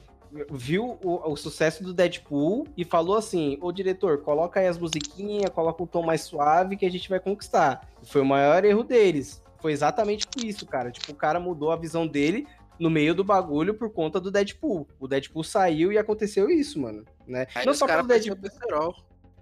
viu o, o sucesso do Deadpool e falou assim: Ô diretor, coloca aí as musiquinhas, coloca um tom mais suave que a gente vai conquistar. Foi o maior erro deles. Foi exatamente por isso, cara. Tipo, o cara mudou a visão dele no meio do bagulho por conta do Deadpool. O Deadpool saiu e aconteceu isso, mano. Né? Aí Não só perderam Deadpool.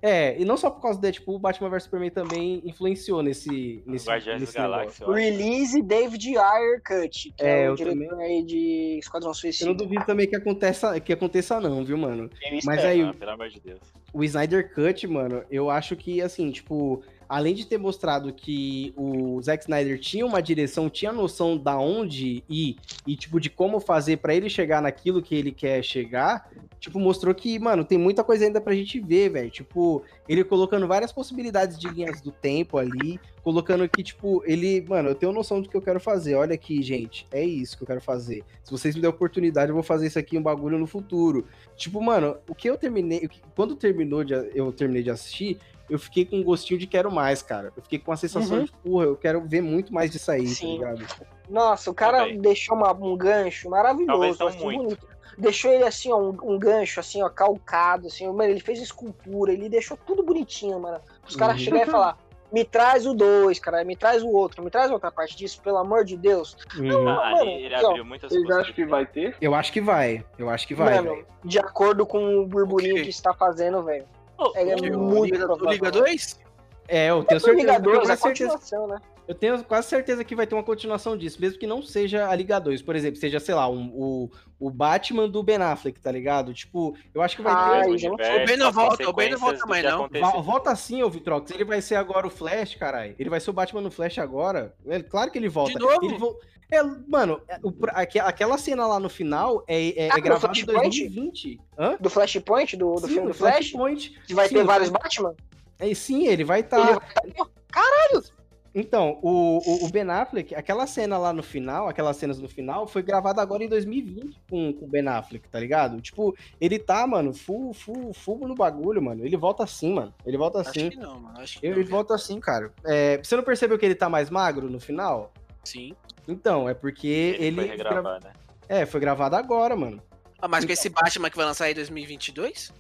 É, e não só por causa do Deadpool, o Batman vs Superman também influenciou nesse. nesse Guardiões nesse Galáxia. Release David Ayer Cut, que É, é, o diretor aí de Esquadrão Eu não Suicida. duvido também que aconteça, que aconteça não, viu, mano? Eu Mas espero. aí, Ah, pelo amor de Deus. o Snyder Cut, mano, eu acho que, assim, tipo, além de ter mostrado que o Zack Snyder tinha uma direção, tinha noção da onde ir e, tipo, de como fazer pra ele chegar naquilo que ele quer chegar, tipo, mostrou que, mano, tem muita coisa ainda pra gente ver, velho. Tipo, ele colocando várias possibilidades de linhas do tempo ali, colocando que, tipo, ele, mano, eu tenho noção do que eu quero fazer. Olha aqui, gente, é isso que eu quero fazer. Se vocês me derem oportunidade, eu vou fazer isso aqui um bagulho no futuro. Tipo, mano, o que eu terminei, quando terminou de, eu terminei de assistir, eu fiquei com um gostinho de quero mais, cara. Eu fiquei com a sensação Uhum. de, porra, eu quero ver muito mais disso aí, Sim. tá ligado? Nossa, o cara Também. deixou uma- um gancho maravilhoso, assim, muito. bonito. Deixou ele assim, ó, um, um gancho, assim, ó, calcado, assim, mano, ele fez escultura, ele deixou tudo bonitinho, mano. Os caras Uhum. chegarem e falar, me traz o dois, cara, me traz o outro, me traz outra parte disso, pelo amor de Deus. Uhum. Ah, mano, ele ó, abriu muitas Vocês acham que vai ter? Eu acho que vai, eu acho que vai, mano, velho. de acordo com o burburinho O quê? que está fazendo, velho. Ô, É, é muito Liga, o. Liga 2? É, eu tenho O certeza, Liga eu tenho 2 é a continuação, né? Eu tenho quase certeza que vai ter uma continuação disso, mesmo que não seja a Liga 2, por exemplo, seja, sei lá, um- o, o Batman do Ben Affleck, tá ligado? Tipo, eu acho que vai Ai, ter... universo, O Ben não volta, o Ben não volta mais, não. aconteceu. Volta assim, ô Vitrox. Ele vai ser agora o Flash, caralho. Ele vai ser o Batman no Flash agora. É, claro que ele volta. De novo? Ele vo- É, mano, é, o- aque- aquela cena lá no final é, é, Ah, é no gravada em Flashpoint? 2020. Hã? Do Flashpoint, do, do Sim, filme do Flash, Flashpoint. que vai Sim, ter vários Batman. É, sim, ele vai estar. Ele vai tá- Então, o, o, o Ben Affleck, aquela cena lá no final, aquelas cenas no final, foi gravada agora em 2020 com, com o Ben Affleck, tá ligado? Tipo, ele tá, mano, full, full, full no bagulho, mano. Ele volta assim, mano. Ele volta assim. Acho que não, mano. Acho que Ele não. volta assim, cara. É, você não percebeu que ele tá mais magro no final? Sim. Então, é porque Ele, ele. foi regravar, né? É, foi gravado agora, mano. Ah, mas com esse Batman que vai lançar em 2022?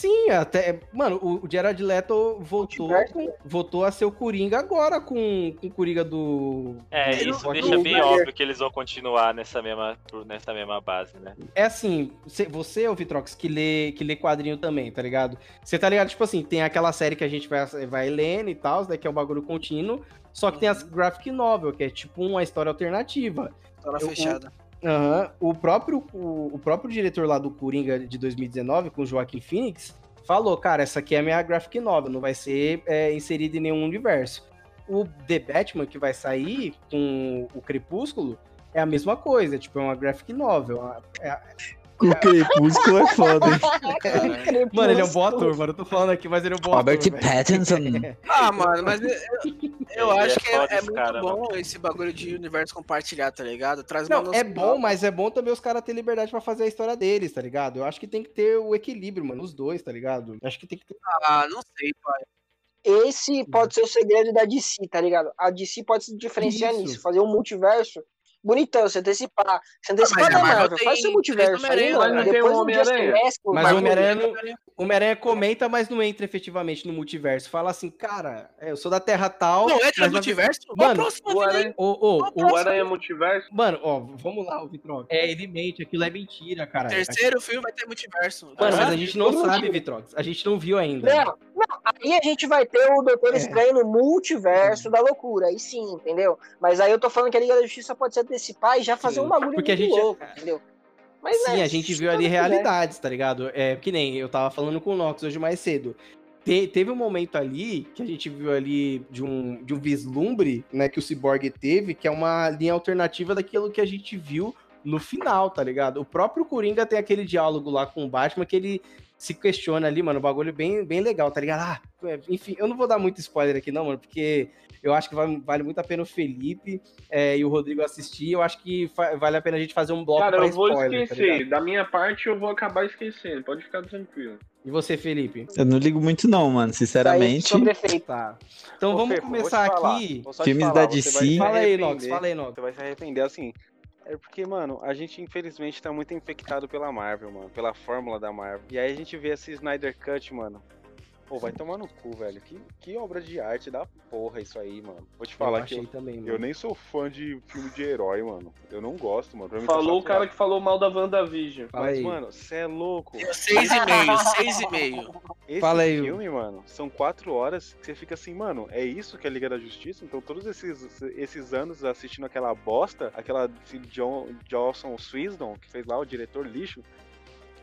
Sim, até. Mano, o o Jared Leto voltou, com- voltou a ser o Coringa agora com, com o Coringa do. É, do isso Joaquin deixa bem Phoenix. óbvio que eles vão continuar nessa mesma, nessa mesma base, né? É assim, você- você, ô Vitrox, que lê, que lê quadrinho também, tá ligado? Você tá ligado, tipo assim, tem aquela série que a gente vai, vai lendo e tal, né, que é um bagulho contínuo, só que tem as graphic novel, que é tipo uma história alternativa. Na Eu- fechada. Aham. O, próprio, o, o próprio diretor lá do Coringa de 2019, com o Joaquim Phoenix, falou, cara, essa aqui é a minha graphic novel, não vai ser é, inserida em nenhum universo. O The Batman, que vai sair com o Crepúsculo, é a mesma coisa, tipo, é uma graphic novel. uma- é- O Crepúsculo é foda, hein? Mano, ele é um bom ator, mano. Eu tô falando aqui, mas ele é um bom Robert ator. velho. Pattinson. Ah, mano, mas eu, eu Ele acho é que é, é muito cara, bom esse bagulho de universo compartilhado, tá ligado? Traz uma Não, é bom, mas é bom também os caras terem liberdade pra fazer a história deles, tá ligado? Eu acho que tem que ter o equilíbrio, mano, os dois, tá ligado? Acho que tem que ter. Ah, não sei, pai. Esse pode ser o segredo da DC, tá ligado? A DC pode se diferenciar Isso. nisso, fazer um multiverso bonitão, se antecipar. Se antecipar mas da a Marvel Marvel, tem faz seu multiverso aí, mano. mas não tem Depois um dia você Homem-Aranha. mescla, Mas o Homem-Aranha Homem-Aranha comenta, mas não entra efetivamente no multiverso. Fala assim, cara, é, eu sou da Terra tal. Não entra no multiverso? Mano, O. Aranha, ô, ô, o Aranha Multiverso. Mano, ó, vamos lá, o Vitrox. É, ele mente, aquilo é mentira, cara. Terceiro filme vai ter multiverso. Mano, mas a gente não sabe. Vitrox. A gente não viu ainda. Não, não, aí a gente vai ter o Doutor É. Estranho no multiverso da loucura, aí sim, entendeu? Mas aí eu tô falando que a Liga da Justiça pode se antecipar e já fazer Sim, um bagulho porque a gente- louco, entendeu? Mas, Sim, né, a gente viu ali realidades, tá ligado? É, que nem eu tava falando com o Nox hoje mais cedo. Te- teve um momento ali que a gente viu ali de um, de um vislumbre, né, que o Cyborg teve, que é uma linha alternativa daquilo que a gente viu no final, tá ligado? O próprio Coringa tem aquele diálogo lá com o Batman que ele se questiona ali, mano, um bagulho bem, bem legal, tá ligado? Ah, é, enfim, eu não vou dar muito spoiler aqui não, mano, porque eu acho que vai- vale muito a pena o Felipe é, e o Rodrigo assistir, eu acho que vale a pena a gente fazer um bloco Cara, pra eu vou spoiler, tá esquecer. ligado? da minha parte, eu vou acabar esquecendo. Pode ficar tranquilo. E você, Felipe? Eu não ligo muito não, mano, sinceramente. Sobre. Tá. Então Ô, vamos Fefo, começar aqui. Filmes falar, da DC. Fala aí. Nox, fala aí, Nox. Você vai se arrepender assim. É porque, mano, a gente infelizmente tá muito infectado pela Marvel, mano. Pela fórmula da Marvel. E aí a gente vê esse Snyder Cut, mano. Pô, vai tomar no cu, velho. Que, que obra de arte da porra isso aí, mano. Vou te Eu falar que achei eu, também, mano. eu nem sou fã de filme de herói, mano. Eu não gosto, mano. Pra tá Falou o cara que falou mal da WandaVision. Fala Mas, aí. mano, você é louco. Seis e meio, seis e meio. Esse Fala aí, filme, mano, são quatro horas que você fica assim, mano, é isso que é Liga da Justiça? Então todos esses, esses anos assistindo aquela bosta, aquela John, Johnson Swindon, que fez lá o diretor lixo.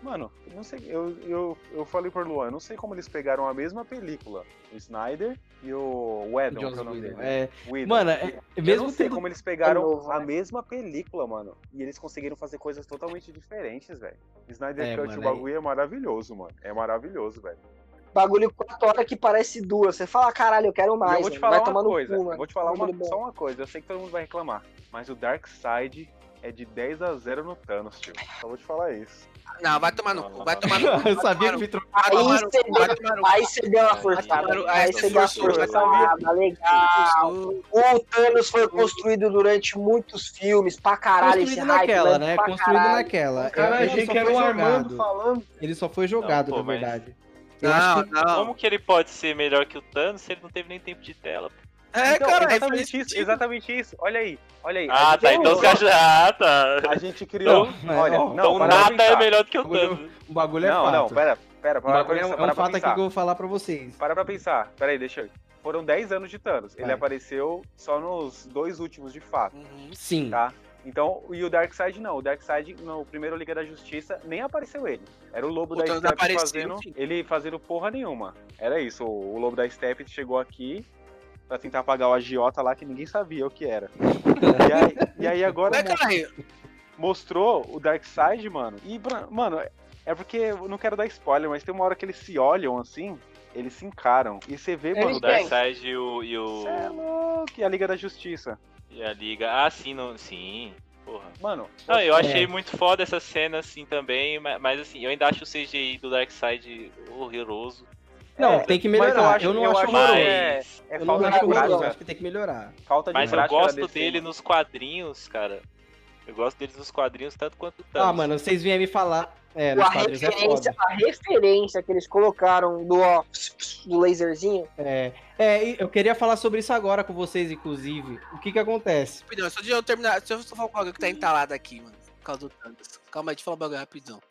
Mano, eu não sei, eu, eu, eu falei por Luan, eu não sei como eles pegaram a mesma película, o Snyder e o Whedon, que é o nome Whedon. dele. É, Whedon. mano, é, eu mesmo não sei tendo- como eles pegaram É novo, a né? mesma película, mano. E eles conseguiram fazer coisas totalmente diferentes, velho. Snyder É, Cut, mano, o bagulho é maravilhoso, mano. É maravilhoso, velho. Bagulho 4 horas que parece duas. Você fala, caralho, eu quero mais. eu vou te falar Vai uma coisa. cu, vou te falar uma- só uma coisa. Eu sei que todo mundo vai reclamar. Mas o Dark Side é de 10 a 0 no Thanos, tio. Só vou te falar isso. Não, vai tomar no cu, vai tomar no cu. eu sabia que vai me trocou. tomar Aí você deu, aí você deu uma Aí forçada. Aí você deu uma eu forçada, legal. O Thanos foi construído durante muitos filmes, pra caralho, esse Construído hype. naquela, né? Construído naquela. Cara, Ele achei só que era foi o Armando jogado. falando. Ele só foi jogado, pô, na verdade. Não, não. Como que ele pode ser melhor que o Thanos se ele não teve nem tempo de tela? É, Então, cara, é exatamente isso, exatamente isso. Olha aí, olha aí. Ah, tá. Então você acha. Ah, tá. a gente criou. Não, olha, não, Então nada é melhor do que o Bagulho- Thanos. O bagulho é Não, fato. não, pera, pera, O para pra bagulho é, pensar. é para um fato aqui pensar. que eu vou falar pra vocês. Para pra pensar. Pera aí, deixa eu. Foram 10 anos de Thanos. Ele Vai. apareceu só nos dois últimos de fato. Uhum. Sim. Tá? Então, e o Darkseid não. O Darkseid, no primeiro Liga da Justiça, nem apareceu ele. Era o Lobo O da Thanos Steppe fazendo. Ele fazendo porra nenhuma. Era isso. O, o Lobo da Steppe chegou aqui pra tentar pagar o agiota lá que ninguém sabia o que era. e, aí, e aí agora Ué, caralho, mostrou o Darkseid, mano. E, mano, é porque eu não quero dar spoiler, mas tem uma hora que eles se olham assim. Eles se encaram. E você vê, Eles mano, O o têm. Darkseid e o. E, o... Cê é louco. E a Liga da Justiça. e a Liga. Ah, sim, não... sim. Porra. Mano, Não, eu É. achei muito foda essa cena assim também, ma- mas assim, eu ainda acho o CGI do Darkseid horroroso. Não, É, tem que mas eu melhorar. Eu, acho- não eu acho acho horroroso. Mas, é- É eu não falta acho de prática. acho que tem que melhorar. Falta de mas eu prática gosto dele nos quadrinhos, cara. Eu gosto deles nos quadrinhos tanto quanto o Thanos. Ah, mano, vocês vêm me falar. É, a é referência, foda. a referência que eles colocaram do, ó, do laserzinho. É, é, eu queria falar sobre isso agora com vocês, inclusive. O que que acontece? rapidão, só de eu terminar. Deixa eu só falar com algo que tá entalado aqui, mano. Por causa do Thanos. Calma aí, deixa eu falar um bagulho rapidão.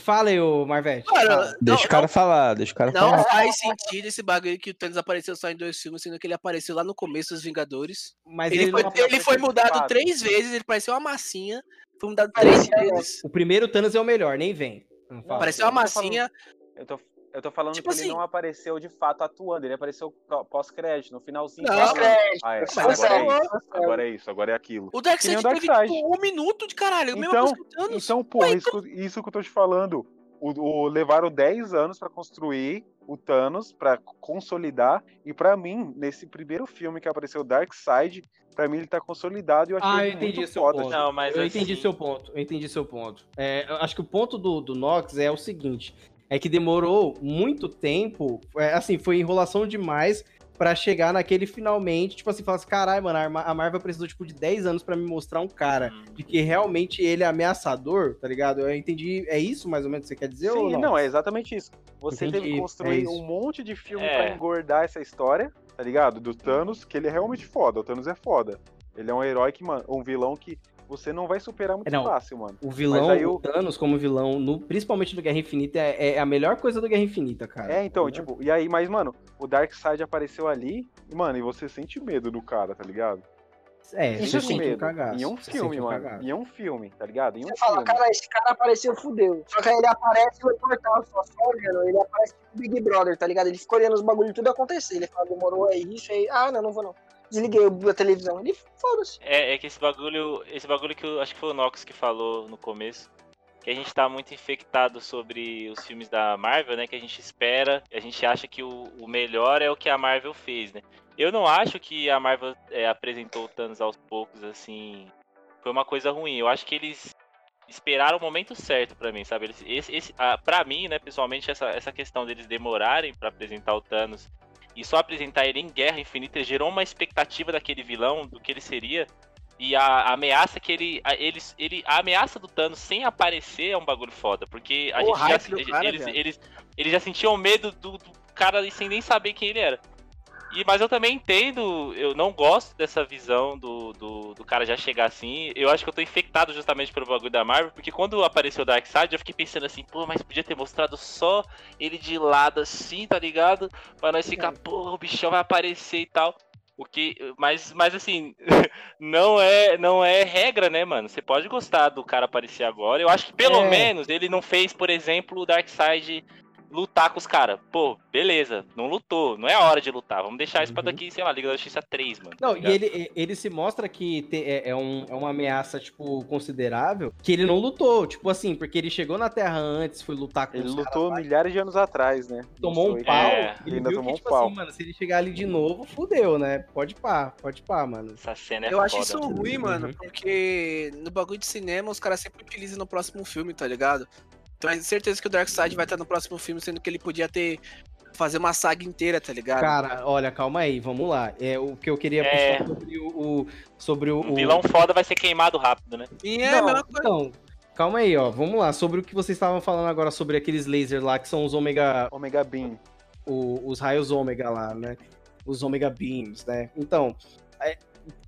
Fala aí, ô Marvete. Fala. Deixa não, o cara falar, deixa o cara Não falar. faz sentido esse bagulho que o Thanos apareceu só em dois filmes, sendo que ele apareceu lá no começo dos Vingadores. Mas Ele, ele foi, não ele foi mudado três vezes, ele pareceu uma massinha. Foi mudado três vezes. O primeiro Thanos é o melhor, nem vem. Não. Pareceu uma massinha. Eu tô, eu tô falando Tipo que assim- ele não apareceu de fato atuando, ele apareceu pós-crédito, no finalzinho. Pós-crédito, Ah, é. mas Agora é atuou. isso. Agora é isso, agora é aquilo. O nem o teve tipo, um minuto de caralho. Então- coisa que o Thanos. Então, pô, isso, isso que eu tô te falando. O, o- levaram 10 anos pra construir o Thanos, pra consolidar. E pra mim, nesse primeiro filme que apareceu o Darkseid, pra mim ele tá consolidado e eu achei Ah, eu entendi seu foda. ponto. Não, mas eu assim- entendi seu ponto. Eu entendi seu ponto. É, eu acho que o ponto do, do Nox é o seguinte: é que demorou muito tempo. é, assim, foi enrolação demais pra chegar naquele finalmente. Tipo assim, falar assim: caralho, mano, a Mar- a Marvel precisou tipo, de 10 anos pra me mostrar um cara Hum. de que realmente ele é ameaçador, tá ligado? Eu entendi. É isso mais ou menos que você quer dizer? ou Sim, não, é exatamente isso. Você Entendi, teve que é construir isso. um monte de filme É. pra engordar essa história, tá ligado? Do Thanos, que ele é realmente foda. O Thanos é foda. Ele é um herói que, mano, um vilão que você não vai superar muito É, não. fácil, mano. O vilão, aí o o- Thanos como vilão, no, principalmente no Guerra Infinita, é, é a melhor coisa do Guerra Infinita, cara. É, então, Tá tipo, e aí, mas, mano, o Darkseid apareceu ali, e, mano, e você sente medo do cara, tá ligado? É, Isso você sim. sente um medo. cagaço. Em um você filme, um mano. cagaço. Em um filme, tá ligado? Em um Você fala, filme. cara, esse cara apareceu, fudeu. Só que aí ele aparece e o portal só só olhando. Ele aparece tipo Big Brother, tá ligado? Ele fica olhando os bagulhos tudo acontecer. Ele fala, demorou, é isso, aí. Ah, não, não vou não. Desliguei a televisão. Ele, foda-se. É, é que esse bagulho, esse bagulho que eu acho que foi o Nox que falou no começo, que a gente tá muito infectado sobre os filmes da Marvel, né? Que a gente espera, a gente acha que o, o melhor é o que a Marvel fez, né? Eu não acho que a Marvel é, apresentou o Thanos aos poucos, assim, foi uma coisa ruim. Eu acho que eles esperaram o momento certo pra mim, sabe? Eles, esse, esse, ah, pra mim, né, pessoalmente, essa, essa questão deles demorarem pra apresentar o Thanos e só apresentar ele em Guerra Infinita gerou uma expectativa daquele vilão, do que ele seria. E a, a ameaça que ele, a, eles, ele. A ameaça do Thanos sem aparecer é um bagulho foda. Porque a O gente já, cara, eles, eles, eles já sentiam medo do, do cara sem nem saber quem ele era. E, mas eu também entendo, eu não gosto dessa visão do, do, do cara já chegar assim. Eu acho que eu tô infectado justamente pelo bagulho da Marvel, porque quando apareceu o Darkseid, eu fiquei pensando assim, pô, mas podia ter mostrado só ele de lado assim, tá ligado? Pra nós ficar, pô, o bichão vai aparecer e tal. O que, mas, mas assim, não é, não é regra, né, mano? Você pode gostar do cara aparecer agora. Eu acho que pelo É. menos ele não fez, por exemplo, o Darkseid lutar com os caras. Pô, beleza, não lutou, não é a hora de lutar. Vamos deixar isso pra Uhum. daqui, sei lá, Liga da Justiça 3, mano. tá Não, e ligado? ele, ele se mostra que te- é, é um- é uma ameaça, tipo, considerável, que ele não lutou, tipo assim, porque ele chegou na Terra antes, foi lutar com Ele os caras lutou lá, milhares de anos atrás, né? tomou um pau, É, ele ainda viu tomou que, um tipo pau. assim, mano, se ele chegar ali de novo, fudeu, né? Pode pá, pode pá, mano. Essa cena é Eu foda. acho isso ruim, mano, Uhum. porque no bagulho de cinema os caras sempre utilizam no próximo filme, tá ligado? Então é certeza que o Darkseid vai estar no próximo filme, sendo que ele podia ter. fazer uma saga inteira, tá ligado? Cara, olha, calma aí, vamos lá. É o que eu queria É. sobre o, o- sobre o, Um o- vilão foda vai ser queimado rápido, né? E é a Não, coisa. então, calma aí, ó. Vamos lá, sobre o que vocês estavam falando agora sobre aqueles lasers lá que são os ômega Omega Beam. o- os raios ômega lá, né? Os ômega beams, né? Então, é,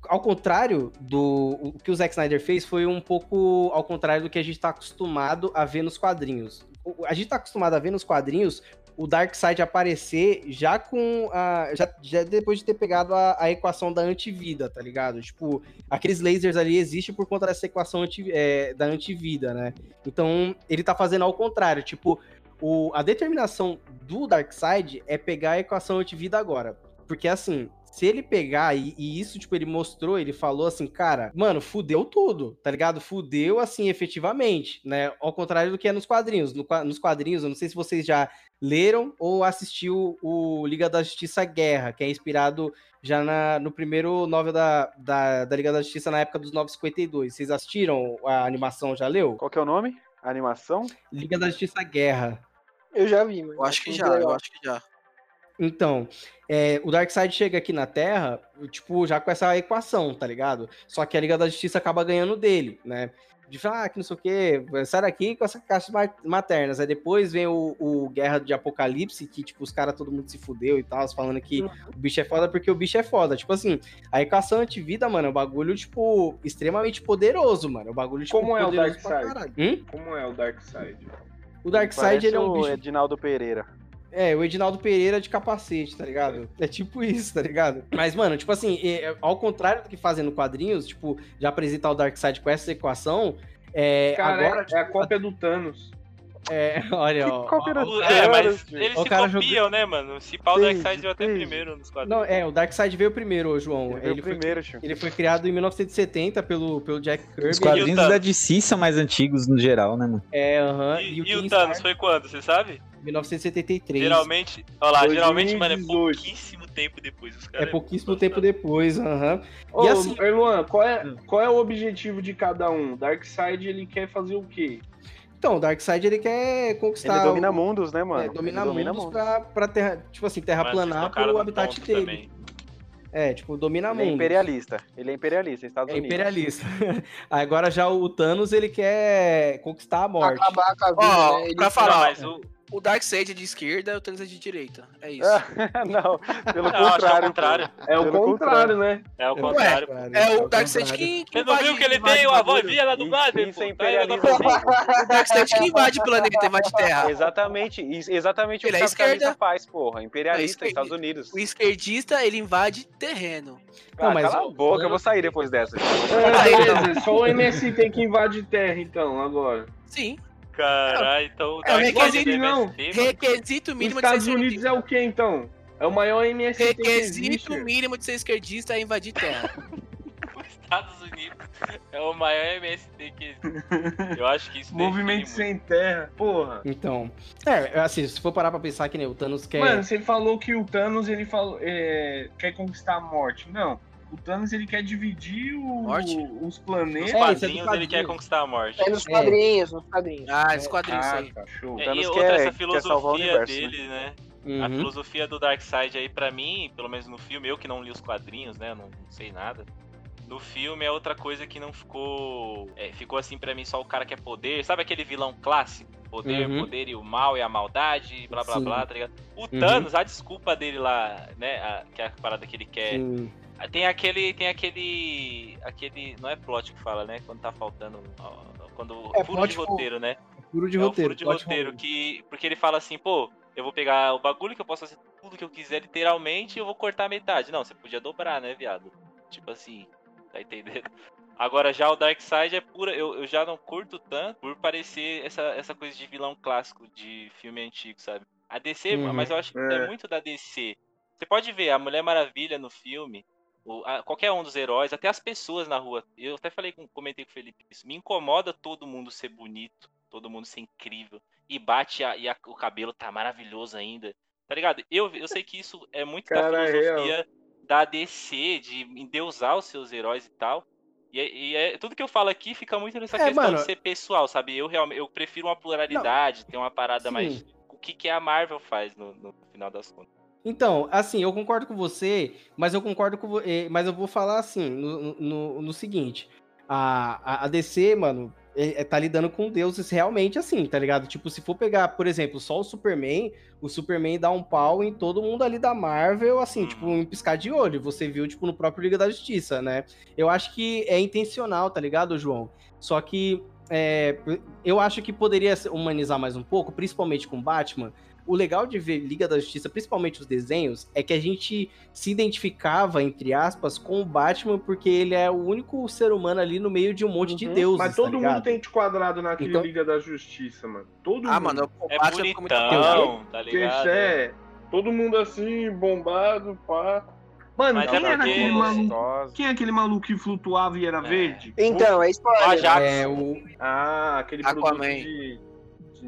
ao contrário do o que o Zack Snyder fez foi um pouco ao contrário do que a gente tá acostumado a ver nos quadrinhos. A gente tá acostumado a ver nos quadrinhos o Darkseid aparecer já com a já, já depois de ter pegado a, a equação da antivida, tá ligado? Tipo, aqueles lasers ali existem por conta dessa equação anti- é, da antivida, né? Então, ele tá fazendo ao contrário, tipo, o, a determinação do Darkseid é pegar a equação antivida agora. Porque assim, se ele pegar, e, e isso, tipo, ele mostrou, ele falou assim, cara, mano, fudeu tudo, tá ligado? Fudeu, assim, efetivamente, né? Ao contrário do que é nos quadrinhos. No nos quadrinhos, eu não sei se vocês já leram ou assistiu o Liga da Justiça Guerra, que é inspirado já na- no primeiro novel da, da, da Liga da Justiça na época dos 952. Vocês assistiram a animação, já leu? Qual que é o nome? A animação? Liga da Justiça Guerra. Eu já vi, mano. Eu acho que já, legal. eu acho que já. Então, é, o Darkseid chega aqui na Terra, tipo, já com essa equação, tá ligado? Só que a Liga da Justiça acaba ganhando dele, né? De falar, ah, que não sei o quê, sai daqui com essas caixas ma- maternas. Aí depois vem o, o Guerra de Apocalipse, que, tipo, os caras, todo mundo se fudeu e tal, falando que o bicho é foda porque o bicho é foda. Tipo assim, a equação antivida, mano, é um bagulho, tipo, extremamente poderoso, mano. É um bagulho, tipo, Como é o Darkseid? caralho. Hum? Como é o Darkseid? O Darkseid, ele é um o bicho Edinaldo Pereira. É, o Edinaldo Pereira de capacete, tá ligado? É tipo isso, tá ligado? Mas, mano, tipo assim, é- é- ao contrário do que fazem no quadrinhos, tipo, de apresentar o Darkseid com essa equação, é, Cara, agora, é, é a cópia do Thanos. é, olha, ó, É, mas eles O se copiam, né, mano? Se pau o Darkseid veio até primeiro nos quadrinhos. Não, é, o Darkseid veio primeiro, João. Ele veio Ele, foi, primeiro, tio. ele foi criado em 1970 pelo, pelo Jack Kirby. Os quadrinhos da DC são mais antigos no geral, né, mano? É, aham. E, o e o Thanos Stark, foi quando, você sabe? 1973. Geralmente, olha lá, geralmente, mano, é 2018. pouquíssimo tempo depois. Os É caras pouquíssimo tempo depois, aham. Ô, E assim- Erluan, qual é, Hum. qual é o objetivo de cada um? Darkseid, ele quer fazer o quê? Então, o Darkseid, ele quer conquistar... Ele domina o- mundos, né, mano? É, domina Ele domina mundos pra, pra terra, tipo assim, terraplanar pro habitat dele. também. É, tipo, domina Ele é mundos. imperialista. Ele é imperialista, Estados É Unidos. imperialista. Agora já o Thanos, ele quer conquistar a morte. Acabar com a vida, Ó, né? Ele- pra falar, mas o, O Darkseid é de esquerda, o Thanos é de direita. É isso. não, pelo Não, que é o contrário. contrário. É o contrário, né? É o contrário. cara, É o Darkseid contrário. que, que Você não viu que ele tem uma o bagulho. vozinha na dublagem? Isso é imperialismo. O Darkseid que invade o planeta, invade terra. Exatamente, exatamente o Ele que é o capitalista esquerda. faz, porra. Imperialista, É Estados. Unidos. O esquerdista, ele invade terreno. Ah, Não, mas cala o- a boca, eu vou sair depois dessa. Beleza, só o MST que invade terra, então, agora. Sim. Caralho, então o É, o Darkseid requisito não. Requisito Os mínimo de Estados ser Unidos é o que, então? É o maior MST que Requisito mínimo de ser esquerdista é invadir terra. Os Estados Unidos é o maior MST que existe. Eu acho que isso Movimento define sem terra, porra. Então, é, assim, se for parar pra pensar que nem o Thanos quer. Mano, você falou que o Thanos ele falou, é, quer conquistar a morte. Não. O Thanos ele quer dividir o- Morte? os Nos planetas. É, isso é quadrinhos ele quer conquistar a morte. É nos É. quadrinhos, nos quadrinhos. Ah, esse quadrinho isso Ah, aí. tá, show. É, e outra, quer- essa filosofia universo, dele, né? A Uhum. filosofia do Darkseid aí, pra mim, pelo menos no filme, eu que não li os quadrinhos, né? Não, não sei nada. No filme é outra coisa que não ficou. é, ficou assim pra mim só o cara que é poder. Sabe aquele vilão clássico? Poder, Uhum. poder e o mal e a maldade, blá blá Sim. blá, tá ligado? O Uhum. Thanos, a desculpa dele lá, né? a- que é a parada que ele quer. Sim. Tem aquele. Tem aquele. aquele. Não é plot que fala, né? Quando tá faltando. Quando. É, furo plot de com- roteiro, né? Furo de é o roteiro. furo de roteiro, que. Porque ele fala assim, pô, eu vou pegar o bagulho que eu posso fazer tudo que eu quiser, literalmente, e eu vou cortar metade. Não, você podia dobrar, né, viado? Tipo assim, tá entendendo? Agora já o Darkseid é pura. Eu, eu já não curto tanto por parecer essa, essa coisa de vilão clássico de filme antigo, sabe? A DC, Uhum. mas eu acho que é. É. muito da DC. Você pode ver a Mulher Maravilha no filme, o- a- qualquer um dos heróis, até as pessoas na rua. Eu até falei com, comentei com o Felipe isso. Me incomoda todo mundo ser bonito, todo mundo ser incrível. E bate a- e a- o cabelo tá maravilhoso ainda. Tá ligado? Eu, eu sei que isso é muito Cara, da é filosofia da DC, de endeusar os seus heróis e tal. E, é- e é, tudo que eu falo aqui fica muito nessa É, questão mano. de ser pessoal, sabe? Eu realmente eu prefiro uma pluralidade, ter uma parada Sim. mais. O que, que a Marvel faz no, no final das contas. Então, assim, eu concordo com você, mas eu concordo com eh, mas eu vou falar assim, no, no, no seguinte. A, a, DC, mano, é- é- tá lidando com deuses realmente assim, tá ligado? Tipo, se for pegar, por exemplo, só o Superman, o Superman dá um pau em todo mundo ali da Marvel, assim, Uhum. tipo, em piscar de olho. Você viu, tipo, no próprio Liga da Justiça, né? Eu acho que é intencional, tá ligado, João? Só que é, eu acho que poderia humanizar mais um pouco, principalmente com Batman. O legal de ver Liga da Justiça, principalmente os desenhos, é que a gente se identificava, entre aspas, com o Batman, porque ele é o único ser humano ali no meio de um monte de Uhum. deuses. Mas tá todo mundo ligado? tem te quadrado naquele Então- Liga da Justiça, mano. Todo Ah, mundo. mano, o É Batman ficou muito bonitão, tá ligado? é todo mundo assim, bombado, pá. Mano, Mas quem é era aquele maluco? Quem é aquele maluco que flutuava e era verde? Então, é O spoiler. Ajax. É o. Ah, aquele Aquaman. produto de...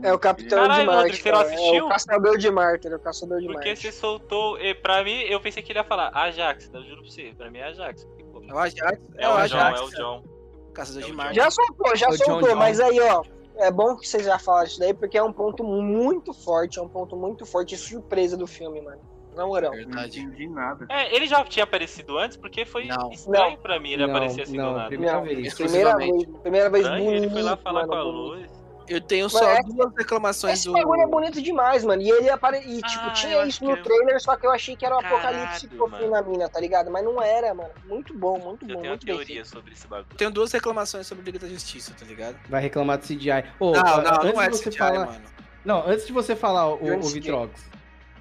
É o Capitão Caralho, de Marte. Você não. É assistiu? o Caçador de Marte, ele é o Caçador de Porque Marte. você soltou. e Pra mim, eu pensei que ele ia falar Ajax, eu juro pra você. Pra mim é Ajax. É o Ajax. É o John, Ajax, é o John. Caçador É de Marte. Já soltou, já soltou, John. mas aí, ó, é bom que vocês já falaram isso daí, porque é um ponto muito forte, é um ponto muito forte de surpresa do filme, mano. Na moral. Não Verdade. entendi nada. É, ele já tinha aparecido antes, porque foi Não. estranho pra mim ele Não, aparecer assim não, do nada. primeira Não, vez. Primeira vez, primeira vez bonito, ele foi lá falar mano, com a luz. Eu tenho só Mas duas reclamações Esse do. bagulho é bonito demais, mano. E ele apare... E, tipo, Ah, eu tinha isso que no eu- trailer, só que eu achei que era um Caralho, apocalipse mano. na mina, tá ligado? Mas não era, mano. Muito bom, muito Eu bom, tenho uma muito bem teoria sobre esse bagulho. Tenho duas reclamações sobre Liga da Justiça, tá ligado? Vai reclamar do CGI. Ô, não, não, antes não é de você CGI, falar. mano. Não, antes de você falar, o, o. Vitrox.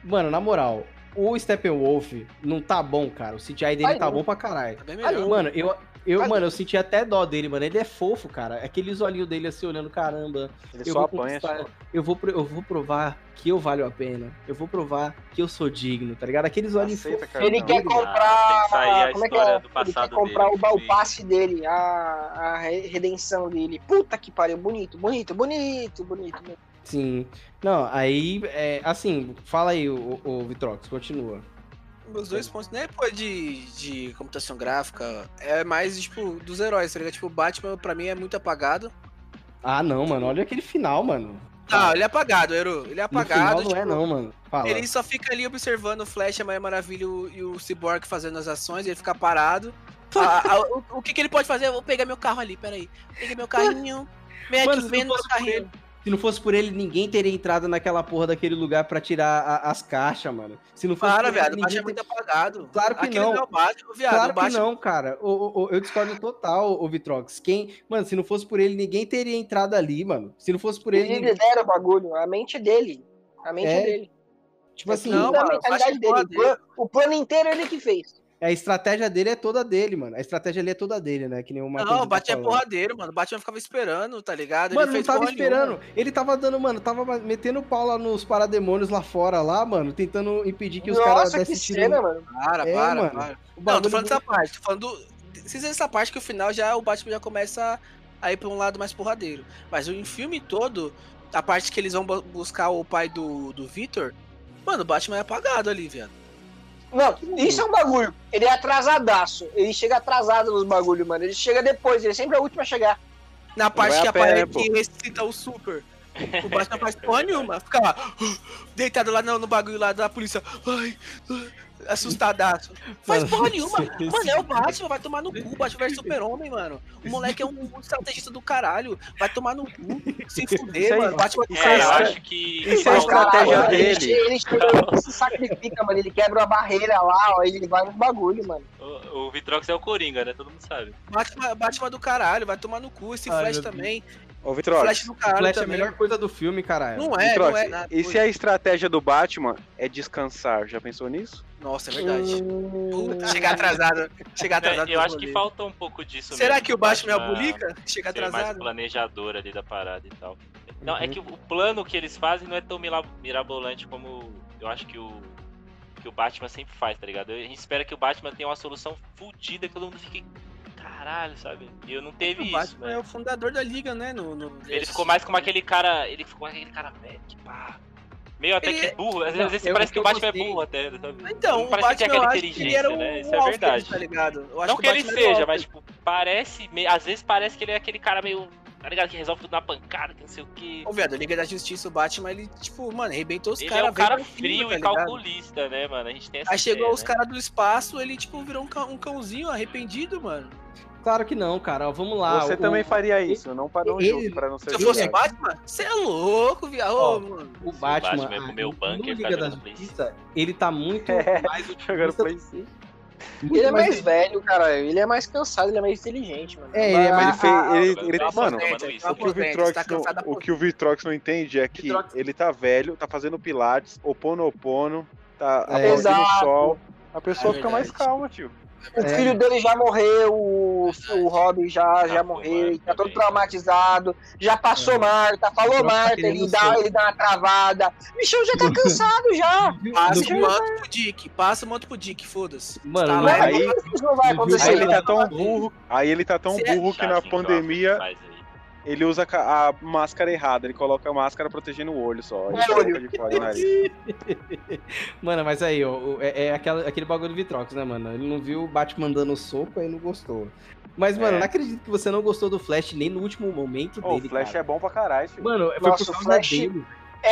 Mano, na moral, o Steppenwolf não tá bom, cara. O CGI dele Ai, tá não. bom pra caralho. Tá bem Ai, melhor. não. Mano, eu, eu, Ai. mano, eu senti até dó dele, mano. Ele é fofo, cara. Aqueles olhinhos dele assim, olhando, caramba. Ele Eu só vou apanha. só. Eu vou, pro- eu vou provar que eu valho a pena. Eu vou provar que eu sou digno, tá ligado? Aqueles olhinhos Aceita, fofos. cara. Ele Não. quer tem que comprar. sair a como é que história é? do Ele quer comprar dele, o bal sim. passe dele, a, a re- redenção dele. Puta que pariu, bonito, bonito, bonito, bonito. bonito. Sim. Não, aí, é, assim, fala aí, o, o Vitrox, continua. Meus dois pontos, nem é pô de, de computação gráfica, é mais, tipo, dos heróis, tá ligado? Tipo, o Batman, pra mim, é muito apagado. Ah, não, mano, olha aquele final, mano. Não, ele é apagado, Eru. Ele é apagado. final não é tipo, não, mano. Fala. Ele só fica ali observando o Flash, a Mulher Maravilha e o- Cyborg fazendo as ações, ele fica parado. A- a- o, o que, que ele pode fazer? Eu vou pegar meu carro ali, peraí. Peguei meu carrinho, vem aqui, no meu carrinho. ele- Se não fosse por ele, ninguém teria entrado naquela porra daquele lugar pra tirar a- as caixas, mano. Se não fosse Para, por ele, viado, o ninguém Batman é muito apagado. Claro que Aquele não. é o Batman, viado. Claro o Batman... que não, cara. O, o- o- eu discordo total, o Vitrox. Quem, mano, se não fosse por ele, ninguém teria entrado ali, mano. Se não fosse por ele, Ele ninguém- o bagulho, a mente é dele. A mente é, É, dele. tipo assim, Não, é a mano, mentalidade é dele. O plano, o plano inteiro ele que fez. A estratégia dele é toda dele, mano. A estratégia ali é toda dele, né? Que nem o Matheus Não, tá o Batman é falando. porradeiro, mano. O Batman ficava esperando, tá ligado? Mano, não fez tava esperando. nenhuma. Ele tava dando, mano, tava metendo pau lá nos parademônios lá fora, lá, mano, tentando impedir que os caras Nossa, que dessem tiro. cena, mano. Para, É, para, mano. para. Não, tô falando do- dessa parte. Tô falando do... Vocês essa parte que o final já o Batman já começa a ir pra um lado mais porradeiro. Mas o filme todo, a parte que eles vão bu- buscar o pai do, do Victor, mano, o Batman é apagado ali, viado. Não, isso é um bagulho. Ele é atrasadaço. Ele chega atrasado nos bagulhos, mano. Ele chega depois, ele sempre é o último a chegar. Na parte vai que aparece que ressuscita o Super. O Batman faz porra nenhuma. Fica lá, deitado lá no, no bagulho lá da polícia. Ai, ai, assustadaço. Faz Mano, porra nenhuma. Mano, é o Batman, vai tomar no cu. Batman versus Super-Homem, mano. O moleque é um estrategista do caralho. Vai tomar no cu. Se fuder, aí- mano. Batman Cara, aí, eu acho que. Isso é a Não, estratégia ele dele. Ele, chega, ele se sacrifica, mano. Ele quebra a barreira lá, ó. Ele vai nos bagulho, mano. O, o Vitrox é o Coringa, né? Todo mundo sabe. Batman, Batman do caralho, vai tomar no cu. Esse Ai, Flash também. Ô, Flash Vitrox, do caralho Flash é a também. melhor coisa do filme, caralho. Não é, Vitrox, não é nada. e se a estratégia do Batman é descansar? Já pensou nisso? Nossa, é verdade. Puta, chegar atrasado. Chegar atrasado. É, eu acho que faltou um pouco disso Será mesmo, que o Batman é o Bulica? Chega ser mais atrasado. planejador ali da parada e tal. Não, é Uhum. que o plano que eles fazem não é tão mirabolante como eu acho que o que o Batman sempre faz, tá ligado? A gente espera que o Batman tenha uma solução fodida que todo mundo fique caralho, sabe? E eu não teve O isso, Batman é né? o fundador da liga, né? No, no- Ele ficou mais como aquele cara, ele ficou aquele cara velho, que pá. Meio até Ele- que burro, às Não, vezes eu- parece que o que Batman é gostei- burro até, sabe? Então, não o parece que Batman aquela que ele inteligência, era o, né? Isso é Alfred, verdade. tá ligado? Eu acho Não que ele era o seja, mas Alfred. tipo, parece, me- às vezes parece que ele é aquele cara meio, tá ligado? Que resolve tudo na pancada, que não sei o que. Ô, viado, Liga da Justiça, o Batman, ele, tipo, mano, arrebentou os Ele caras. é um cara frio tá e calculista, né, mano? A gente tem essa Aí chegou ideia, os né? caras do espaço, ele, tipo, virou um, cão- um cãozinho arrependido, mano. Claro que não, cara. Ó, Vamos lá. Você o- também faria isso, não para não, ele- para não ser Se eu fosse. Batman, você é louco, viado. Ó, Ô, mano. O Se o Batman, Batman comer o no bunker Liga pra da Justiça, ele tá muito É, mais Jogando Play do 5. Muito Ele é mais velho, cara. Ele é mais cansado, ele é mais inteligente, mano. É, ele é Ele mais- fez, Ah, ele, ele- mano, o que o Vitrox tá não, cansado da o que o Vitrox não entende é que Vitrox- ele tá velho, tá fazendo pilates, oponopono, tá É. aplaudindo o sol. A pessoa É fica mais calma, tio. O É. filho dele já morreu, o, o Robin já, já foi, morreu, ele tá todo traumatizado, já passou É. Marta, falou tá Marta, querendo ele dá, ele dá uma travada. O bichão já tá cansado já. Passa o manto pro Dick, passa o manto pro Dick, foda-se. Mano, Tá não lá, é- aí- Isso não vai no acontecer. Aí ele tá tão burro, aí ele tá tão é burro que na então, pandemia aí. Ele usa ca- a máscara errada, ele coloca a máscara protegendo o olho só. É, de fora o nariz. Mano, mas aí, ó, o- é, é aquela- aquele bagulho do Vitrox, né, mano? Ele não viu o Batman dando soco, aí não gostou. Mas, mano, É. não acredito que você não gostou do Flash nem no último momento Ô, o dele, Flash cara. é bom pra caralho, filho. Mano, foi Nossa, por o causa Flash- dele.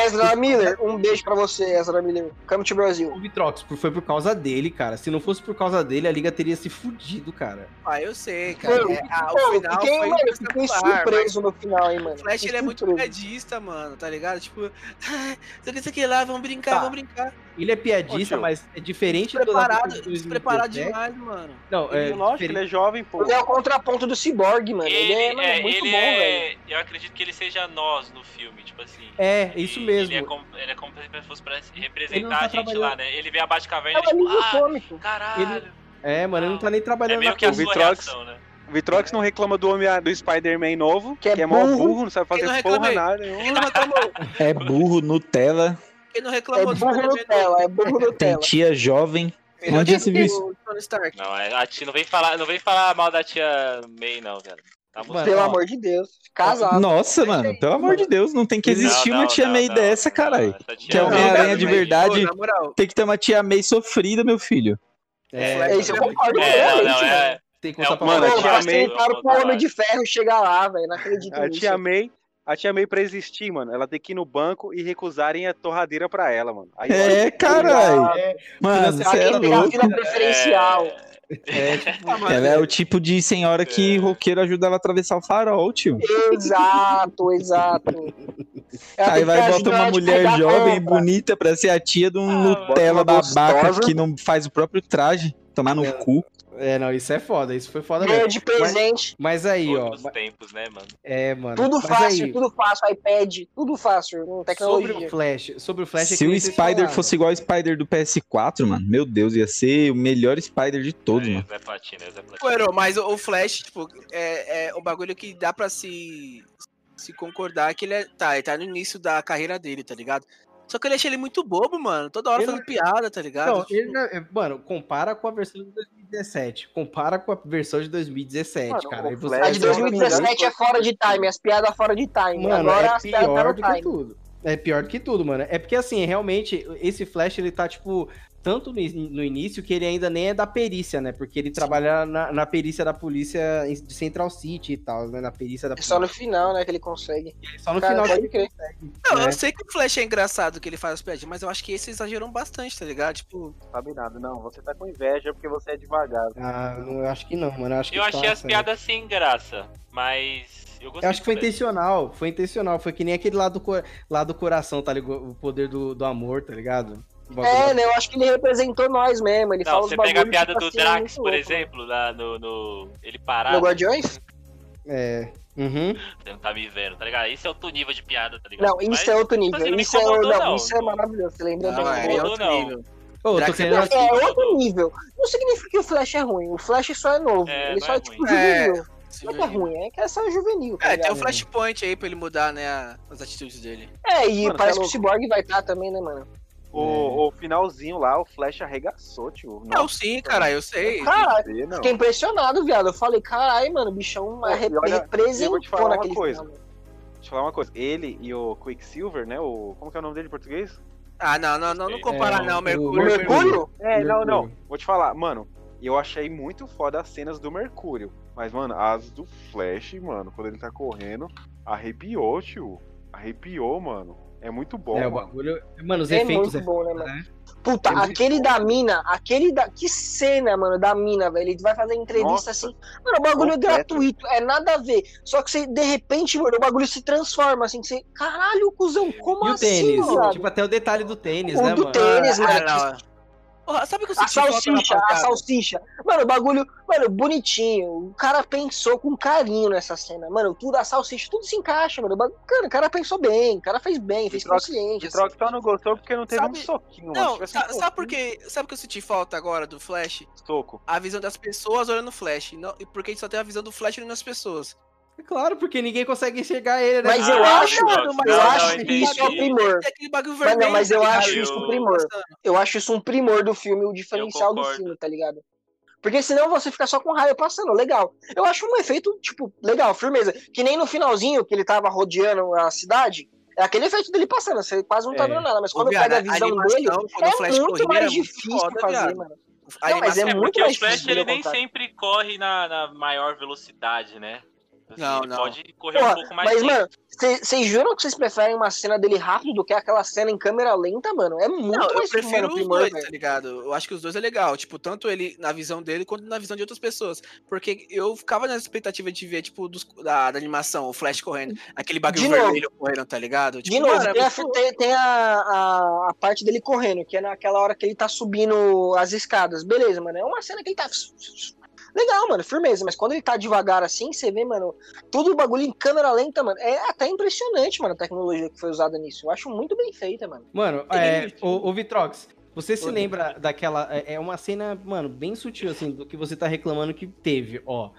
Ezra Miller, um beijo pra você, Ezra Miller. Come to Brasil. O Vitrox, foi por causa dele, cara. Se não fosse por causa dele, a liga teria se fudido, cara. Ah, eu sei, cara. Mano, É, ah, o final fiquei, foi mano, fiquei surpreso no final, hein, mas mano. O Flash, ele é muito piadista, mano, tá ligado? Tipo, ah, você isso aqui lá, vamos brincar, Tá. vamos brincar. Ele é piadista, Ô, mas é diferente do da Despreparado, Liga de despreparado 2017. demais, mano. Não, é, Ele, lógico, diferente- ele é jovem, pô. Ele é o contraponto do Cyborg, mano. Ele, é, mano, é, muito ele bom, velho. é, Eu acredito que ele seja nós no filme, tipo assim. É, isso Ele- mesmo. Ele é como, ele é como se fosse pra Ele representar tá a gente lá, né? Ele vê a Batcaverna É e tipo, ah, cômico. caralho. É, mano, ele não tá nem É trabalhando meio na que a sua Vitrox- reação, né? Vitrox não reclama do, homem, do Spider-Man novo, Que que é é, mó burro. não sabe fazer não porra nada. Reclamou? É burro, Nutella, Quem não É reclamou do burro Spider-Man Nutella, é burro tem Nutella. tia jovem. Melhor Onde se viu o isso? Não, é- a tia não vem falar, não vem falar mal da tia May, não, velho. Tá Mano. Pelo ó, amor de Deus. Casado. Nossa, mano, pelo amor de Deus, não tem que existir Não, uma não, tia não, May dessa, caralho. tia Que é Homem-Aranha não, de verdade. Pô, Tem que ter uma tia May sofrida, meu filho. É, Flash É isso, eu é concordo. É, não, plenamente, não, mano. é. tem que É contar o- pra Mano, a tia May- tentaram pro Homem de Ferro chegar lá, velho. Não acredito A tia May, a tia May pra existir, mano, ela tem que ir no banco e recusarem a torradeira pra ela, mano. Aí, É, caralho. É, Mano, Financiar você é a louco. fila preferencial. É, tipo, Ah, mano, Ela é o tipo de senhora que É. roqueiro ajuda ela a atravessar o farol, tio. Exato, exato. Ela Aí vai bota uma mulher jovem, bonita, pra ser a tia de um Ah, Nutella babaca que não faz o próprio traje. Tomar no É. cu. É, não, isso é foda, isso foi foda Ganha mesmo. de presente, Mas aí, ó. Outros tempos, né, mano? É, mano. tudo mas fácil, aí, tudo fácil, iPad, tudo fácil, com Sobre tecnologia. o Flash, sobre o Flash é Se o Spider fosse igual o Spider do PS4, mano, meu Deus, ia ser o melhor Spider de todos, É, mano. Zé Platina, Zé Platina. Ero, mas o o Flash, tipo, é, é um bagulho que dá pra se, se concordar que ele é, tá, ele tá no início da carreira dele, tá ligado? Só que eu achei ele muito bobo, mano. Toda hora Ele- fazendo piada, tá ligado? Não, Tipo, ele não- é- mano, compara com a versão de 2017. Compara com a versão de 2017, Mano, cara. o Aí você A de ver uma 2017 é fora de time, as piadas fora de time. Mano, Agora é as piadas pior do que time. tudo. É pior do que tudo, mano. É porque, assim, realmente, esse Flash, ele tá, tipo, tanto no, no início que ele ainda nem é da perícia, né? Porque ele trabalha na, na perícia da polícia de Central City e tal, né? Na perícia da É só no final, né, que ele consegue. Só no Cara, final que ele consegue. não, né? eu sei que o Flash é engraçado que ele faz as piadinhas, mas eu acho que esse exageram bastante, tá ligado? Tipo, Sabe nada, não. Você tá com inveja porque você é devagar. Ah, não, eu acho que não, mano. Eu, acho que Eu achei tá as certo. piadas sem graça, mas eu. Eu acho que foi intencional, foi intencional. Foi que nem aquele lá do, co- lá do coração, tá ligado? O poder do, do amor, tá ligado? É, né, eu acho que ele representou nós mesmo. Ele Não, fala os você pega a piada tipo do assim, Drax, por exemplo, lá no. no ele No parado. Guardiões? É. Uhum. Você não tá me vendo, tá ligado? Esse é outro nível de piada, tá ligado? Não, isso Mas- é outro mas nível. me Isso é, não, não. isso é maravilhoso. Você lembra não, bem? é, é outro não. nível. Ô, eu tô é querendo. É, é outro nível. Não significa que o Flash é ruim. O Flash só é novo. É, ele só é é tipo juvenil. Sim, Não é que é ruim, é que é só juvenil. tá É, tem o ligado? Flashpoint aí pra ele mudar, né, as atitudes dele. É, e Mano, parece tá que o Cyborg vai estar também, né, mano? O, o finalzinho lá, o Flash arregaçou, tio. Não, sim, cara, eu sei. Caralho, não. fiquei impressionado, viado. Eu falei, caralho, mano, o bichão Pô, rep- olha, eu representou vou te falar uma naquele coisa. final. Deixa eu falar uma coisa. Ele e o Quicksilver, né? O, como que é o nome dele em português? Ah, não, não, não, não compara É, não, o- Mercúrio. O Mercúrio? É, não, Mercúrio. não. Vou te falar, mano. Eu achei muito foda as cenas do Mercúrio. Mas, mano, as do Flash, mano, quando ele tá correndo, arrepiou, tio. Arrepiou, mano. É muito bom, É, o mano. bagulho. Mano, os É efeitos. muito bom, né, mano? né? Puta, É aquele bom. da mina, aquele da. Que cena, mano, da mina, velho. Ele vai fazer entrevista Nossa. assim. Mano, o bagulho é gratuito, é nada a ver. Só que você, de repente, mano, o bagulho se transforma, assim. que Você, caralho, cuzão, como E o assim, tênis? mano? Tipo, até o detalhe do tênis, O né, do mano? tênis, Ah, mano. não. Porra, sabe o que eu A senti falta na salsicha, a salsicha. Mano, o bagulho, mano, bonitinho. O cara pensou com carinho nessa cena. Mano, tudo, a salsicha, tudo se encaixa, mano. Cara, o cara pensou bem, o cara fez bem, fez Vitrox- consciente. assim. Vitrox só não gostou porque não teve Sabe- um soquinho, mano. Não, um sa- sabe soquinho, por quê? Sabe o que eu senti falta agora do Flash? Soco. A visão das pessoas olhando o Flash. Não, e porque a gente só tem a visão do Flash olhando as pessoas. Claro, porque ninguém consegue enxergar ele, né? Mas eu Ah, acho, não, mano, não, eu não, acho que isso é o primor. Mas não, mas eu tá acho ligado? isso um primor. Eu acho isso um primor do filme, o diferencial do filme, tá ligado? Porque senão você fica só com raio passando, legal. Eu acho um efeito, tipo, legal, firmeza. Que nem no finalzinho, que ele tava rodeando a cidade, é aquele efeito dele passando, você quase não tá É. vendo nada. Mas quando viado, pega a visão animação, dele, quando é o Flash muito mais muito difícil foda, fazer, viado. mano. A Não, mas é É, muito porque mais o Flash ele nem contar. sempre corre na, na maior velocidade, né? Assim, Não, não. pode correr um pouco mais mas, lento. mano, vocês juram que vocês preferem uma cena dele rápido do que aquela cena em câmera lenta, mano? É muito Não, eu mais prefiro mano, os primor, dois, velho. tá ligado? Eu acho que os dois é legal. Tipo, tanto ele na visão dele quanto na visão de outras pessoas. Porque eu ficava na expectativa de ver, tipo, dos- da, da animação, o Flash correndo. Aquele bagulho vermelho correndo, tá ligado? Tipo, De novo, mano, é tem, muito- tem- tem a, a, a parte dele correndo, que é naquela hora que ele tá subindo as escadas. Beleza, mano. É uma cena que ele tá. Legal, mano, firmeza. Mas quando ele tá devagar assim, você vê, mano, todo o bagulho em câmera lenta, mano. É até impressionante, mano, a tecnologia que foi usada nisso. Eu acho muito bem feita, mano. Mano, é, limite. ô, ô Vitrox, você se Oi. lembra daquela. É é uma cena, mano, bem sutil, assim, do que você tá reclamando que teve, ó.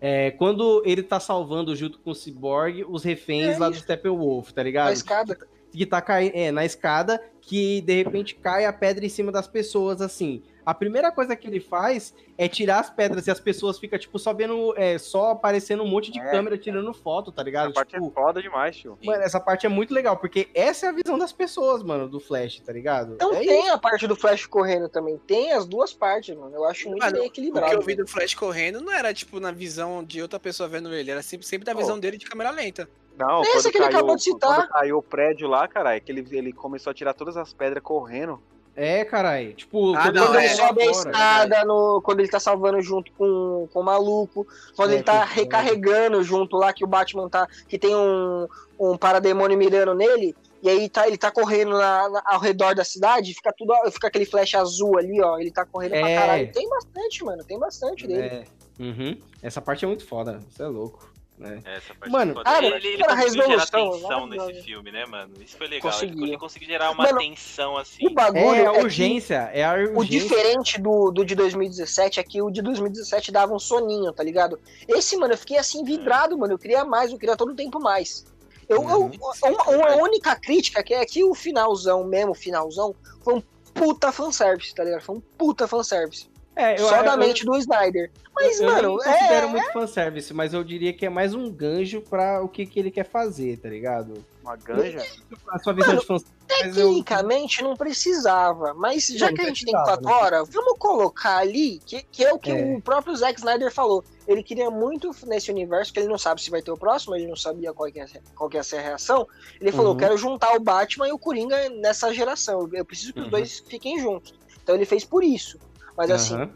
É, quando ele tá salvando junto com o Cyborg os reféns É lá do. Steppenwolf, tá ligado? A escada. que tá caindo é, na escada, que de repente cai a pedra em cima das pessoas, assim. A primeira coisa que ele faz é tirar as pedras e as pessoas ficam, tipo, só vendo, é, só aparecendo um monte de É. câmera tirando foto, tá ligado? Essa parte Tipo, é foda demais, tio. mano, essa parte é muito legal, porque essa é a visão das pessoas, mano, do Flash, tá ligado? Então é tem a parte do Flash correndo também. Tem as duas partes, mano. Eu acho muito Mano, bem O equilibrado. que eu vi do Flash correndo não era, tipo, na visão de outra pessoa vendo ele. Era sempre, sempre da visão dele de câmera lenta. Não, Esse quando que ele caiu, acabou de citar. Quando caiu o prédio lá, cara, é que ele, ele começou a tirar todas as pedras correndo. É, caralho. Tipo, Ah, quando não, Quando ele ele é, sai sobe a escada, no, quando ele tá salvando junto com, com o maluco, quando É, ele tá que- recarregando junto lá, que o Batman tá. que tem um, um parademônio mirando nele, e aí tá, ele tá correndo na- na- ao redor da cidade, fica tudo. fica aquele flash azul ali, ó. Ele tá correndo pra É. caralho. Tem bastante, mano, tem bastante dele. É. Uhum. Essa parte é muito foda. Isso é louco. Né? Essa parte Mano, cara, ele, ele cara, conseguiu gerar tensão maravilhosa. nesse filme, né, mano? Isso foi legal. Ele, Conseguiu. ele conseguiu gerar uma Mano, tensão assim. O bagulho É a é urgência. É a urgência. O diferente do, do de 2017 é que o de 2017 dava um soninho, tá ligado? Esse, mano, eu fiquei assim vidrado, mano. Eu queria mais, eu queria todo o tempo mais. Eu, eu- Uhum. uma, uma única crítica que é que o finalzão, mesmo o finalzão, foi um puta fanservice, tá ligado? Foi um puta fanservice. É, eu, Só eu, da mente do Snyder. Mas, eu, mano, eu nem considero é. muito fanservice, mas eu diria que é mais um ganjo pra o que, que ele quer fazer, tá ligado? Uma ganja? A sua visão Mano, de fanservice. mas eu- Tecnicamente não precisava, mas já Não, que a gente tem quatro horas, vamos colocar ali, que, que é o que É. o próprio Zack Snyder falou. Ele queria muito nesse universo, que ele não sabe se vai ter o próximo, ele não sabia qual que ia ser, qual que ia ser a reação. Ele falou: Uhum. quero juntar o Batman e o Coringa nessa geração. Eu preciso que os Uhum. dois fiquem juntos. Então ele fez por isso. Mas assim, Aham.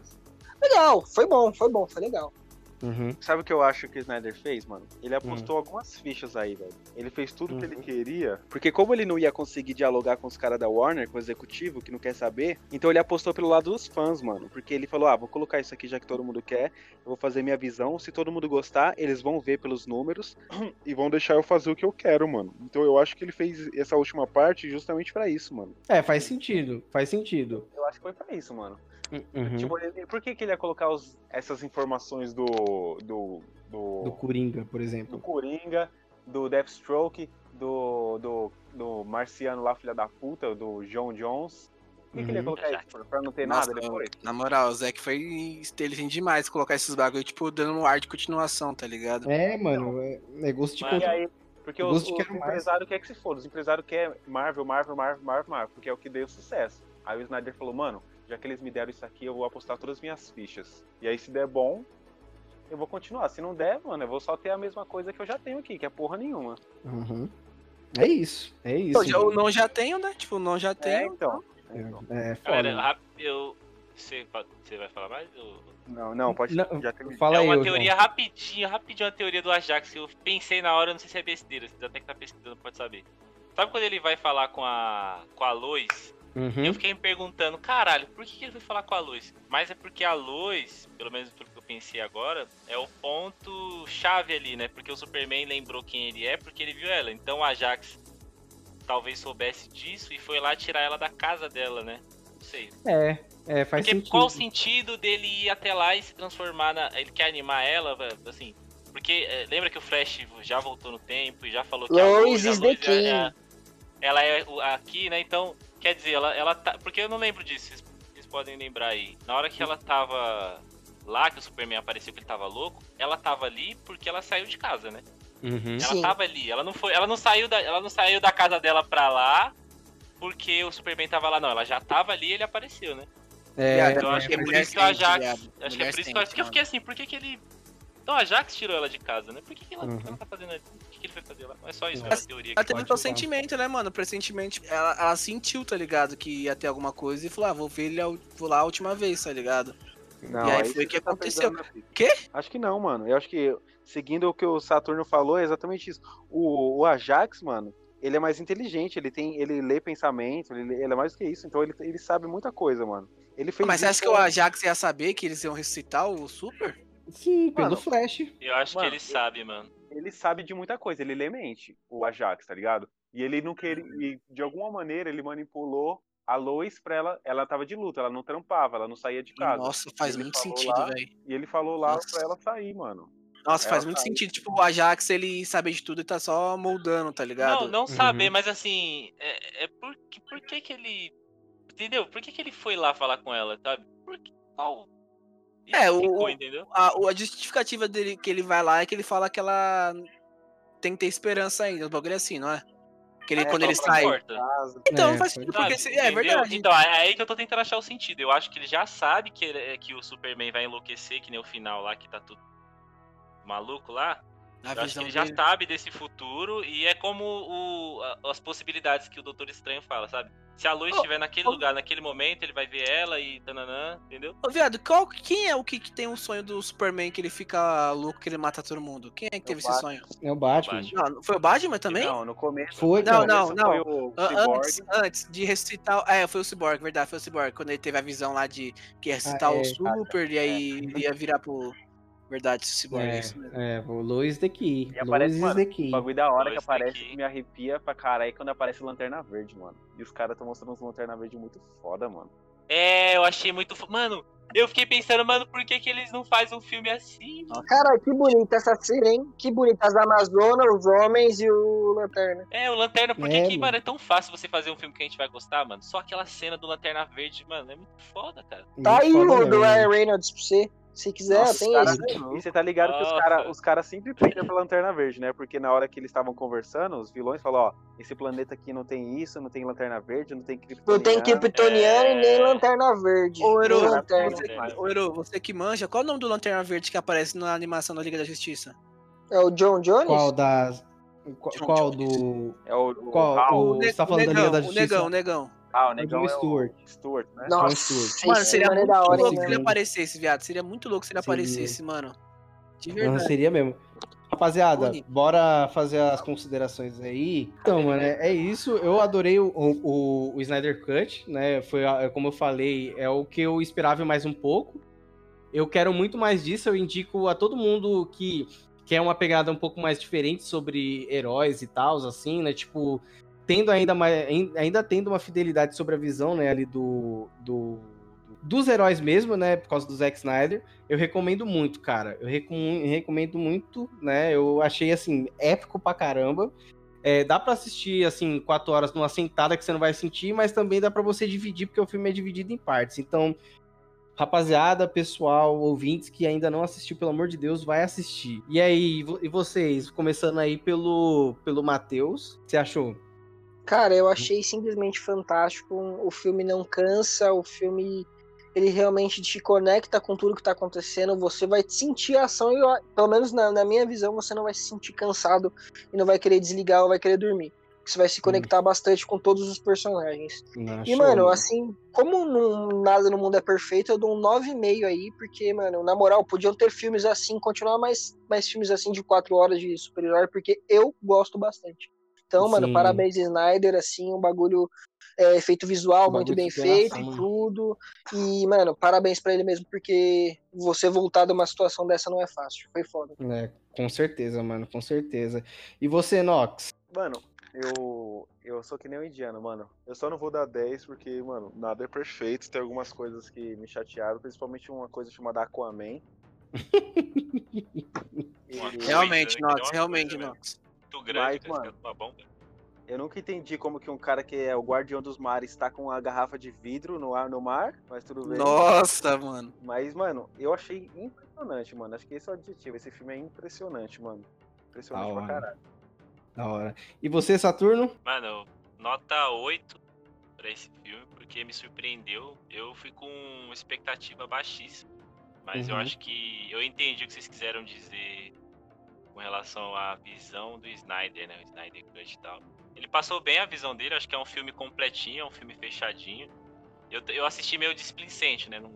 legal, foi bom, foi bom, foi legal. Uhum. Sabe o que eu acho que o Snyder fez, mano? Ele apostou algumas fichas aí, velho. Ele fez tudo que ele Uhum. queria. Porque como ele não ia conseguir dialogar com os caras da Warner, com o executivo, que não quer saber, então ele apostou pelo lado dos fãs, mano. Porque ele falou, ah, vou colocar isso aqui já que todo mundo quer, eu vou fazer minha visão. Se todo mundo gostar, eles vão ver pelos números e vão deixar eu fazer o que eu quero, mano. Então eu acho que ele fez essa última parte justamente pra isso, mano. É, faz sentido. Faz sentido. Eu acho que foi pra isso, mano. Uhum. Tipo, ele- por que, que ele ia colocar os- essas informações do. do. do. Do Coringa, por do exemplo. Coringa, do Deathstroke, do, do, do Marciano lá, filha da puta, do John Jones. Por que, que ele ia Uhum. colocar isso? Pra- Pra não ter Nossa, nada depois? Na moral, o Zack foi inteligente demais colocar esses bagulho, tipo, dando um ar de continuação, tá ligado? É, mano. É, é gosto de controle. aí, porque Eu os, os empresários querem que se foda. Os empresários querem Marvel, Marvel, Marvel, Marvel, Marvel, porque é o que deu sucesso. Aí o Snyder falou, mano, já que eles me deram isso aqui, eu vou apostar todas as minhas fichas. E aí, se der bom, eu vou continuar. Se não der, mano, eu vou só ter a mesma coisa que eu já tenho aqui, que é porra nenhuma. Uhum. É isso. É isso. Então, o não já tenho, né? Tipo, o não já É, tenho. então. Então. É, é Galera, foda. rap- eu. Você, vai falar mais? ou- Não, não, pode Não. Fala é uma teoria João. rapidinha, rapidinho uma teoria do Ajax. Eu pensei na hora, eu não sei se é besteira. Você até que tá pesquisando, pode saber. Sabe quando ele vai falar com a. com a Lois? Uhum. Eu fiquei me perguntando, caralho, por que que ele foi falar com a Lois? Mas é porque a Lois, pelo menos pelo que eu pensei agora, é o ponto chave ali, né? Porque o Superman lembrou quem ele é porque ele viu ela. Então o Ajax talvez soubesse disso e foi lá tirar ela da casa dela, né? Não sei. É, é, faz Porque sentido. qual o sentido dele ir até lá e se transformar na. Ele quer animar ela, velho, assim. Porque é, lembra que o Flash já voltou no tempo e já falou que a Lois a is the Lois é- king. é- ela é aqui, né? Então, quer dizer, ela, ela tá. Porque eu não lembro disso, vocês, vocês podem lembrar aí. Na hora que ela tava lá, que o Superman apareceu que ele tava louco, ela tava ali porque ela saiu de casa, né? Uhum. Ela Sim. tava ali, ela não foi, ela não saiu da, ela não saiu da casa dela pra lá porque o Superman tava lá, não, ela já tava ali e ele apareceu, né? É, Eu acho que é por isso que o Ajax. Acho que é por isso que eu sente, acho que eu fiquei assim, por que, que ele. Então o Ajax tirou ela de casa, né? Por que, que ela, Uhum. ela tá fazendo ali? O que, que ele foi fazer lá? É só isso, É. é uma teoria Ela teve falar. sentimento, né, mano? Pressentimento. Ela, ela sentiu, tá ligado? Que ia ter alguma coisa e falou, ah, vou ver ele, a vou lá a última vez, tá ligado? Não, E aí isso foi o que tá aconteceu. pensando. Quê? Acho que não, mano. Eu acho que, seguindo o que o Saturno falou, é exatamente isso. O, o Ajax, mano, ele é mais inteligente, ele tem, ele lê pensamento, ele, ele é mais do que isso, então ele, ele sabe muita coisa, mano. Ele fez Mas você acha que o Ajax ia saber que eles iam ressuscitar o Super? Sim, pelo Mano, Flash. Eu acho Mano, que ele sabe, mano. Ele sabe de muita coisa, ele lê mente, o Ajax, tá ligado? E ele não queria, e de alguma maneira ele manipulou a Lois pra ela, ela tava de luta, ela não trampava, ela não saía de casa. Nossa, faz muito sentido, velho. E ele falou lá Nossa. pra ela sair, mano. Nossa, Ela faz muito sentido. Tipo, o Ajax, ele sabe de tudo e tá só moldando, tá ligado? Não, não Uhum. saber, mas assim, é, é por, que- por que que ele. Entendeu? Por que que ele foi lá falar com ela, sabe? Por que, qual. Isso É, o- ficou, o- entendeu? A, a justificativa dele que ele vai lá é que ele fala que ela tem que ter esperança ainda. O bagulho é assim, não é? Que ele, É, quando ele sai. porta, Então, É, faz sentido, porque sabe? se- é Entendeu? verdade. Então, é aí que eu tô tentando achar o sentido. Eu acho que ele já sabe que, ele- que o Superman vai enlouquecer, que nem o final lá, que tá tudo maluco lá. A Eu acho que ele já dele. sabe desse futuro e é como o- as possibilidades que o Doutor Estranho fala, sabe? Se a Lois Ô, estiver naquele ô. lugar, naquele momento, ele vai ver ela e tananã, entendeu? Ô, viado, qual, quem é o que, que tem um sonho do Superman que ele fica louco, que ele mata todo mundo? Quem é que teve esse Batman. sonho? É o Batman. Batman. Não, foi o Batman também? Não, no começo. Foi. Não, começo não, Foi não. o. Antes, antes de ressuscitar. É, foi o Cyborg, verdade, foi o Cyborg. Quando ele teve a visão lá de que ia ressuscitar Ah, é, o Super, e aí ele ia virar pro. Verdade, Cyborg, é, É, isso mesmo. é, o Lois the Key. E aparece, Lois is mano, the Key. O bagulho da hora Dois que aparece daqui. que me arrepia pra caralho quando aparece Lanterna Verde, mano. E os caras tão mostrando uns Lanterna Verde muito foda, mano. É, eu achei muito. fo- Mano, eu fiquei pensando, mano, por que, que eles não fazem um filme assim? mano? Cara, que bonita essa cena, hein? Que bonita as Amazonas, os homens e o Lanterna. É, o Lanterna, por que, É, que, mano. mano, é tão fácil você fazer um filme que a gente vai gostar, mano? Só aquela cena do Lanterna Verde, mano, é muito foda, cara. Tá Muito aí foda o do Ryan Reynolds pra você. Se quiser, Nossa, tem cara- esse. E você tá ligado que os Nossa. caras os cara sempre pendem pra Lanterna Verde, né? Porque na hora que eles estavam conversando, os vilões falaram, ó, esse planeta aqui não tem isso, não tem Lanterna Verde, não tem Não Kryptoniano. tem Kryptoniano e nem É. Lanterna Verde. Ô, Eru, você, ô, Eru, você que manja, qual é o nome do Lanterna Verde que aparece na animação da Liga da Justiça? É o John Jones? Qual das. Qual, John qual Jones. do. É o, o Qual? Hal. O- Você tá falando da Liga da o Justiça? negão, o negão. Ah, o É o negão é o Stewart. Stewart, né? Nossa, Stewart. Mano, seria é muito da hora, louco se ele aparecesse, viado. Seria muito louco se ele Seria. aparecesse, mano. De Não, verdade. seria mesmo. Rapaziada, Bonito. bora fazer as considerações aí. Então, mano, é, é isso. Eu adorei o, o, o Snyder Cut, né? Foi, como eu falei, é o que eu esperava mais um pouco. Eu quero muito mais disso. Eu indico a todo mundo que quer uma pegada um pouco mais diferente sobre heróis e tal, assim, né? Tipo, tendo ainda mais, ain- ainda tendo uma fidelidade sobre a visão, né, ali do, do dos heróis mesmo, né, por causa do Zack Snyder. Eu recomendo muito, cara. Eu recom- recomendo muito, né? Eu achei assim épico pra caramba. É, dá pra assistir assim quatro horas numa sentada que você não vai sentir, mas também dá pra você dividir porque o filme é dividido em partes. Então, rapaziada, pessoal, ouvintes que ainda não assistiu, pelo amor de Deus, vai assistir. E aí, e vocês, começando aí pelo pelo Matheus, você achou? Cara, eu achei simplesmente fantástico. O filme não cansa, o filme ele realmente te conecta com tudo que tá acontecendo. Você vai sentir a ação e, eu- pelo menos na, na minha visão, você não vai se sentir cansado e não vai querer desligar ou vai querer dormir. Você vai se conectar bastante com todos os personagens. Não, E, show, mano, assim, como não- nada no mundo é perfeito, eu dou um 9,5 aí, porque, mano, na moral, podiam ter filmes assim, continuar mais, mais filmes assim de 4 horas de super-herói, porque eu gosto bastante. Então, mano, Sim. parabéns, Snyder, assim, um bagulho, é, efeito visual Bagulho muito bem feito e mano. tudo. E, mano, parabéns pra ele mesmo, porque você voltar de uma situação dessa não é fácil. Foi foda. É, com certeza, mano, com certeza. E você, Nox? Mano, eu, eu sou que nem um indiano, mano. Eu só não vou dar 10 porque, mano, nada é perfeito. Tem algumas coisas que me chatearam, principalmente uma coisa chamada Aquaman. E Realmente, né, Nox, realmente, coisa, Nox. Muito grande, Mas, cara, mano, uma bomba. eu nunca entendi como que um cara que é o guardião dos mares tá com uma garrafa de vidro no, ar, no mar, mas tudo bem. Nossa, mano. Mas, mano, eu achei impressionante, mano. Acho que esse é o adjetivo. Esse filme é impressionante, mano. Impressionante Da pra hora. caralho. Da hora. E você, Saturno? Mano, nota 8 pra esse filme, porque me surpreendeu. Eu fui com expectativa baixíssima. Mas eu Uhum. acho que eu entendi o que vocês quiseram dizer com relação à visão do Snyder, né? O Snyder Cut e tal. Ele passou bem a visão dele, acho que é um filme completinho, é um filme fechadinho. Eu, eu assisti meio displicente, né? Não,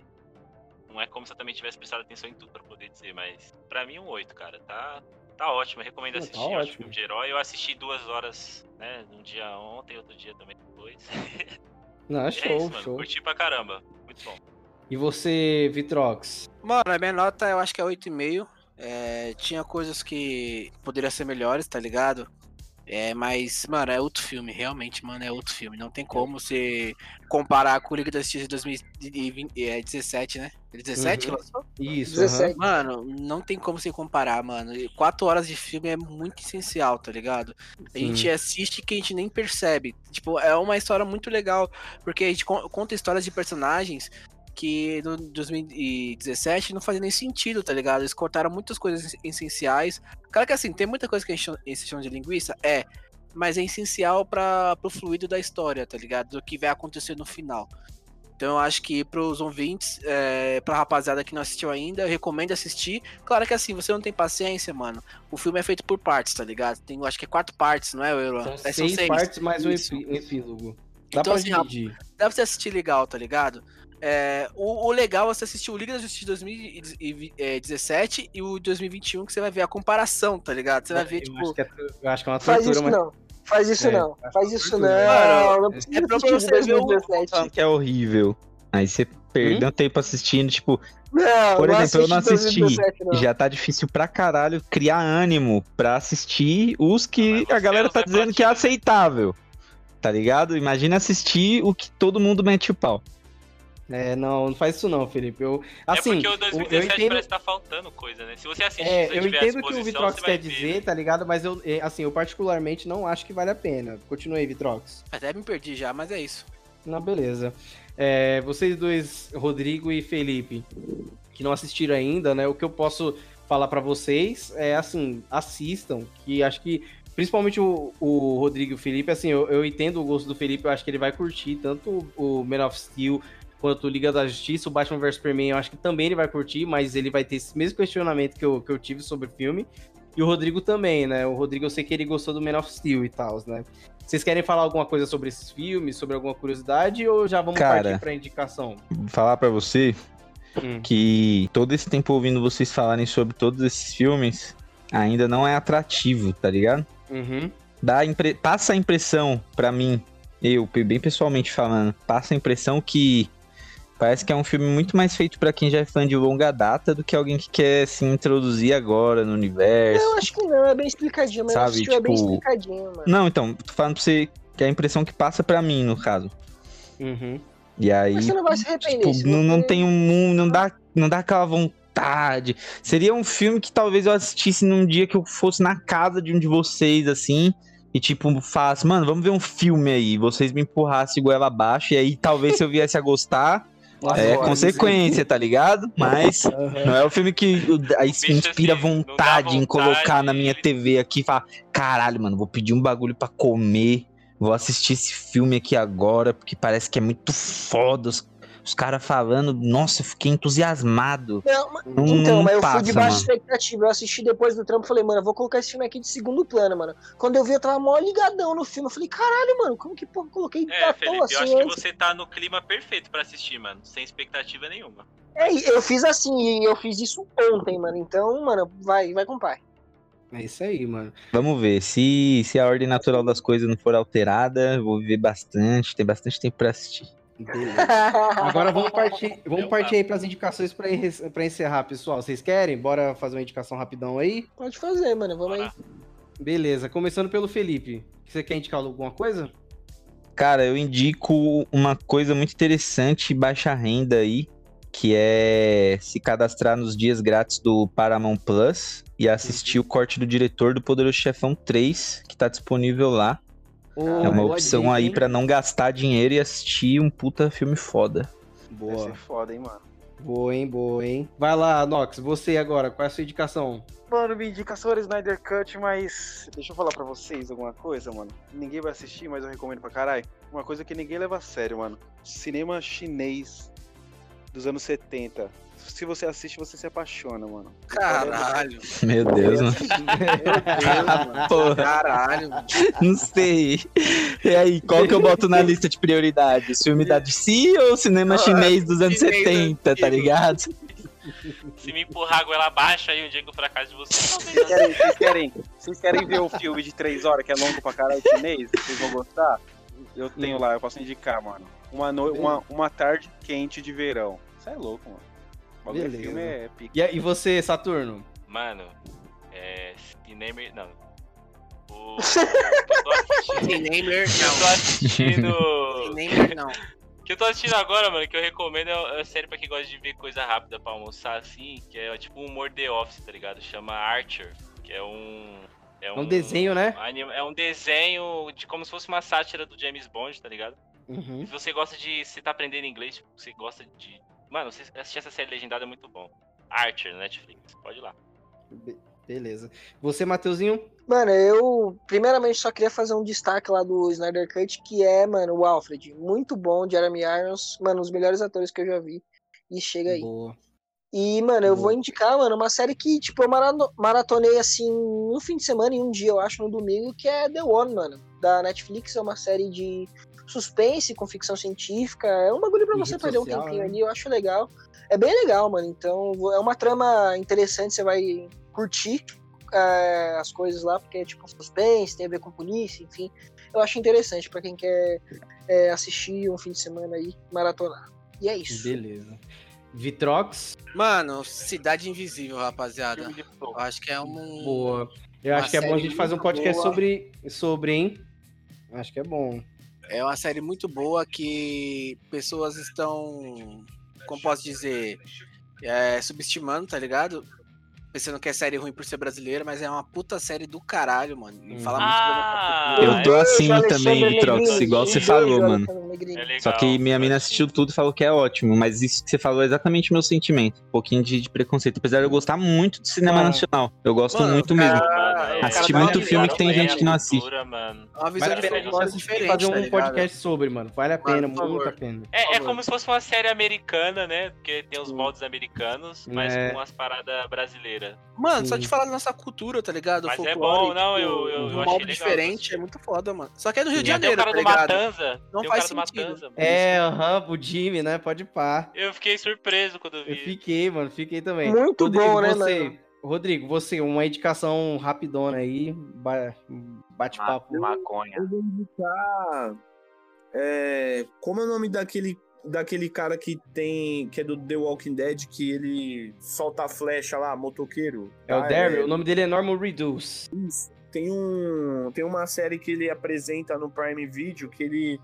não é como se eu também tivesse prestado atenção em tudo pra poder dizer, mas pra mim um 8, cara. Tá, tá ótimo, eu recomendo tá assistir. acho ótimo. filme de herói. Eu assisti duas horas, né? Um dia ontem, outro dia também depois. Não, é show, isso, mano. show. Curti pra caramba. Muito bom. E você, Vitrox? Mano, a minha nota eu acho que é 8,5. É, tinha coisas que poderiam ser melhores, tá ligado? É, mas, mano, é outro filme, realmente, mano, é outro filme. Não tem como você comparar com o Liga da Justiça de 2017, né? 17 Uhum. que lançou? Isso, 17. Mano, não tem como você comparar, mano. E Quatro horas de filme é muito essencial, tá ligado? A Sim. gente assiste que a gente nem percebe. Tipo, é uma história muito legal, porque a gente con- conta histórias de personagens que no 2017 não fazia nem sentido, tá ligado? Eles cortaram muitas coisas essenciais. Claro que assim, tem muita coisa que a gente chama- de linguiça, é, mas é essencial para pro fluido da história, tá ligado? Do que vai acontecer no final. Então eu acho que pros ouvintes, é, pra rapaziada que não assistiu ainda, eu recomendo assistir. Claro que assim, você não tem paciência, mano. O filme é feito por partes, tá ligado? Tem, acho que é quatro partes, não é, Euron? São É, seis, partes mais um epílogo. Dá Então, pra assim, dividir. Dá pra você assistir legal, tá ligado? É, o, o legal é você assistir o Liga da Justiça de 2017 e o 2021, que você vai ver a comparação, tá ligado? Você vai ver, eu, tipo. acho que é, eu acho que é uma Faz tortura, isso mas. não. Faz isso É, não. acho Faz isso não. Mano, não precisa é pra você ver o- 2017. Falando que é horrível. Aí você perdeu tempo assistindo, tipo, Não, Por não exemplo, eu não assisti assisti. 2017, não. já tá difícil pra caralho criar ânimo pra assistir os que a galera tá dizendo que é aceitável. Tá ligado? Imagina assistir o que todo mundo mete o pau. É, não, não faz isso não, Felipe. Eu, é assim, porque o eu 2017 entendo- parece que tá faltando coisa, né? Se você assistir, É, se eu entendo o que o Vitrox quer ver. dizer, tá ligado? Mas eu, é, assim, eu particularmente não acho que vale a pena. Continue aí, Vitrox. Até me perdi já, mas é isso. Não, beleza. É, vocês dois, Rodrigo e Felipe, que não assistiram ainda, né? O que eu posso falar pra vocês é assim, assistam, que acho que principalmente o, o Rodrigo e o Felipe, assim, eu, eu entendo o gosto do Felipe, eu acho que ele vai curtir tanto o Man of Steel quanto Liga da Justiça, o Batman vs Superman, eu acho que também ele vai curtir, mas ele vai ter esse mesmo questionamento que eu, que eu tive sobre o filme. E o Rodrigo também, né? O Rodrigo eu sei que ele gostou do Man of Steel e tal, né? Vocês querem falar alguma coisa sobre esses filmes, sobre alguma curiosidade, ou já vamos Cara. partir pra indicação? Vou falar pra você Hum. que todo esse tempo ouvindo vocês falarem sobre todos esses filmes ainda não é atrativo, tá ligado? Uhum. Dá impre- Passa a impressão pra mim, eu, bem pessoalmente falando, passa a impressão que parece que é um filme muito mais feito pra quem já é fã de longa data do que alguém que quer se introduzir agora no universo. Não, acho que não, é bem explicadinho, mas Sabe, assistiu, é bem tipo, explicadinho, mano. Não, então, tô falando pra você que é a impressão que passa pra mim, no caso. Uhum. E aí, Mas você não vai se arrepender. tipo, não, não tem um. Não dá, não dá aquela vontade. Seria um filme que talvez eu assistisse num dia que eu fosse na casa de um de vocês, assim. E tipo, falasse, mano, vamos ver um filme aí. Vocês me empurrassem goela abaixo. E aí, talvez se eu viesse a gostar, Nossa, é consequência, tá ligado? Mas Aham. não é o filme que aí inspira assim, vontade em colocar na minha TV aqui e falar: caralho, mano, vou pedir um bagulho pra comer. Vou assistir esse filme aqui agora, porque parece que é muito foda. Os, os caras falando, nossa, eu fiquei entusiasmado. Não, mas- Não- então, não mas eu passa, fui de baixa mano. expectativa. Eu assisti depois do trampo e falei, mano, eu vou colocar esse filme aqui de segundo plano, mano. Quando eu vi, eu tava mó ligadão no filme. Eu falei, caralho, mano, como que porra, eu coloquei É, Felipe, toa eu assim acho que antes? você tá no clima perfeito pra assistir, mano. Sem expectativa nenhuma. É, eu fiz assim, e eu fiz isso ontem, mano. Então, mano, vai, vai com o pai. É isso aí, mano. Vamos ver. Se, se a ordem natural das coisas não for alterada, eu vou viver bastante. Tem bastante tempo pra assistir. Beleza. Agora vamos partir, vamos partir aí pras indicações pra, enre- pra encerrar, pessoal. Vocês querem? Bora fazer uma indicação rapidão aí? Pode fazer, mano. Vamos aí. Beleza, começando pelo Felipe. Você quer indicar alguma coisa? Cara, eu indico uma coisa muito interessante e baixa renda aí, que é se cadastrar nos dias grátis do Paramount Plus e assistir o corte do diretor do Poderoso Chefão 3, que tá disponível lá. É uma opção dica, aí pra não gastar dinheiro e assistir um puta filme foda. Vai Boa, ser foda, hein, mano. boa, hein, boa, hein. Vai lá, Nox, você agora, qual é a sua indicação? Mano, minha indicação era Snyder Cut, mas. Deixa eu falar pra vocês alguma coisa, mano. Ninguém vai assistir, mas eu recomendo pra caralho. Uma coisa que ninguém leva a sério, mano. Cinema chinês dos anos 70. Se você assiste, você se apaixona, mano. Caralho. Meu Deus, mano. Porra, Caralho. não sei. E aí, qual que eu boto na lista de prioridades? Filme da DC ou cinema chinês dos anos chinês 70, tá ligado? Se me empurrar a goela abaixo aí o dia que eu fracasso de vocês, Vocês querem, vocês, querem, vocês querem ver um filme de 3 horas que é longo pra caralho chinês? Vocês vão gostar? Eu tenho lá, eu posso indicar, mano. Uma, no... uma, uma tarde quente de verão. Isso é louco, mano. O Beleza. filme é pique. E, e você, Saturno? Mano, é. Cinema. Não. O. eu tô assistindo. Cinemer, eu tô não. assistindo. Cinemer, não. que eu tô assistindo agora, mano, que eu recomendo é, é série pra quem gosta de ver coisa rápida pra almoçar assim, que é tipo um humor The Office, tá ligado? Chama Archer, que é um. É um desenho, né? anima- É um desenho de como se fosse uma sátira do James Bond, tá ligado? Uhum. Se você gosta de. Se tá aprendendo inglês, tipo, você gosta de. Mano, você assistir essa série legendada é muito bom. Archer, Netflix. Pode ir lá. Be- beleza. Você, Mateuzinho? Mano, eu primeiramente só queria fazer um destaque lá do Snyder Cut, que é, mano, o Alfred. Muito bom, Jeremy Irons, mano, os melhores atores que eu já vi. E chega aí. Boa. E, mano, eu Boa. vou indicar, mano, uma série que, tipo, eu marato- maratonei, assim, um fim de semana e um dia, eu acho, no domingo, que é The One, mano, da Netflix. É uma série de suspense com ficção científica. É um bagulho pra E você perder um social, tempinho né? ali, eu acho legal. É bem legal, mano. Então, é uma trama interessante, você vai curtir é, as coisas lá, porque é tipo suspense, tem a ver com polícia, enfim. Eu acho interessante pra quem quer é, assistir um fim de semana aí, maratonar. E é isso. Beleza. Vitrox, Mano, Cidade Invisível, rapaziada. Eu acho que é um. boa. Eu acho que é bom a gente fazer um podcast boa. sobre, sobre, hein? Acho que é bom. É uma série muito boa que pessoas estão, como posso dizer, é, subestimando, tá ligado? Pensando que é série ruim por ser brasileira, mas é uma puta série do caralho, mano. Fala muito da nossa Ah. Eu tô assim Beijo, também, Negrini. igual Um você falou, mano. É. Só que minha mina eu assistiu tudo e falou que é ótimo, mas isso que você falou é exatamente o meu sentimento. Um pouquinho de, de preconceito. Apesar de eu gostar muito de cinema Ah. nacional. Eu gosto Mano, muito o mesmo. cara- Mano, Assisti é, muito é, filme que tem é gente que não a assiste. cultura, mano. É uma visão Vale de diferente, fazer tá um ligado? podcast sobre, mano. Vale a Mano, pena, muito a pena. É, é como se fosse uma série americana, né? Porque tem os moldes americanos, mas É. com as paradas brasileiras. Mano, só Sim. de falar da nossa cultura, tá ligado? Mas é bom, não, tipo, eu- eu- eu um achei diferente, isso. é muito foda, mano. Só que é do Rio de Tem até o Janeiro, cara tá do? Matanza. Não tem faz o cara do sentido. Matanza. mano. É, aham, o Jimmy, né? Pode pá. Eu fiquei surpreso quando eu Eu vi. fiquei, mano, fiquei também. Muito bom, né, você, mano? Rodrigo, você, uma indicação rapidona aí, ba- bate-papo. Maconha. Eu vou indicar. é, como é o nome daquele, daquele cara que tem. que é do The Walking Dead, que ele solta a flecha lá, motoqueiro? É o tá? Daryl, o nome dele é Norman Reduce. Isso. Tem, um, tem uma série que ele apresenta no Prime Video que ele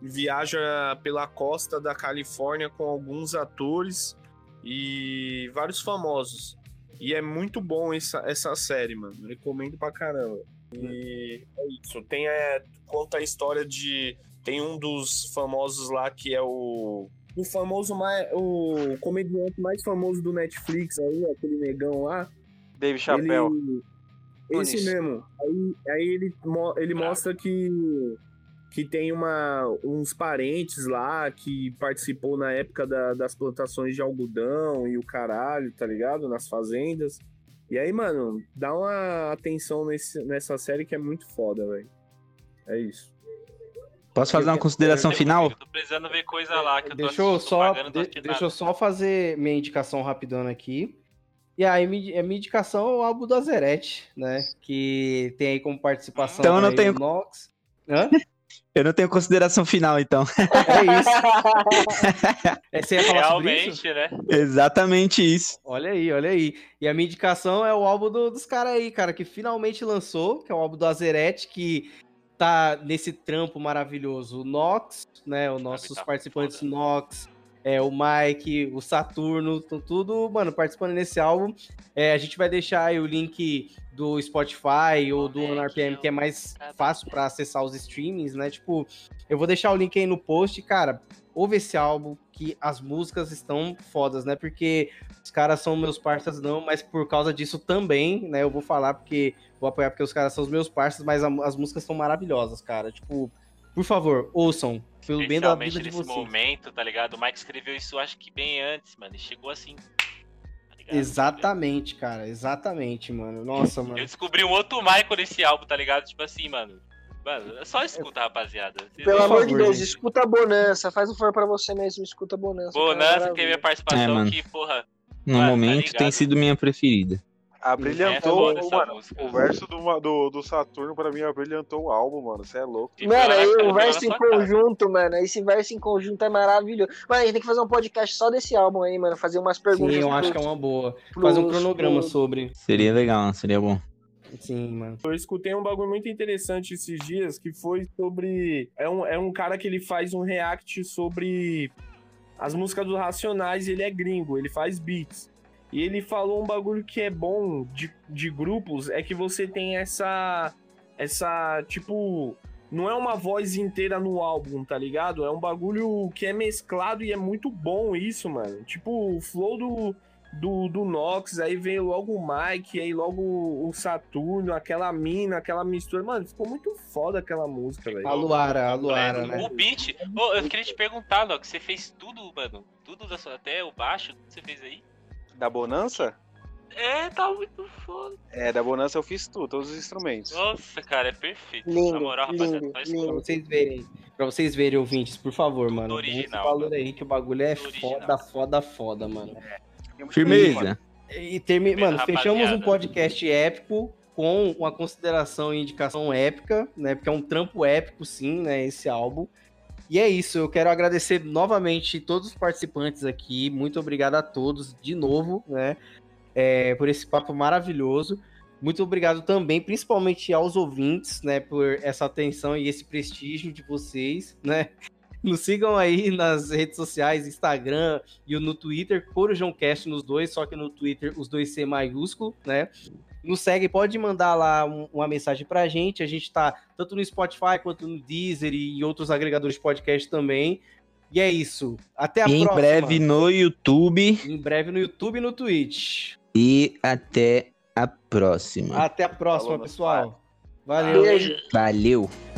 viaja pela costa da Califórnia com alguns atores e vários famosos. E é muito bom essa, essa série, mano. Recomendo pra caramba. E é isso. Tem, é, conta a história de. Tem um dos famosos lá que é o. O famoso mais. O comediante mais famoso do Netflix aí, aquele negão lá. Dave Chappelle. Ele- Esse mesmo. Aí, aí ele, ele Bravo. mostra que, que tem uma, uns parentes lá que participou na época da- das plantações de algodão e o caralho, tá ligado? Nas fazendas. E aí, mano, dá uma atenção nesse, nessa série que é muito foda, velho. É isso. Posso fazer uma consideração final? Eu tô precisando ver coisa lá que eu tô Deixa eu tô só, pagando, tô de- deixa eu nada. só fazer minha indicação rapidona aqui. E aí, mi- a minha indicação é o álbum do Azerete, né? Que tem aí como participação Então eu não tenho- o Nox. Hã? Eu não tenho consideração final, então. É isso. É, você ia falar sobre isso? Realmente, né? Exatamente isso. Olha aí, olha aí. E a minha indicação é o álbum do- dos caras aí, cara, que finalmente lançou, que é o álbum do Azerete, que tá nesse trampo maravilhoso. O Nox, né? Os nossos tá participantes foda. Nox, é, o Mike, o Saturno, tudo, mano, participando nesse álbum. É, a gente vai deixar aí o link do Spotify ou do Moleque, OneRPM, que é mais fácil pra acessar os streamings, né? Tipo, eu vou deixar o link aí no post, cara. Ouve esse álbum, que as músicas estão fodas, né? Porque os caras são meus parceiros, não, mas por causa disso também, né? Eu vou falar porque vou apoiar porque os caras são os meus parceiros, mas a- as músicas são maravilhosas, cara. Tipo, por favor, ouçam, pelo bem da vida de nesse vocês. momento, tá ligado? O Mike escreveu isso acho que bem antes, mano. E chegou assim. tá ligado? Exatamente, cara, exatamente, mano. Nossa, Eu mano. descobri um outro Michael nesse álbum, tá ligado? Tipo assim, mano. Mano, é só escuta, rapaziada. Vocês Pelo amor de Deus, gente. escuta a Bonança. Faz um favor pra você mesmo, escuta a Bonança. cara, Bonança maravilha. teve a participação É, que, porra. No Mano, tá momento ligado? tem sido minha preferida. Abrilhantou, É mano. música. O verso do, do, do Saturno, pra mim, abrilhantou o álbum, mano. Você é louco. E Mano, aí o na verso em sua cara. conjunto, mano. Esse verso em conjunto é maravilhoso. Mano, a gente tem que fazer um podcast só desse álbum aí, mano. Fazer umas perguntas. Sim, eu acho que é uma boa. Fazer um cronograma pros- sobre. Seria legal, seria bom. Sim, mano. Eu escutei um bagulho muito interessante esses dias que foi sobre. É um, é um cara que ele faz um react sobre as músicas dos Racionais. Ele é gringo, ele faz beats. E ele falou um bagulho que é bom de, de grupos: é que você tem essa. Essa. Tipo. Não é uma voz inteira no álbum, tá ligado? É um bagulho que é mesclado e é muito bom isso, mano. Tipo, o flow do, do, do Nox, aí veio logo o Mike, aí logo o Saturno, aquela mina, aquela mistura. Mano, ficou muito foda aquela música, velho. A Luara, a Luara, Completo. né? O beat. Ô, eu queria te perguntar, Loki, você fez tudo, mano. Tudo da sua, até o baixo, tudo que você fez aí? Da Bonança? É, tá muito foda. É, da Bonança eu fiz tudo, todos os instrumentos. Nossa, cara, é perfeito. Lindo, Na moral, rapaziada, lindo, faz lindo. Pra vocês verem, pra vocês verem, ouvintes, por favor, mano. dá esse original, valor mano. aí que o bagulho é Tudo foda, original. foda, foda, mano. Firmeza. E termi... Beleza, Mano, fechamos um rapaziada. podcast épico com uma consideração e indicação épica, né? Porque é um trampo épico, sim, né? Esse álbum. E é isso, eu quero agradecer novamente todos os participantes aqui. Muito obrigado a todos de novo, né? é, por esse papo maravilhoso. Muito obrigado também, principalmente aos ouvintes, né? Por essa atenção e esse prestígio de vocês, né? Nos sigam aí nas redes sociais, Instagram e no Twitter, CorujãoCast nos dois, só que no Twitter os dois C maiúsculo, né? Nos segue, pode mandar lá um- uma mensagem pra gente. A gente tá tanto no Spotify quanto no Deezer e em outros agregadores de podcast também. E é isso. Até a Em próxima. breve no YouTube. Em breve no YouTube e no Twitch. E até a próxima. Até a próxima, Falou, pessoal. Valeu. Beijo. Valeu.